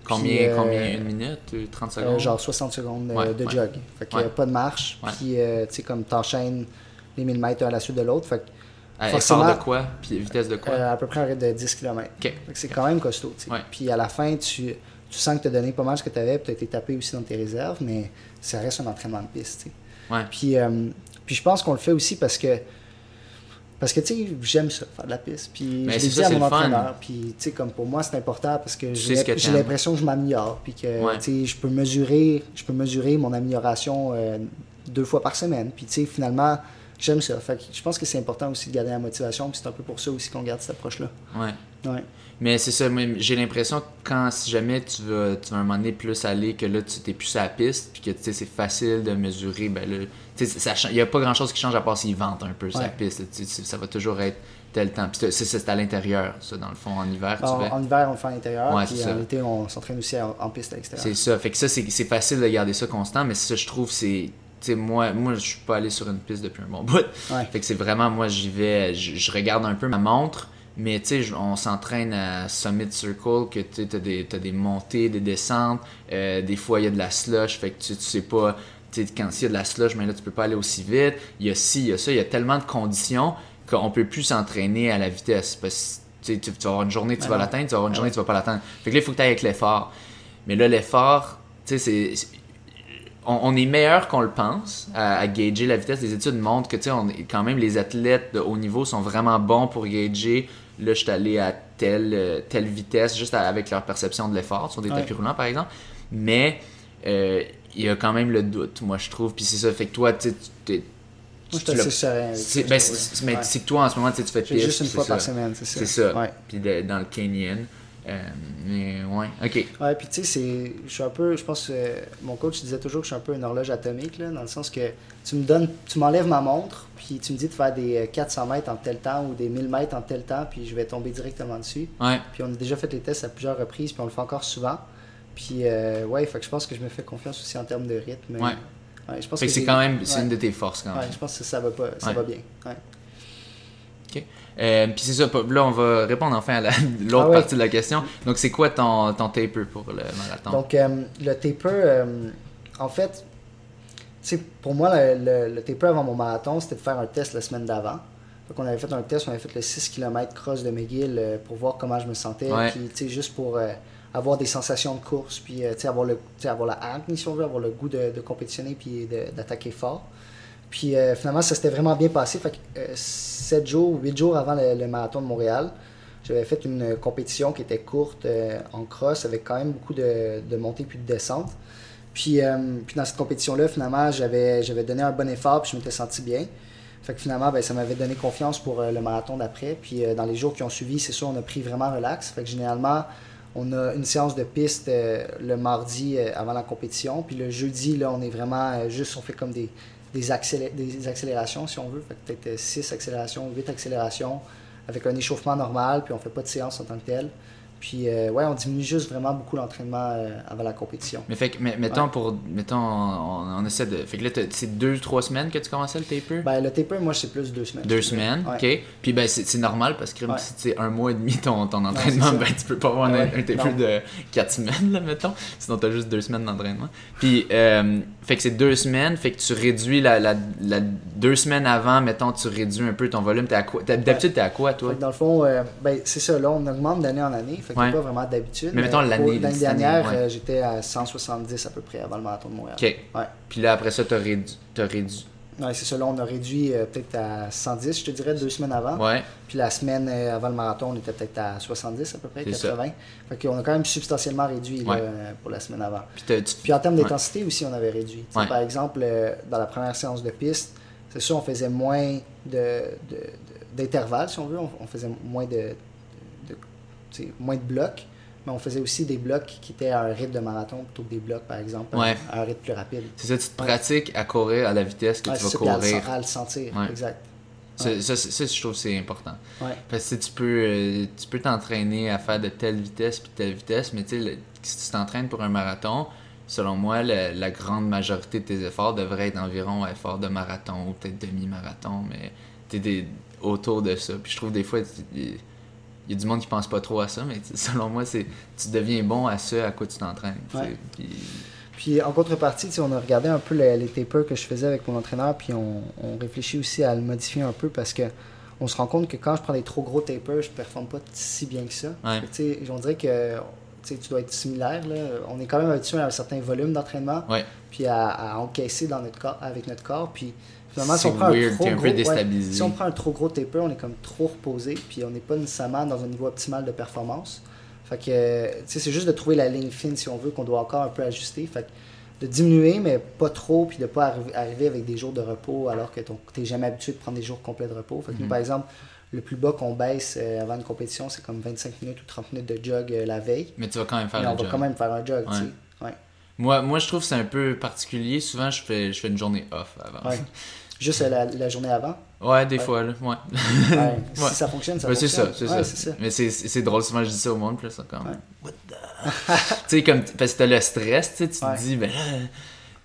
Combien, euh, combien, une minute, euh, 30 Euh, secondes? genre 60 secondes Ouais, de ouais. jog. Fait que Ouais. euh, pas de marche. Puis, tu sais, comme t'enchaînes les 1000 mètres à la suite de l'autre. Fait que, Euh, forcément- Effort de quoi? Puis vitesse de quoi? euh, à peu près un rythme de 10 km. Ok. Fait que c'est quand même costaud. Ouais. Puis à la fin, tu, tu sens que tu as donné pas mal ce que tu avais, puis tu as été tapé aussi dans tes réserves, mais ça reste un entraînement de piste. Ouais. Puis, euh, puis je pense qu'on le fait aussi parce que, parce que tu sais, j'aime ça, faire de la piste. Puis je l'ai dit ça, à mon entraîneur. Puis tu sais, comme pour moi, c'est important parce que j'ai l'impression que je m'améliore. Puis que Ouais. tu sais, je peux mesurer, je peux mesurer mon amélioration euh, deux fois par semaine. Puis tu sais, finalement, j'aime ça. Fait que je pense que c'est important aussi de garder la motivation. Puis c'est un peu pour ça aussi qu'on garde cette approche-là. Ouais. Ouais. Mais c'est ça, j'ai l'impression que quand, si jamais tu vas, tu vas un moment donné plus aller, que là, tu t'es plus sur la piste, puis que, tu sais, c'est facile de mesurer, ben là, tu sais, il n'y a pas grand-chose qui change à part s'ils ventent un peu Ouais. piste, ça va toujours être tel temps. Puis c'est- à l'intérieur, ça, dans le fond, en hiver, En, tu fais. en hiver, on le fait à l'intérieur. Ouais, puis en été, on s'entraîne aussi en, en piste à l'extérieur. C'est ça. Fait que ça, c'est c'est facile de garder ça constant, mais ça, je trouve, c'est. Tu sais, moi, moi, je suis pas allé sur une piste depuis un bon bout. Ouais. Fait que c'est vraiment, moi, j'y vais, je regarde un peu ma montre, mais tu sais, on s'entraîne à Summit Circle, que tu as des, montées, des descentes, euh, des fois, il y a de la slush, fait que tu, tu sais pas. tu sais, quand il y a de la slush, mais là, tu peux pas aller aussi vite. Il y a ci, il y a ça, il y a tellement de conditions qu'on peut plus s'entraîner à la vitesse. Parce que tu, vas avoir une journée, tu Ben vas l'atteindre, tu vas avoir une Ben journée, tu vas pas l'atteindre. Fait que là, il faut que tu ailles avec l'effort. Mais là, l'effort, tu sais, c'est-. On, on est meilleur qu'on le pense à, à gager la vitesse. Les études montrent que, tu sais, quand même, les athlètes de haut niveau sont vraiment bons pour gager. Là, je suis allé à telle, euh, telle vitesse, juste à- avec leur perception de l'effort, sur des Ouais. tapis roulants, par exemple. Mais euh, il y a quand même le doute, moi, je trouve. Puis c'est ça, fait que toi, tu t'es- Moi, je suis assez ben, mais Ouais. c'est que toi, en ce moment, tu fais piste, juste une fois par semaine, c'est ça. C'est ça. Ouais. Puis de- dans le canyon. Euh, mais ouais, ok. Ouais, puis tu sais, c'est- je suis un peu, je pense que euh, mon coach disait toujours que je suis un peu une horloge atomique, là, dans le sens que tu me donnes, tu m'enlèves ma montre, puis tu me dis de faire des euh, 400 mètres en tel temps ou des 1000 mètres en tel temps, puis je vais tomber directement dessus. Ouais. Puis on a déjà fait les tests à plusieurs reprises, puis on le fait encore souvent. Puis euh, ouais, fait que je pense que je me fais confiance aussi en termes de rythme. Ouais. Ouais, je pense Fait que c'est quand même, c'est ouais. une de tes forces quand Ouais, même. je pense que ça va pas, ça Ouais. va bien. Ouais. Euh, Puis c'est ça, là on va répondre enfin à la- l'autre Ah partie de la question. Donc c'est quoi ton, ton taper pour le marathon? Donc, euh, le taper, euh, en fait, pour moi, le, le- le taper avant mon marathon, c'était de faire un test la semaine d'avant. Donc, on avait fait un test, on avait fait le 6 km cross de McGill euh, pour voir comment je me sentais. Ouais. Puis, tu sais, juste pour avoir des sensations de course, puis, euh, avoir, le, avoir la hargne, si on veut, avoir le goût de, de compétitionner, puis d'attaquer fort. Puis, euh, finalement, ça s'était vraiment bien passé. Fait que, 7 jours, 8 jours avant le, marathon de Montréal, j'avais fait une compétition qui était courte euh, en cross avec quand même beaucoup de, montées puis de descentes. Puis, euh, dans cette compétition-là, finalement, j'avais, donné un bon effort puis je m'étais senti bien. Fait que finalement, ben, ça m'avait donné confiance pour euh, le marathon d'après. Puis euh, dans les jours qui ont suivi, c'est sûr, on a pris vraiment relax. Fait que généralement, on a une séance de piste euh, le mardi euh, avant la compétition. Puis le jeudi, là, on est vraiment euh, juste, on fait comme des, des, des accélérations, si on veut. Peut-être 6 accélérations, 8 accélérations avec un échauffement normal. Puis on fait pas de séance en tant que telle. Puis, euh, ouais, on diminue juste vraiment beaucoup l'entraînement euh, avant la compétition. Mais fait que, mais- mettons, pour, mettons, on, on essaie de. Fait que là, c'est deux, trois semaines que tu commençais le taper? Ben, le taper, moi, c'est plus deux semaines. Deux semaines, Ouais. ok. Puis ben c'est normal parce que Ouais. si c'est un mois et demi ton, ton entraînement, ben tu peux pas avoir un, taper de quatre semaines, là, mettons. Sinon t'as juste deux semaines d'entraînement. Puis euh, fait que c'est deux semaines, fait que tu réduis la, la, la- deux semaines avant, mettons, tu réduis un peu ton volume. T'es à quoi? T'as- D'habitude t'es à quoi toi? Dans le fond, euh, ben, c'est ça, là, on augmente d'année en année. Fait Ouais. pas vraiment d'habitude. Mais mettons l'année, dernière, ouais. euh, j'étais à 170 à peu près avant le marathon de Montréal. Ok. Ouais. Puis là après ça t'as réduit. T'as réduit. Ouais, c'est ça, là, on a réduit euh, peut-être à 110, je te dirais, deux semaines avant. Ouais. Puis la semaine euh, avant le marathon, on était peut-être à 70 à peu près, C'est ça. 80. Fait qu'on a quand même substantiellement réduit Ouais. pour la semaine avant. Puis tu- en termes d'intensité aussi, on avait réduit. Tu. Par exemple, euh, dans la première séance de piste, c'est sûr, on faisait moins de, d'intervalles, si on veut. On, on faisait moins de, tu moins de blocs. Mais on faisait aussi des blocs qui étaient à un rythme de marathon plutôt que des blocs, par exemple, à- Ouais. à un rythme plus rapide. c'est ça, tu te pratiques à courir à la vitesse que Ouais, tu vas ça, puis à le courir. à le sentir. Ouais. Exact. Ça, ça, ça, je trouve c'est important. Parce que tu peux euh, tu peux t'entraîner à faire de telle vitesse puis telle vitesse, mais le- si tu t'entraînes pour un marathon, selon moi, la grande majorité de tes efforts devraient être environ efforts de marathon ou peut-être demi-marathon, mais tu des autour de ça. Puis je trouve des fois, il y, a du monde qui pense pas trop à ça, mais selon moi, c'est tu deviens bon à ce à quoi tu t'entraînes. Ouais. Puis- Puis en contrepartie, on a regardé un peu les, les tapers que je faisais avec mon entraîneur, puis on, on réfléchit aussi à le modifier un peu parce que on se rend compte que quand je prends des trop gros tapers, je performe pas si bien que ça. Ouais. Fait on dirait que tu dois être similaire. Là. On est quand même habitué à un certain volume d'entraînement, Ouais. puis à, à encaisser dans notre corps, avec notre corps. Puis finalement, si on prend weird, un trop t'es un gros, peu ouais, si on prend un trop gros taper, on est comme trop reposé, puis on n'est pas nécessairement dans un niveau optimal de performance. Fait que, tu sais, c'est juste de trouver la ligne fine, si on veut, qu'on doit encore un peu ajuster. Fait que de diminuer, mais pas trop, puis de pas arri- arriver avec des jours de repos alors que tu n'es jamais habitué de prendre des jours complets de repos. Fait que nous, Mhm. par exemple, le plus bas qu'on baisse euh, avant une compétition, c'est comme 25 minutes ou 30 minutes de jog euh, la veille. Mais tu vas quand même faire Mais le on va quand même faire un jog, tu sais. Ouais. Moi, moi, je trouve que c'est un peu particulier. Souvent, je fais, je fais une journée off avant. Ouais. Juste la, la journée avant. Ouais, des Ouais. fois, là. Ouais. Ouais. Ouais. Si ça fonctionne, ça c'est fonctionne. ça, c'est ça. c'est ça. Mais c'est, c'est c'est drôle, souvent je dis ça au monde, puis là, c'est. Ouais. What the? tu sais, comme. Parce que t'as le stress, tu te dis, ben là.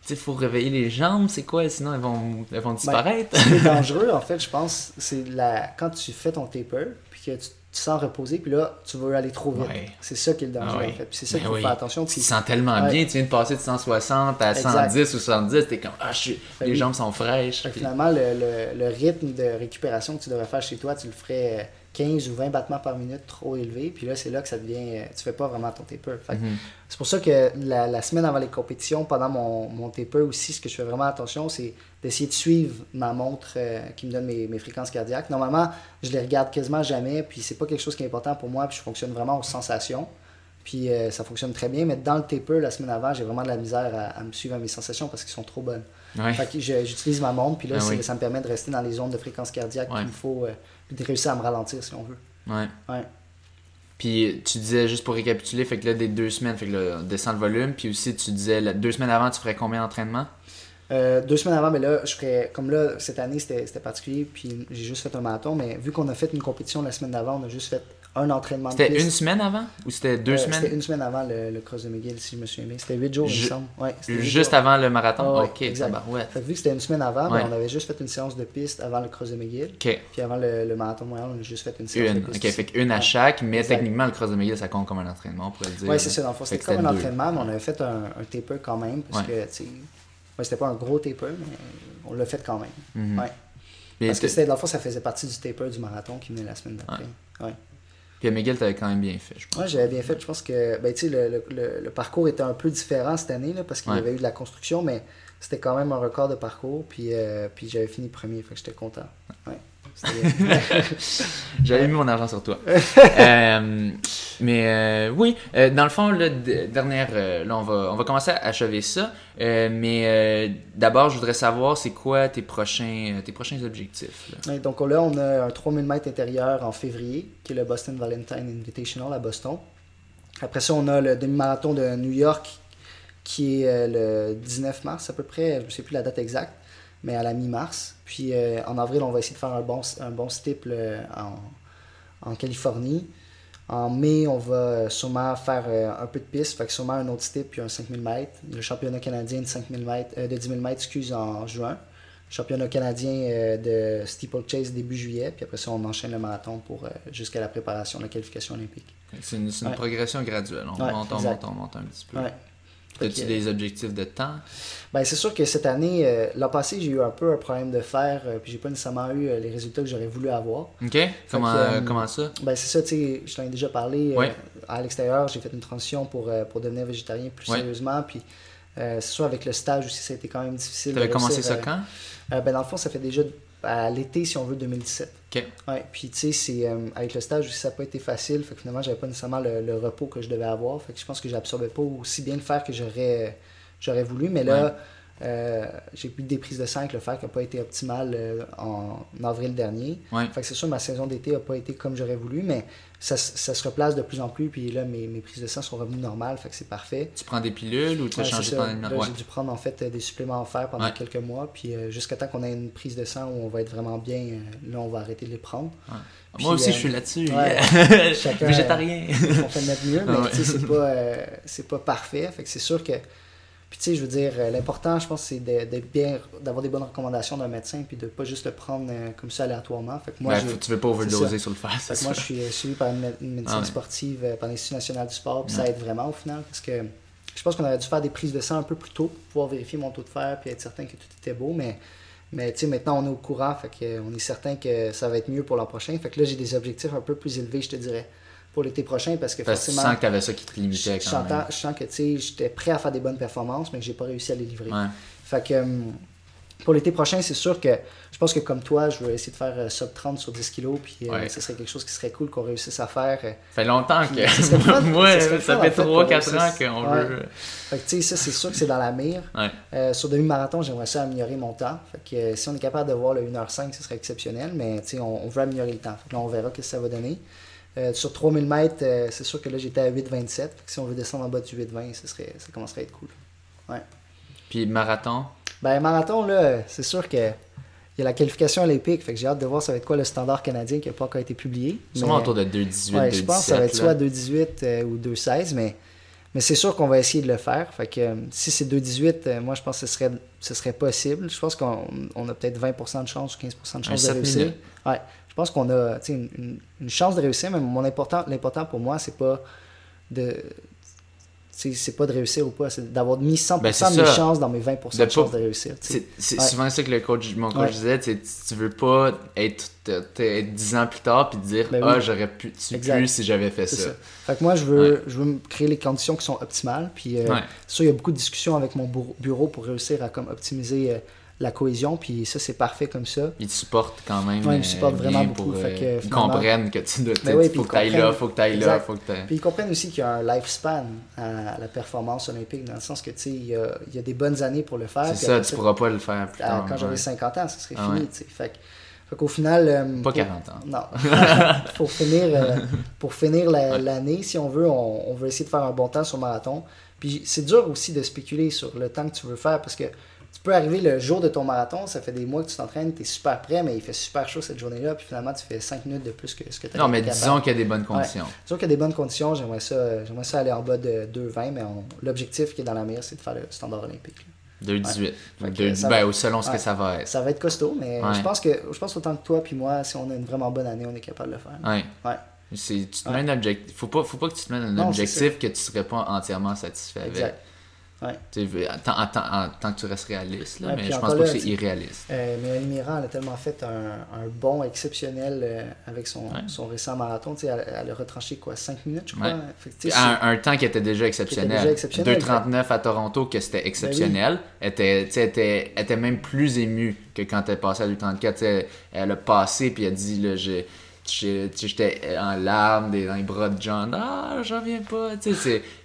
Tu sais, faut réveiller les jambes, c'est quoi, sinon elles vont, elles vont disparaître. Ce qui est dangereux, en fait, je pense, c'est la... quand tu fais ton taper, puis que tu te sens reposer, puis là, tu veux aller trop vite. Ouais. C'est ça qui est le danger, Ah ouais. en fait. Puis c'est ça Ben qu'il faut oui. faire attention. tu te sens tellement Ouais. bien, tu viens de passer de 160 à Exact. 110 ou 110, t'es comme, ah, je suis- Ben les oui. jambes sont fraîches. Puis- finalement, le, le- le rythme de récupération que tu devrais faire chez toi, tu le ferais euh, 15 ou 20 battements par minute trop élevé, puis là, c'est là que ça devient. euh, Tu fais pas vraiment ton taper. Mhm. C'est pour ça que la, la semaine avant les compétitions, pendant mon, mon taper aussi, ce que je fais vraiment attention, c'est d'essayer de suivre ma montre euh, qui me donne mes, mes fréquences cardiaques. Normalement, je les regarde quasiment jamais, puis c'est pas quelque chose qui est important pour moi, puis je fonctionne vraiment aux sensations. Puis euh, ça fonctionne très bien, mais dans le taper, la semaine avant, j'ai vraiment de la misère à, à me suivre à mes sensations parce qu'elles sont trop bonnes. Ouais. Fait que j'utilise ma montre, puis là, Ah oui. ça me permet de rester dans les zones de fréquence cardiaque Ouais. qu'il me faut, euh, puis de réussir à me ralentir si on veut. Ouais. Ouais. Puis tu disais, juste pour récapituler, fait que là, des deux semaines, fait que là, on descend le volume, puis aussi tu disais, là, deux semaines avant, tu ferais combien d'entraînements? Euh, deux semaines avant, mais là, je ferais, comme là, cette année, c'était c'était particulier, puis j'ai juste fait un marathon, mais vu qu'on a fait une compétition la semaine d'avant, on a juste fait un entraînement de C'était une semaine avant? Ou c'était deux Euh, semaines? C'était une semaine avant le, le cross de McGill, si je me souviens bien. C'était huit jours, il Ju- me semble. Ouais, Juste jours. avant le marathon? Ok, exact. tabarouette. Fait que vu que c'était une semaine avant, ben, Ouais. on avait juste fait une séance de piste avant le cross de McGill, puis avant le, le marathon Montréal, on a juste fait une séance une. de piste. Ok, fait qu'une à chaque, mais Exact. techniquement, le cross de McGill, ça compte comme un entraînement, on pourrait le dire. Ouais, c'est ça, dans le fond, Fait c'était comme un entraînement, mais on avait fait un, un taper quand même, parce que, tu ouais, c'était pas un gros taper, mais on l'a fait quand même. Mhm. Ouais. Mais Parce que c'était, dans le fond, ça faisait partie du taper du marathon qui venait la semaine d'après. Ouais. Puis à McGill, t'avais quand même bien fait, je pense. Ouais, j'avais bien fait. Je pense que ben, le, le, le- le parcours était un peu différent cette année là, parce qu'il Ouais. y avait eu de la construction, mais c'était quand même un record de parcours. Puis, euh, puis j'avais fini premier, fait que j'étais content. Ouais. J'avais mis mon argent sur toi. Euh, mais euh, oui, euh, dans le fond, là, dernière, là, on va, on va commencer à achever ça. Mais d'abord, je voudrais savoir, c'est quoi tes prochains, tes prochains objectifs? là? Ouais, donc là, on a un 3000 mètres intérieur en février, qui est le Boston Valentine Invitational à Boston. Après ça, on a le demi-marathon de New York, qui est le 19 mars à peu près. Je ne sais plus la date exacte, mais à la mi-mars. Puis euh, en avril, on va essayer de faire un bon, un bon steeple euh, en, en Californie. En mai, on va sûrement faire un peu de piste, fait que sûrement un autre step puis un 5000 mètres. Le championnat canadien de, 5000 mètres, de 10 000 mètres excuse, en juin. Championnat canadien de steeplechase début juillet, puis après ça, on enchaîne le marathon pour jusqu'à la préparation, la qualification olympique. C'est une, progression graduelle. On monte, on monte, on monte un petit peu. As-tu des objectifs de temps? Ben, c'est sûr que cette année, euh, l'an passé, j'ai eu un peu un problème de fer, euh, puis j'ai pas nécessairement eu euh, les résultats que j'aurais voulu avoir. OK. Comment, comment ça? Ben, c'est ça, tu sais, je t'en ai déjà parlé. à l'extérieur, j'ai fait une transition pour, pour devenir végétarien plus sérieusement, puis c'est sûr, avec le stage aussi, ça a été quand même difficile. Tu avais commencé ça quand? ben, dans le fond, ça fait déjà à l'été, si on veut, 2017. OK. Ouais, puis tu sais, c'est, avec le stage aussi, ça n'a pas été facile. Fait que finalement, j'avais pas nécessairement le, repos que je devais avoir. Fait que je pense que j'absorbais pas aussi bien le fer que j'aurais j'aurais voulu. Mais là, euh, j'ai plus des prises de sang avec le fer qui n'a pas été optimal euh, en, avril dernier. Fait que c'est sûr, ma saison d'été n'a pas été comme j'aurais voulu, mais ça, ça, se replace de plus en plus. Puis là, mes, mes prises de sang sont revenues normales, fait que c'est parfait. Tu prends des pilules ou tu as changé pendant Là, J'ai dû prendre en fait des suppléments en fer pendant quelques mois. Puis euh, jusqu'à temps qu'on ait une prise de sang où on va être vraiment bien, là, on va arrêter de les prendre. Moi aussi, je suis là-dessus. Végétarien. on fait de notre mieux, mais c'est pas, c'est pas parfait. Fait que c'est sûr que puis tu sais, je veux dire, euh, l'important, je pense, c'est de, bien, d'avoir des bonnes recommandations d'un médecin, puis de pas juste le prendre euh, comme ça aléatoirement. Fait que moi, ben, tu veux pas overdoser sur le face. Fait que moi, je suis euh, suivi par une, médecine ah sportive, par l'Institut national du sport, puis ça aide vraiment au final, parce que je pense qu'on aurait dû faire des prises de sang un peu plus tôt pour pouvoir vérifier mon taux de fer, puis être certain que tout était beau, mais... Mais tu sais, maintenant on est au courant, fait qu'on est certain que ça va être mieux pour l'an prochain. Fait que là, j'ai des objectifs un peu plus élevés, je te dirais pour l'été prochain parce que parce forcément. Tu sens que tu avais ça qui te limitait quand je, même. Je sens que j'étais prêt à faire des bonnes performances, mais que j'ai pas réussi à les livrer. Fait que hum, pour l'été prochain, c'est sûr que je pense que comme toi, je veux essayer de faire euh, sub 30 sur 10 kilos, puis euh, ce serait quelque chose qui serait cool qu'on réussisse à faire. Euh. Ça fait longtemps que. Moi, ça, fait 3-4 ans qu'on veut. Fait que tu sais, ça, c'est sûr que c'est dans la mire. sur demi-marathon, j'aimerais ça améliorer mon temps. Fait que si on est capable de voir le 1h05, ce serait exceptionnel, mais tu sais, on, veut améliorer le temps. là, on verra ce que ça va donner. Euh, sur 3000 mètres, euh, c'est sûr que là, j'étais à 8,27. Si on veut descendre en bas du 8,20, ça, serait, ça commencerait à être cool. Ouais. Puis marathon? Ben, marathon, là, c'est sûr que il y a la qualification olympique. Fait que j'ai hâte de voir ça va être quoi le standard canadien qui n'a pas encore été publié. Sûrement autour de 2,18, ouais, Je pense que ça va être soit 2,18 euh, ou 2,16, mais, mais c'est sûr qu'on va essayer de le faire. Fait que si c'est 2,18, moi, je pense que ce serait, ce serait possible. Je pense qu'on a peut-être 20% de chance ou 15% de chance de réussir. Ouais je pense qu'on a une, une, chance de réussir, mais mon important, l'important pour moi, c'est pas de. C'est pas de réussir ou pas, c'est d'avoir mis 100% ben, de mes chances dans mes 20% de, chances de réussir. C'est souvent ça que le coach, mon coach disait, tu veux pas être, être 10 ans plus tard puis te dire ben Ah, j'aurais pu, tu pu si j'avais fait ça. Fait que moi, je veux, je veux créer les conditions qui sont optimales. Puis euh, ça, il y a beaucoup de discussions avec mon bureau pour réussir à comme, optimiser. Euh, la cohésion, puis ça, c'est parfait comme ça. Ils te supportent quand même. Ils me supportent vraiment beaucoup. Pour, fait que, ils comprennent que tu dois ben faut que tu ailles là, faut que tu ailles là, faut que Puis ils comprennent aussi qu'il y a un lifespan à la performance olympique, dans le sens que, tu sais, il y a, il y a des bonnes années pour le faire. C'est ça, tu pourras pas le faire plus tard. Quand j'aurai 50 ans, ça serait ah fini, tu sais. Fait, fait qu'au final... Euh, pas 40 ans. Non. pour finir, euh, pour finir l'année, si on veut, on, on veut essayer de faire un bon temps sur marathon. Puis c'est dur aussi de spéculer sur le temps que tu veux faire, parce que peux arriver le jour de ton marathon, ça fait des mois que tu t'entraînes, tu es super prêt, mais il fait super chaud cette journée-là, puis finalement tu fais 5 minutes de plus que ce que tu as Non, mais disons qu'il y a des bonnes conditions. Disons qu'il y a des bonnes conditions, j'aimerais ça, j'aimerais ça aller en bas de 2,20, mais l'objectif qui est dans la mire, c'est de faire le standard olympique. 2,18. Ben, selon ce que ça va être. Ça va être costaud, mais je pense que je pense autant que toi puis moi, si on a une vraiment bonne année, on est capable de le faire. Ouais. ouais. Tu te mets un objectif. Faut pas, faut pas que tu te mettes un objectif que tu serais pas entièrement satisfait avec. Ouais. En, tant que tu restes réaliste, là, mais je pense pas que c'est irréaliste. Euh, Mélanie Mirand, elle a tellement fait un, un bond exceptionnel euh, avec son, son récent marathon. Elle, elle, a retranché quoi, 5 minutes, je crois. un, un, temps qui était déjà exceptionnel. exceptionnel 2,39 à Toronto, que c'était ben exceptionnel. Elle, était, était, était, même plus émue que quand elle passait à 2,34. Elle a passé, puis elle a dit là, j'étais en larmes dans les bras de John. Ah, j'en viens pas.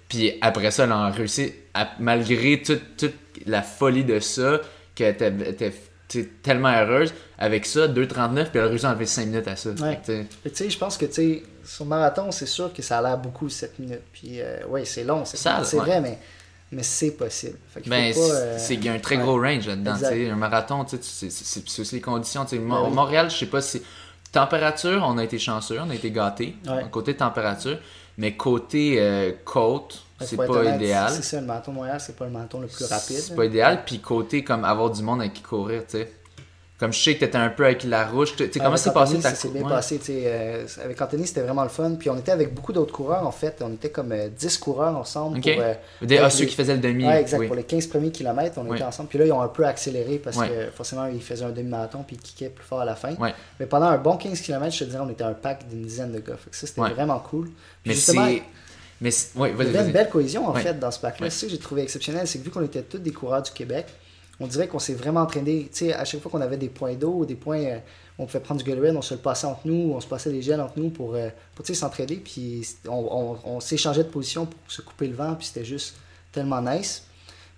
Puis après ça, elle a réussi, malgré toute, toute, la folie de ça, qu'elle était, tellement heureuse. Avec ça, 2,39, puis elle a réussi à enlever 5 minutes à ça. Ouais. Tu sais, je pense que tu sur marathon, c'est sûr que ça a l'air beaucoup 7 minutes. Puis euh, oui, c'est long, c'est vrai, mais mais c'est possible. Ben, euh, c'est il y a un très gros range là-dedans. Un marathon, c'est aussi les conditions. Ben Montréal, je sais pas si température, on a été chanceux, on a été gâtés. Ouais. Côté température. Mais côté euh, côte, Fait c'est pas honnête, idéal. C'est ça, le marathon de Montréal, c'est pas le marathon le plus rapide. C'est pas idéal. Puis côté, comme avoir du monde avec qui courir, tu sais. Comme je sais que t'étais un peu avec la rouge. Tu sais, comment c'est passé ta s'est bien ouais. passé, tu sais. euh, avec Anthony, c'était vraiment le fun. Puis on était avec beaucoup d'autres coureurs, en fait. On était comme euh, 10 coureurs ensemble. Ok. Pour, euh, Des- ah, ceux les- qui faisaient le demi. ouais, exact. oui. Pour les 15 premiers kilomètres, on était ensemble. Puis là, ils ont un peu accéléré parce que forcément, ils faisaient un demi-marathon puis ils kickaient plus fort à la fin. Mais pendant un bon 15 km, je te dirais, on était un pack d'une dizaine de gars. Fait que ça, c'était vraiment cool. Puis Mais justement. Mais il y avait une belle cohésion en Ouais. fait dans ce pack-là. Ouais. C'est ça que j'ai trouvé exceptionnel, c'est que vu qu'on était tous des coureurs du Québec, on dirait qu'on s'est vraiment entraîné. Tu sais, à chaque fois qu'on avait des points d'eau ou des points, euh, on pouvait prendre du Gatorade, on se le passait entre nous, on se passait des gels entre nous pour, euh, pour s'entraider. Puis on, on, on s'échangeait de position pour se couper le vent, puis c'était juste tellement nice.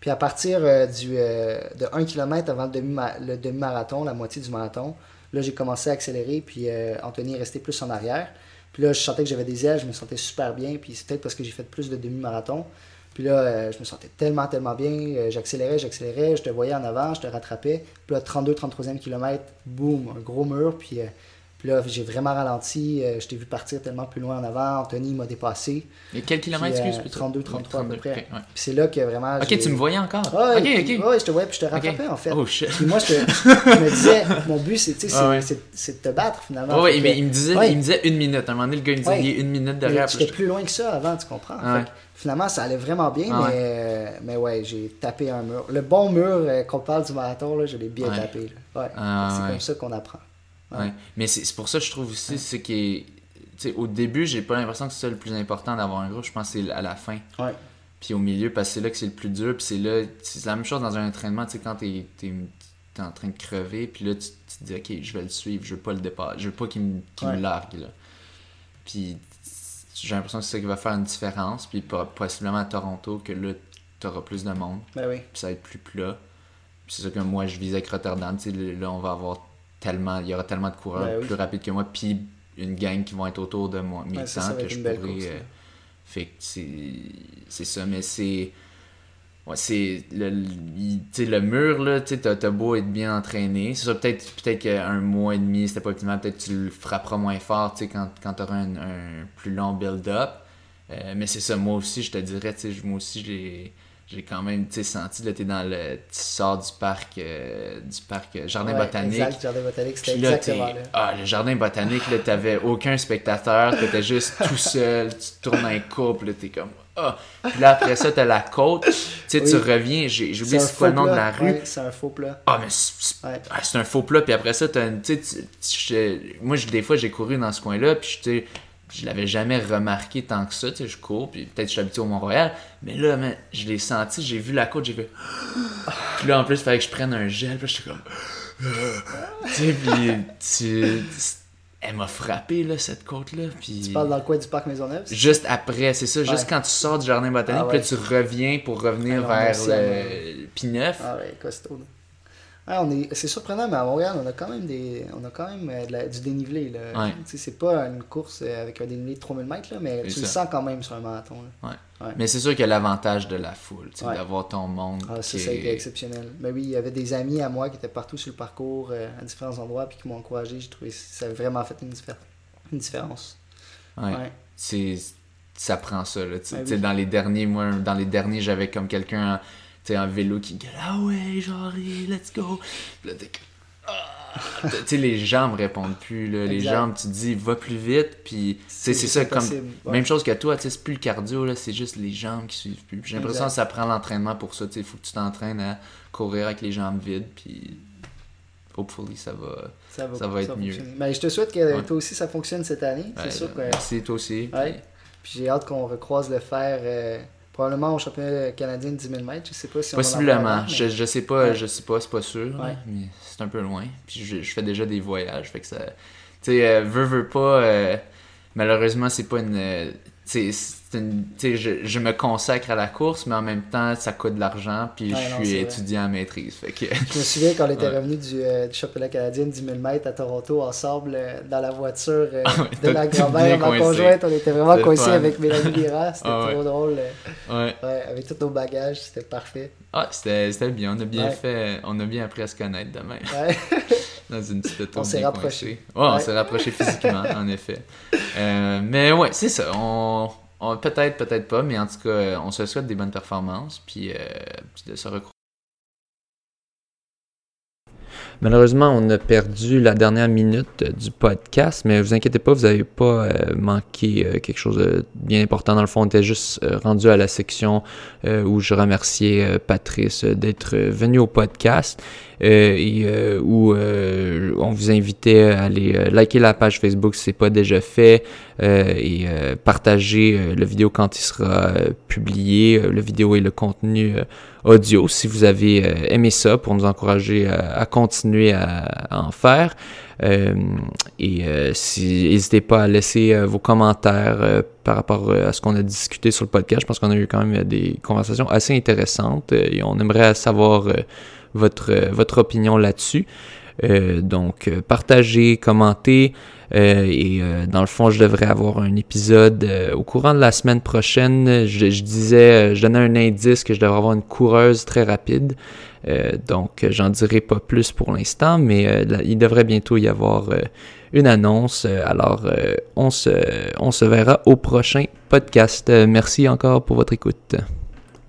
Puis à partir euh, du, euh, de 1 km avant le demi- le demi-marathon, la moitié du marathon, là j'ai commencé à accélérer, puis euh, Anthony est resté plus en arrière. Puis là, je sentais que j'avais des ailes, je me sentais super bien. Puis c'est peut-être parce que j'ai fait plus de demi-marathon. Puis là, euh, je me sentais tellement, tellement bien. Euh, j'accélérais, j'accélérais, je te voyais en avant, je te rattrapais. Puis là, 32, 33e kilomètre, boum, un gros mur. Puis, euh, puis là, j'ai vraiment ralenti. euh, je t'ai vu partir tellement plus loin en avant. Anthony m'a dépassé. Et quel kilomètre, euh, excuse peux-tu- 32, 33 à peu 32, près. ouais. Puis c'est là que vraiment. Ok, tu me voyais encore. Ouais, ok, puis- ok. ouais, je te voyais, puis je te rattrapais en fait. Oh shit. Puis moi, je, te- je me disais, mon but, c'est, tu sais, c'est, Ah ouais. c'est- c'est de te battre finalement. Ouais, ouais, mais il me disait, Ouais. il me disait une minute. À un moment donné, le gars il me disait il est une minute derrière. J'étais plus loin que ça avant, tu comprends? Ah Fait finalement, ça allait vraiment bien, Ah mais, euh, mais ouais, j'ai tapé un mur. Le bon mur euh, qu'on parle du marathon, là, je l'ai bien tapé. Ouais. Ah, c'est comme ça qu'on apprend. Ouais. Mais c'est pour ça que je trouve aussi, que, tu sais, au début, j'ai pas l'impression que c'est le plus important d'avoir un groupe. Je pense que c'est à la fin. Ouais. Puis au milieu, parce que c'est là que c'est le plus dur. Puis c'est là, c'est la même chose dans un entraînement, tu sais, quand t'es es, en train de crever, puis là, tu, tu te dis, ok, je vais le suivre, je veux pas le dépasser, je veux pas qu'il me, qu'il me largue, là. Puis j'ai l'impression que c'est ça qui va faire une différence. Puis po- possiblement à Toronto, que là, t'auras plus de monde, Ben oui. puis ça va être plus plat. Puis c'est ça que moi, je visais avec Rotterdam, tu sais, là, on va avoir tellement, il y aura tellement de coureurs Ben oui. plus rapides que moi, puis une gang qui vont être autour de moi, mes ça, temps, ça va que je pourrais... course, euh, fait que c'est ça, mais c'est. Ouais, c'est. Le, sais, le mur, là, t'as beau être bien entraîné. C'est ça, peut-être peut qu'un mois et demi, c'était pas optimal. Peut-être que tu le frapperas moins fort, tu sais, quand, quand t'auras un, un plus long build-up. Euh, mais c'est ça, moi aussi, je te dirais, tu sais, moi aussi, j'ai. J'ai quand même tu senti, là, t'es dans le. Tu sors du parc, euh, du parc euh, Jardin Ouais, botanique. Exact, jardin botanique, c'était Puis là, exactement t'es- là. Ah, le jardin botanique, là, t'avais aucun spectateur, t'étais juste tout seul, tu tournes un couple, là, t'es comme. Ah. Puis là, après ça, t'as la côte, tu sais, tu reviens, j'ai oublié c'est quoi le nom de la rue. Ouais, c'est un faux plat. Ah, mais c'est c'est- Ouais. ah, c'est un faux plat, puis après ça, t'as une. Tu sais, tu- tu- moi, des fois, j'ai couru dans ce coin-là, puis je sais, je l'avais jamais remarqué tant que ça, tu sais, je cours, puis peut-être je suis habitué au Mont-Royal, mais là, man, je l'ai senti, j'ai vu la côte, j'ai fait. Puis là, en plus, il fallait que je prenne un gel, puis j'étais comme. tu sais, puis tu. Elle m'a frappé, là, cette côte-là, puis. Tu parles dans le coin du parc Maisonneuve? Juste après, c'est ça, juste quand tu sors du jardin botanique, Ah puis là, tu reviens pour revenir Ah non, vers le P9. Ah ouais, costaud. là. Ouais, on est, c'est surprenant, mais à Montréal, on a quand même, des, on a quand même euh, de la- du dénivelé. Là. Ouais. Tu sais, C'est pas une course euh, avec un dénivelé de 3000 mètres, là, mais C'est tu le ça. sens quand même sur un marathon. là. Mais c'est sûr qu'il y a l'avantage de la foule, Ouais. d'avoir ton monde. Ah, ça, qui ça a est- été exceptionnel. Mais oui, il y avait des amis à moi qui étaient partout sur le parcours, euh, à différents endroits, puis qui m'ont encouragé. J'ai trouvé que ça a vraiment fait une, diffé- une différence. Ouais. Ouais. C'est ça prend ça là, Ouais, oui. dans les derniers moi dans les derniers j'avais comme quelqu'un sais en vélo qui gueule ah ouais genre let's go. Puis là t'es Ah! tu sais les me répondent plus là, les gens tu dis va plus vite puis tu sais c'est ça comme. Ouais. même chose que toi, tu sais, c'est plus le cardio, là, c'est juste les jambes qui suivent plus. J'ai l'impression que ça prend l'entraînement pour ça. Il faut que tu t'entraînes à courir avec les jambes vides, puis hopefully ça va. ça va, ça va être mieux. Mais je te souhaite que Ouais. toi aussi ça fonctionne cette année. Ouais, c'est sûr que. Merci toi aussi. Puis j'ai hâte qu'on recroise le fer euh, probablement au championnat canadien de 10 000 mètres. Je sais pas si on Possiblement. avoir avant, mais- je, je sais pas, Ouais. je sais pas, c'est pas sûr. Ouais. Mais c'est un peu loin. Puis je, je fais déjà des voyages. Fait que ça. Tu sais, euh, veux, veux pas. euh, malheureusement, c'est pas une. Euh, c'est je, je me consacre à la course, mais en même temps, ça coûte de l'argent. Puis Ouais, je non, suis étudiant en maîtrise. Fait que. Je me souviens quand on était Ouais. revenu du, euh, du championnat canadien de 10 000 mètres à Toronto ensemble dans la voiture euh, Ah ouais, de tout grand-mère, ma coincé. conjointe. On était vraiment coincés avec Mélanie Lira. C'était Ah trop drôle. euh, Ouais. Ouais, avec tous nos bagages, c'était parfait. Ah, c'était bien. On a bien fait. On a bien appris à se connaître demain. Dans une petite auto. On s'est rapproché. Ouais, on s'est rapproché physiquement, en effet. Euh, mais ouais, c'est ça. On, on peut-être, peut-être pas, mais en tout cas, on se souhaite des bonnes performances, puis, euh, de se recroiser Malheureusement, on a perdu la dernière minute du podcast, mais vous inquiétez pas, vous n'avez pas euh, manqué euh, quelque chose de bien important. Dans le fond, on était juste euh, rendu à la section où je remerciais Patrice d'être venu au podcast et où on vous invitait à aller liker la page Facebook si ce n'est pas déjà fait et partager la vidéo quand il sera publié, la vidéo et le contenu audio si vous avez euh, aimé ça pour nous encourager à, continuer à, en faire. Euh, et euh, si, n'hésitez pas à laisser vos commentaires par rapport à ce qu'on a discuté sur le podcast. Je pense qu'on a eu quand même des conversations assez intéressantes et on aimerait savoir votre, votre opinion là-dessus. donc, partagez, commentez. Euh, et euh, dans le fond, je devrais avoir un épisode euh, au courant de la semaine prochaine. Je, disais, je donnais un indice que je devrais avoir une coureuse très rapide. donc, j'en dirai pas plus pour l'instant, mais il devrait bientôt y avoir une annonce. Alors, on, se, on se verra au prochain podcast. merci encore pour votre écoute.